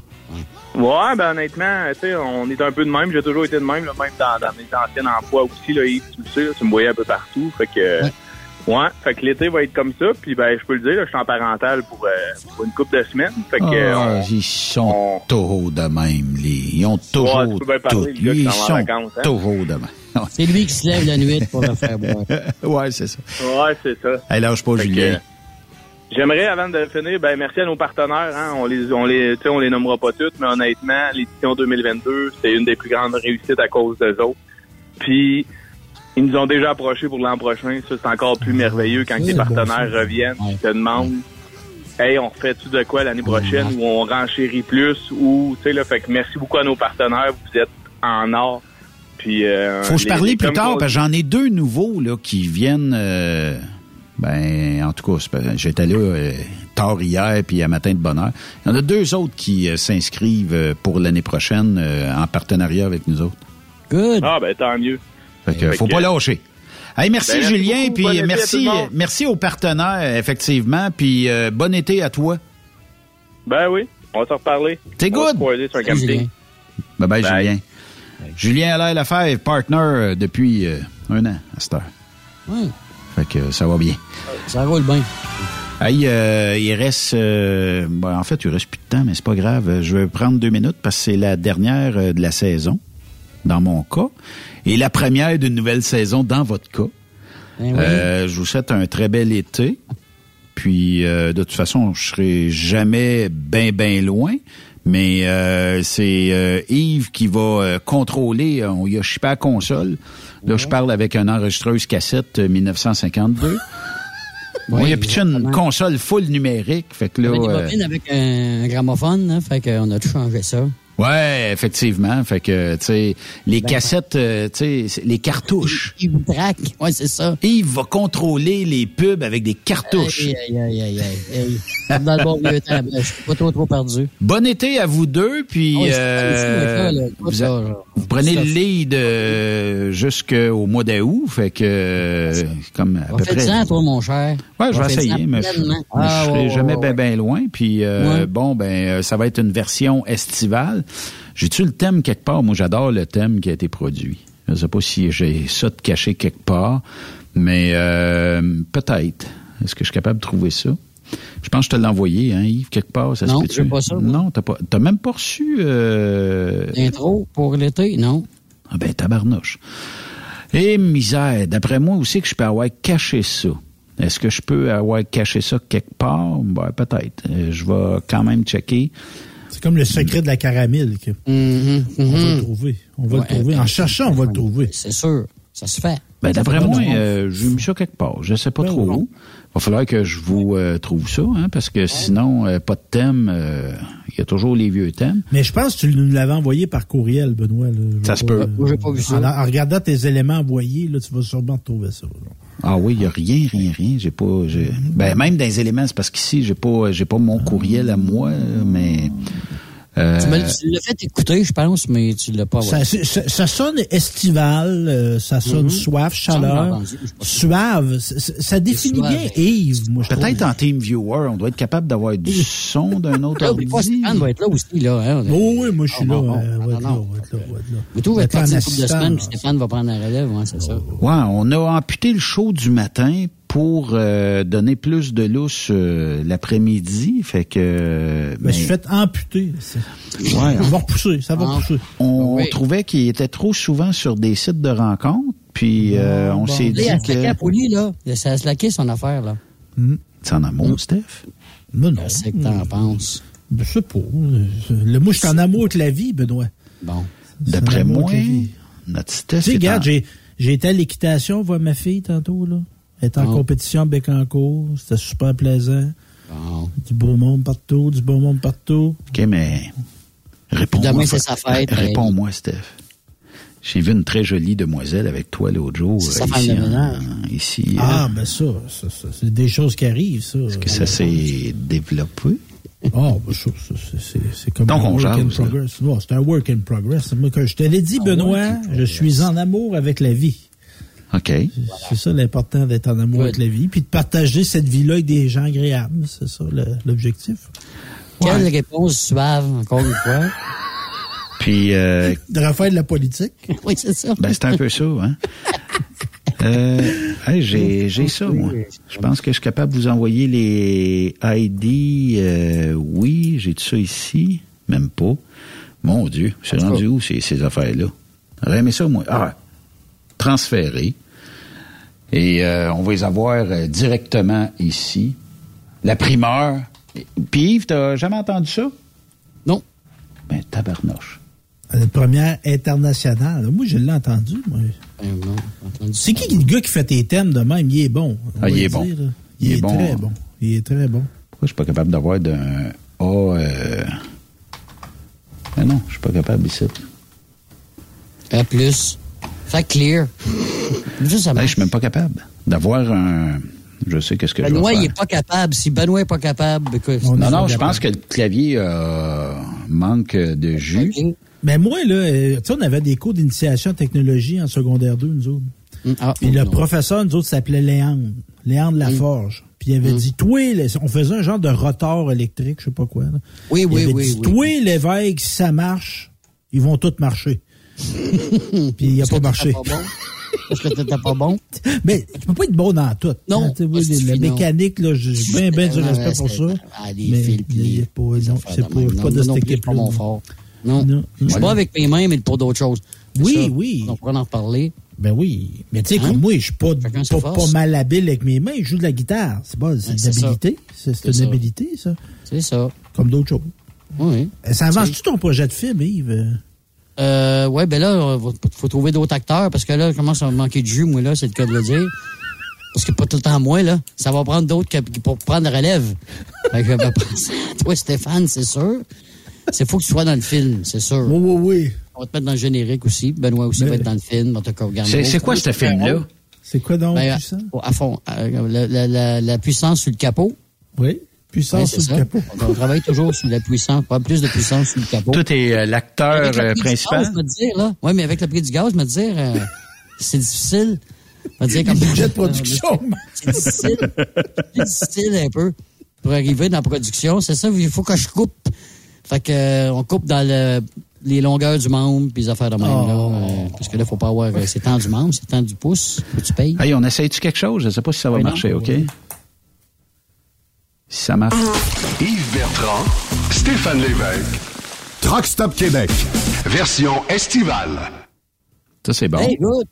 Ouais, ben honnêtement, tu sais, on est un peu de même. J'ai toujours été de même, là, même dans, dans mes anciens emplois aussi, là, Yves, tu le sais, là, tu me voyais un peu partout. Fait que. Ouais, fait que l'été va être comme ça. Puis ben, je peux le dire, là, je suis en parental pour, euh, pour une couple de semaines. Fait que, Ah, on- ils sont on- taureaux de même. Les, ils ont toujours Ouais, tu peux parler, tout. Ils sont vacances, hein. taureaux de même. C'est lui qui se lève la nuit pour le faire boire. ouais, c'est ça. ouais, c'est ça. Hey, lâche pas, Fait Julien. J'aimerais, avant de finir, ben merci à nos partenaires. Hein, on les, on les, tu sais, on les nommera pas toutes, mais honnêtement, l'édition 2022, c'est une des plus grandes réussites à cause d'eux autres. Puis, ils nous ont déjà approchés pour l'an prochain. Ça, c'est encore plus merveilleux quand les bon, partenaires reviennent, ils te demandent, hey, on refait-tu de quoi l'année prochaine, ou on renchérit plus, ou, tu sais, là, fait que merci beaucoup à nos partenaires. Vous êtes en or. Puis, euh, Faut les- parler les- plus tard, parce que j'en ai deux nouveaux là, qui viennent. euh, ben, en tout cas, j'étais là euh, tard hier, puis à matin de bonne heure. Il y en a deux autres qui euh, s'inscrivent euh, pour l'année prochaine euh, en partenariat avec nous autres. Good. Ah, ben tant mieux. Fait que, Fait faut que- pas lâcher. Hey, merci Ben, merci Julien, beaucoup. puis Bon tout merci, merci aux partenaires, effectivement, puis euh, bon été à toi. Ben oui, on va se reparler. Va good. sur un camping. Bye bye, Bye. Julien. Julien Allaire Lafèvre, partner euh, depuis euh, un an à cette heure. Ouais, Fait que euh, ça va bien. ça roule bien. Hey, euh, il reste... euh, ben, en fait, il reste plus de temps, mais c'est pas grave. Je vais prendre deux minutes parce que c'est la dernière euh, de la saison, dans mon cas, et la première d'une nouvelle saison dans votre cas. Ben oui. Euh, je vous souhaite un très bel été. Puis, euh, de toute façon, je serai jamais bien, bien loin. Mais euh, c'est euh, Yves qui va euh, contrôler. On y a chipé à la console. Là, je parle avec une enregistreuse cassette euh, 1952. Moi, il a pitché une console full numérique. Fait que là. Y avait des avec un gramophone, hein, fait qu'on a tout changé ça. Ouais, effectivement. Fait que, tu sais, les Ben, cassettes, euh, tu sais, les cartouches. Il vous traque. Ouais, c'est ça. Yves va contrôler les pubs avec des cartouches. Aïe, aïe, aïe, aïe, aïe. dans le bon vieux temps. ben, Je suis pas trop, trop perdu. Bon été à vous deux, puis Ah c'est euh, là, vous, a- vous prenez le lead euh, jusqu'au mois d'août, fait que comme à peu fait près. 10 toi, mon cher. Ouais, je vais essayer, 10 mais je, Ah, serai ouais, jamais ouais, bien ouais. loin. Puis euh, Ouais. bon, ben euh, ça va être une version estivale. J'ai-tu le thème quelque part? Moi, j'adore le thème qui a été produit. Je sais pas si j'ai ça de caché quelque part, mais euh, peut-être. Est-ce que je suis capable de trouver ça? Je pense que je te l'ai envoyé, hein, Yves, quelque part. Ça Non, pas ça, moi. Non, t'as pas. T'as même pas reçu. Euh... Intro pour l'été, non. Ah ben tabarnouche. Et misère, d'après moi aussi que je peux avoir caché ça. Est-ce que je peux avoir caché ça quelque part? Ben, peut-être. Euh, Je vais quand même checker. C'est comme le secret de la caramel. que Mm-hmm, On va le trouver. On va Ouais, le trouver. En cherchant, on va le trouver. C'est sûr. Ça se fait. Ben, d'après moi, euh, j'ai mis ça quelque part. Je sais pas Ben trop où. Va falloir que je vous euh, trouve ça, hein, parce que sinon, euh, pas de thème. euh, Il y a toujours les vieux thèmes. Mais je pense que tu nous l'avais envoyé par courriel, Benoît. là. Ça se peut. euh, Moi, j'ai pas vu ça. En, en regardant tes éléments envoyés, là, tu vas sûrement trouver ça. là. Ah oui, il y a rien, rien, rien. J'ai pas. j'ai- Ben même dans les éléments, c'est parce qu'ici, j'ai pas, j'ai pas mon courriel à moi, mais. Euh, Tu l'as- tu l'as fait écouter, je pense, mais tu l'as pas. Ça, ouais. c'est- ça, ça sonne estival, euh, ça sonne Mhm. soif, chaleur, entendu, suave. Ça définit suave. bien Yves, moi. Peut-être en Team Viewer, on doit être capable d'avoir du son d'un autre Là, ordi. Stéphane va être là aussi, là. Hein, Oh oui, moi, je suis Ah, là. bon, euh, non, là, non. là, là. Tout va être parti une couple de semaines, puis Stéphane va prendre la relève, ouais, c'est ça. Ouais, on a amputé le show du matin pour euh, donner plus de lousse euh, l'après-midi, fait que. Ben, je suis fait amputer. Ouais, Ça va repousser, ça va Ah. repousser. on Oui. trouvait qu'il était trop souvent sur des sites de rencontres, puis euh, on bon. s'est dit il a slacké que. à Poli, là. Ça a slacké son affaire, là. C'est en amour, Steph? Non, non. C'est que t'en penses. Je sais pas. Le, moi, je suis en amour avec la vie, Benoît. Bon. D'après moi, notre Tu Steph. sais, regarde, en- j'ai été à l'équitation voir ma fille tantôt, là. Elle est en Oh. compétition à Bécancourt. C'était super plaisant. Bon. Du beau monde partout, du beau monde partout. OK, mais. Réponds-moi. Demain, c'est sa fête, r- Réponds-moi, Steph. J'ai vu une très jolie demoiselle avec toi l'autre jour. C'est euh, sa femme ici, en-. Ah, euh, ben ça, ça, ça, c'est des choses qui arrivent, ça. que ça s'est développé? Oh, ben ça, ça, c'est, comme Donc, un on work in jase, progress. Non, c'est un work in progress. Moi, quand je te l'ai dit, Benoît, je suis en amour avec la vie. OK. C'est ça l'important d'être en amour Good. avec la vie, puis de partager cette vie-là avec des gens agréables. C'est ça l'objectif. Quelle réponse suave, encore une fois? Puis, euh, De refaire de la politique. oui, c'est ça. ben, c'est un peu ça, hein. Euh, hey, j'ai, j'ai ça, moi. Je pense que je suis capable de vous envoyer les ID. euh, oui, j'ai tout ça ici? Même pas. Mon Dieu, c'est rendu où ces, ces affaires-là? J'aurais aimé ça, moi. Ah, transféré. Et euh, on va les avoir euh, directement ici. La primeur. Puis Yves, t'as jamais entendu ça? Non. Ben, tabarnoche. La première internationale. Moi, je l'ai entendu. moi. Ben, entendu C'est qui le gars qui fait tes thèmes de même? Il est bon. on Ah, il est bon. Il Il, est est, bon. très bon. Il est très bon. Pourquoi je suis pas capable d'avoir d'un A... Euh... Ben non, je suis pas capable ici. A plus. Fait clear. Juste ça je suis même pas capable d'avoir un... Je sais qu'est-ce que je Benoît, vais il faire. est pas capable. Si Benoît est pas capable, écoute, On Non, non, pas je pense que le clavier euh, manque de jus. Mais moi, là, euh, tu sais, on avait des cours d'initiation en technologie en secondaire 2, nous autres. Ah, Puis le non. professeur, nous autres, s'appelait Léandre. Léandre Laforge. Puis il avait dit, toi, on faisait un genre de rotor électrique, je sais pas quoi. là. Oui, Il oui, avait oui, dit, oui. toi, l'évêque, si ça marche, ils vont tous marcher. Puis il a pas marché. t'étais pas bon. Parce que t'étais pas bon. Mais tu peux pas être bon dans tout. Non, Hein, oui, si la non. mécanique, là, j'ai bien, bien du Non, respect pour ça. Les mais les- pas, non, c'est pas, pas Non, de cette non équipe-là. fort. Non. Non. Je suis pas avec mes mains, mais pour d'autres choses. Oui, oui. On pourra en reparler. Ben oui. Mais tu sais, Hein? comme moi, je suis pas, mal habile avec mes mains. Je joue de la guitare. C'est pas, c'est une habilité. C'est une habilité, ça. C'est ça. Comme d'autres choses. Oui. Euh, Ça avance-tu ton projet de film, Yves? Euh, ouais, ben là, il faut trouver d'autres acteurs parce que là, je commence à me manquer de jus, moi, là, c'est le cas de le dire. Parce que pas tout le temps moi, là. Ça va prendre d'autres pour prendre la relève. Fait que, ben, toi, Stéphane, c'est sûr. C'est faut que tu sois dans le film, c'est sûr. Oui, oui, oui. On va te mettre dans le générique aussi. Benoît aussi Mais- va être dans le film. C'est- c'est quoi ce film-là? C'est quoi donc, Ben, puissant? à fond. euh, la, la- la- la puissance sur le capot. Oui, puissance le capot. On travaille toujours sur la puissance, pas plus de puissance sur le capot. Toi, t'es euh, l'acteur euh, principal. gaz, je vais te dire, là. Oui, mais avec le prix du gaz, je vais te dire, euh, c'est difficile. Je vais te dire Le comme budget de production. C'est difficile. C'est difficile un peu pour arriver dans la production. C'est ça, il faut que je coupe. Fait que, on coupe dans le- les longueurs du membre puis les affaires de même, Oh. là. euh, parce que là, faut pas avoir, euh, c'est temps du membre, c'est temps du pouce. Faut que tu payes. Hey, on essaye-tu quelque chose? Je sais pas si ça va Oui, non. marcher, OK? Si ça marche. Yves Bertrand, Stéphane Lévesque. Truck Stop Québec. Version estivale. Ça, c'est bon. Hey, good.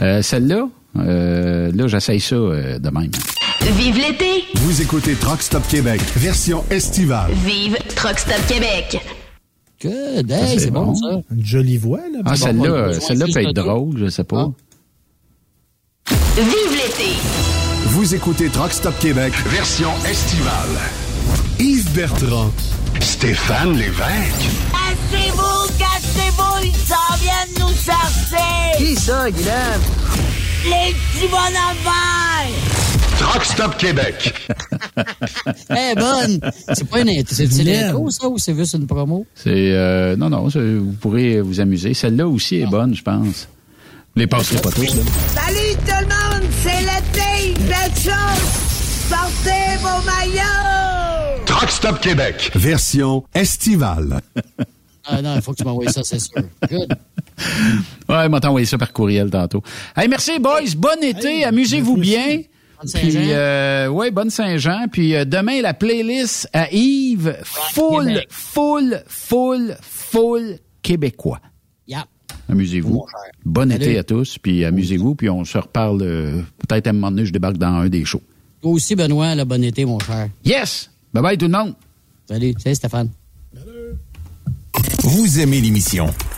Euh, Celle-là, euh, là, j'essaye ça euh, de même. Vive l'été! Vous écoutez Truck Stop Québec. Version estivale. Vive Truck Stop Québec! Good. Hey, c'est bon, bon. ça. Une jolie voix, là. Ah, celle-là, celle-là peut être drôle, je sais pas. Vive l'été! Vous écoutez Truck Stop Québec. Version estivale. Yves Bertrand. Stéphane Lévesque. Cassez-vous, cassez-vous, ils s'en viennent nous chercher! Qui ça, Guilhem? Les petits bonhommes! Truck Stop Québec. Eh, bonne! C'est pas une intro, c'est l'intro, ça, ou c'est juste une promo? C'est euh, non, non, vous pourrez vous amuser. Celle-là aussi est bonne, je pense. Vous les passerez pas tous, là. Salut tout le monde, belle chose! Sortez vos maillots! Truck Stop Québec. Version estivale. Ah non, il faut que tu m'envoies ça, c'est sûr. Good. Ouais, m'a envoyé ça par courriel tantôt. Hey, merci, boys. Bon été. Amusez-vous bien. Bonne Saint-Jean. Puis, euh, ouais, bonne Saint-Jean. Puis euh, demain, la playlist à Yves, full, full, full, full québécois. Yeah. Amusez-vous. Bon Salut. été à tous. Puis amusez-vous. Puis on se reparle euh, peut-être à un moment donné, je débarque dans un des shows. Toi aussi, Benoît, le bon été, mon cher. Yes! Bye bye tout le monde. Salut. Salut, Stéphane. Vous aimez l'émission?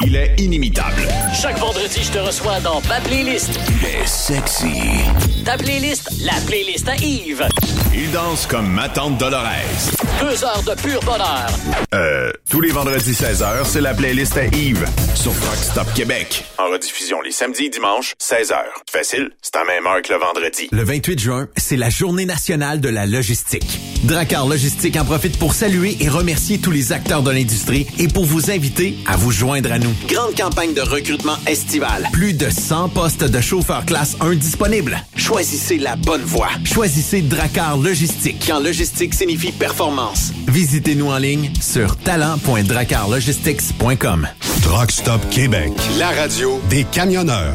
Il est inimitable. Chaque vendredi, je te reçois dans ma playlist. Il est sexy. Ta playlist, la playlist à Yves. Il danse comme ma tante Dolores. Deux heures de pur bonheur. Euh, tous les vendredis 16h, c'est la playlist à Yves sur Truck Stop Québec. En rediffusion les samedis et dimanches, 16h. Facile, c'est à même heure que le vendredi. Le 28 juin, c'est la journée nationale de la logistique. Dracar Logistique en profite pour saluer et remercier tous les acteurs de l'industrie et pour vous inviter à vous joindre à nous. Grande campagne de recrutement estival. Plus de 100 postes de chauffeurs classe 1 disponibles. Choisissez la bonne voie. Choisissez Dracar Logistique. Quand logistique signifie performance. Visitez-nous en ligne sur talent.dracarlogistics.com. Truck Stop Québec. La radio des camionneurs.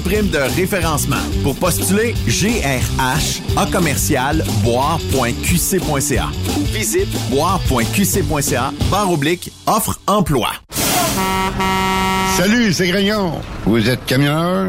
prime de référencement. Pour postuler, GRH A commercial boire.qc.ca ou visite boire.qc.ca barre oblique offre emploi. Salut, c'est Grignon. Vous êtes camionneur?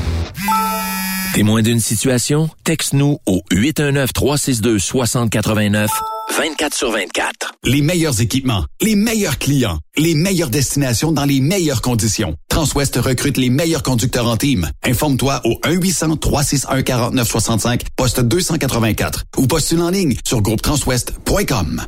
Témoin d'une situation? Texte-nous au 819-362-6089, 24 sur 24. Les meilleurs équipements, les meilleurs clients, les meilleures destinations dans les meilleures conditions. Transwest recrute les meilleurs conducteurs en team. Informe-toi au 1-800-361-4965, poste 284 ou postule en ligne sur groupetranswest.com.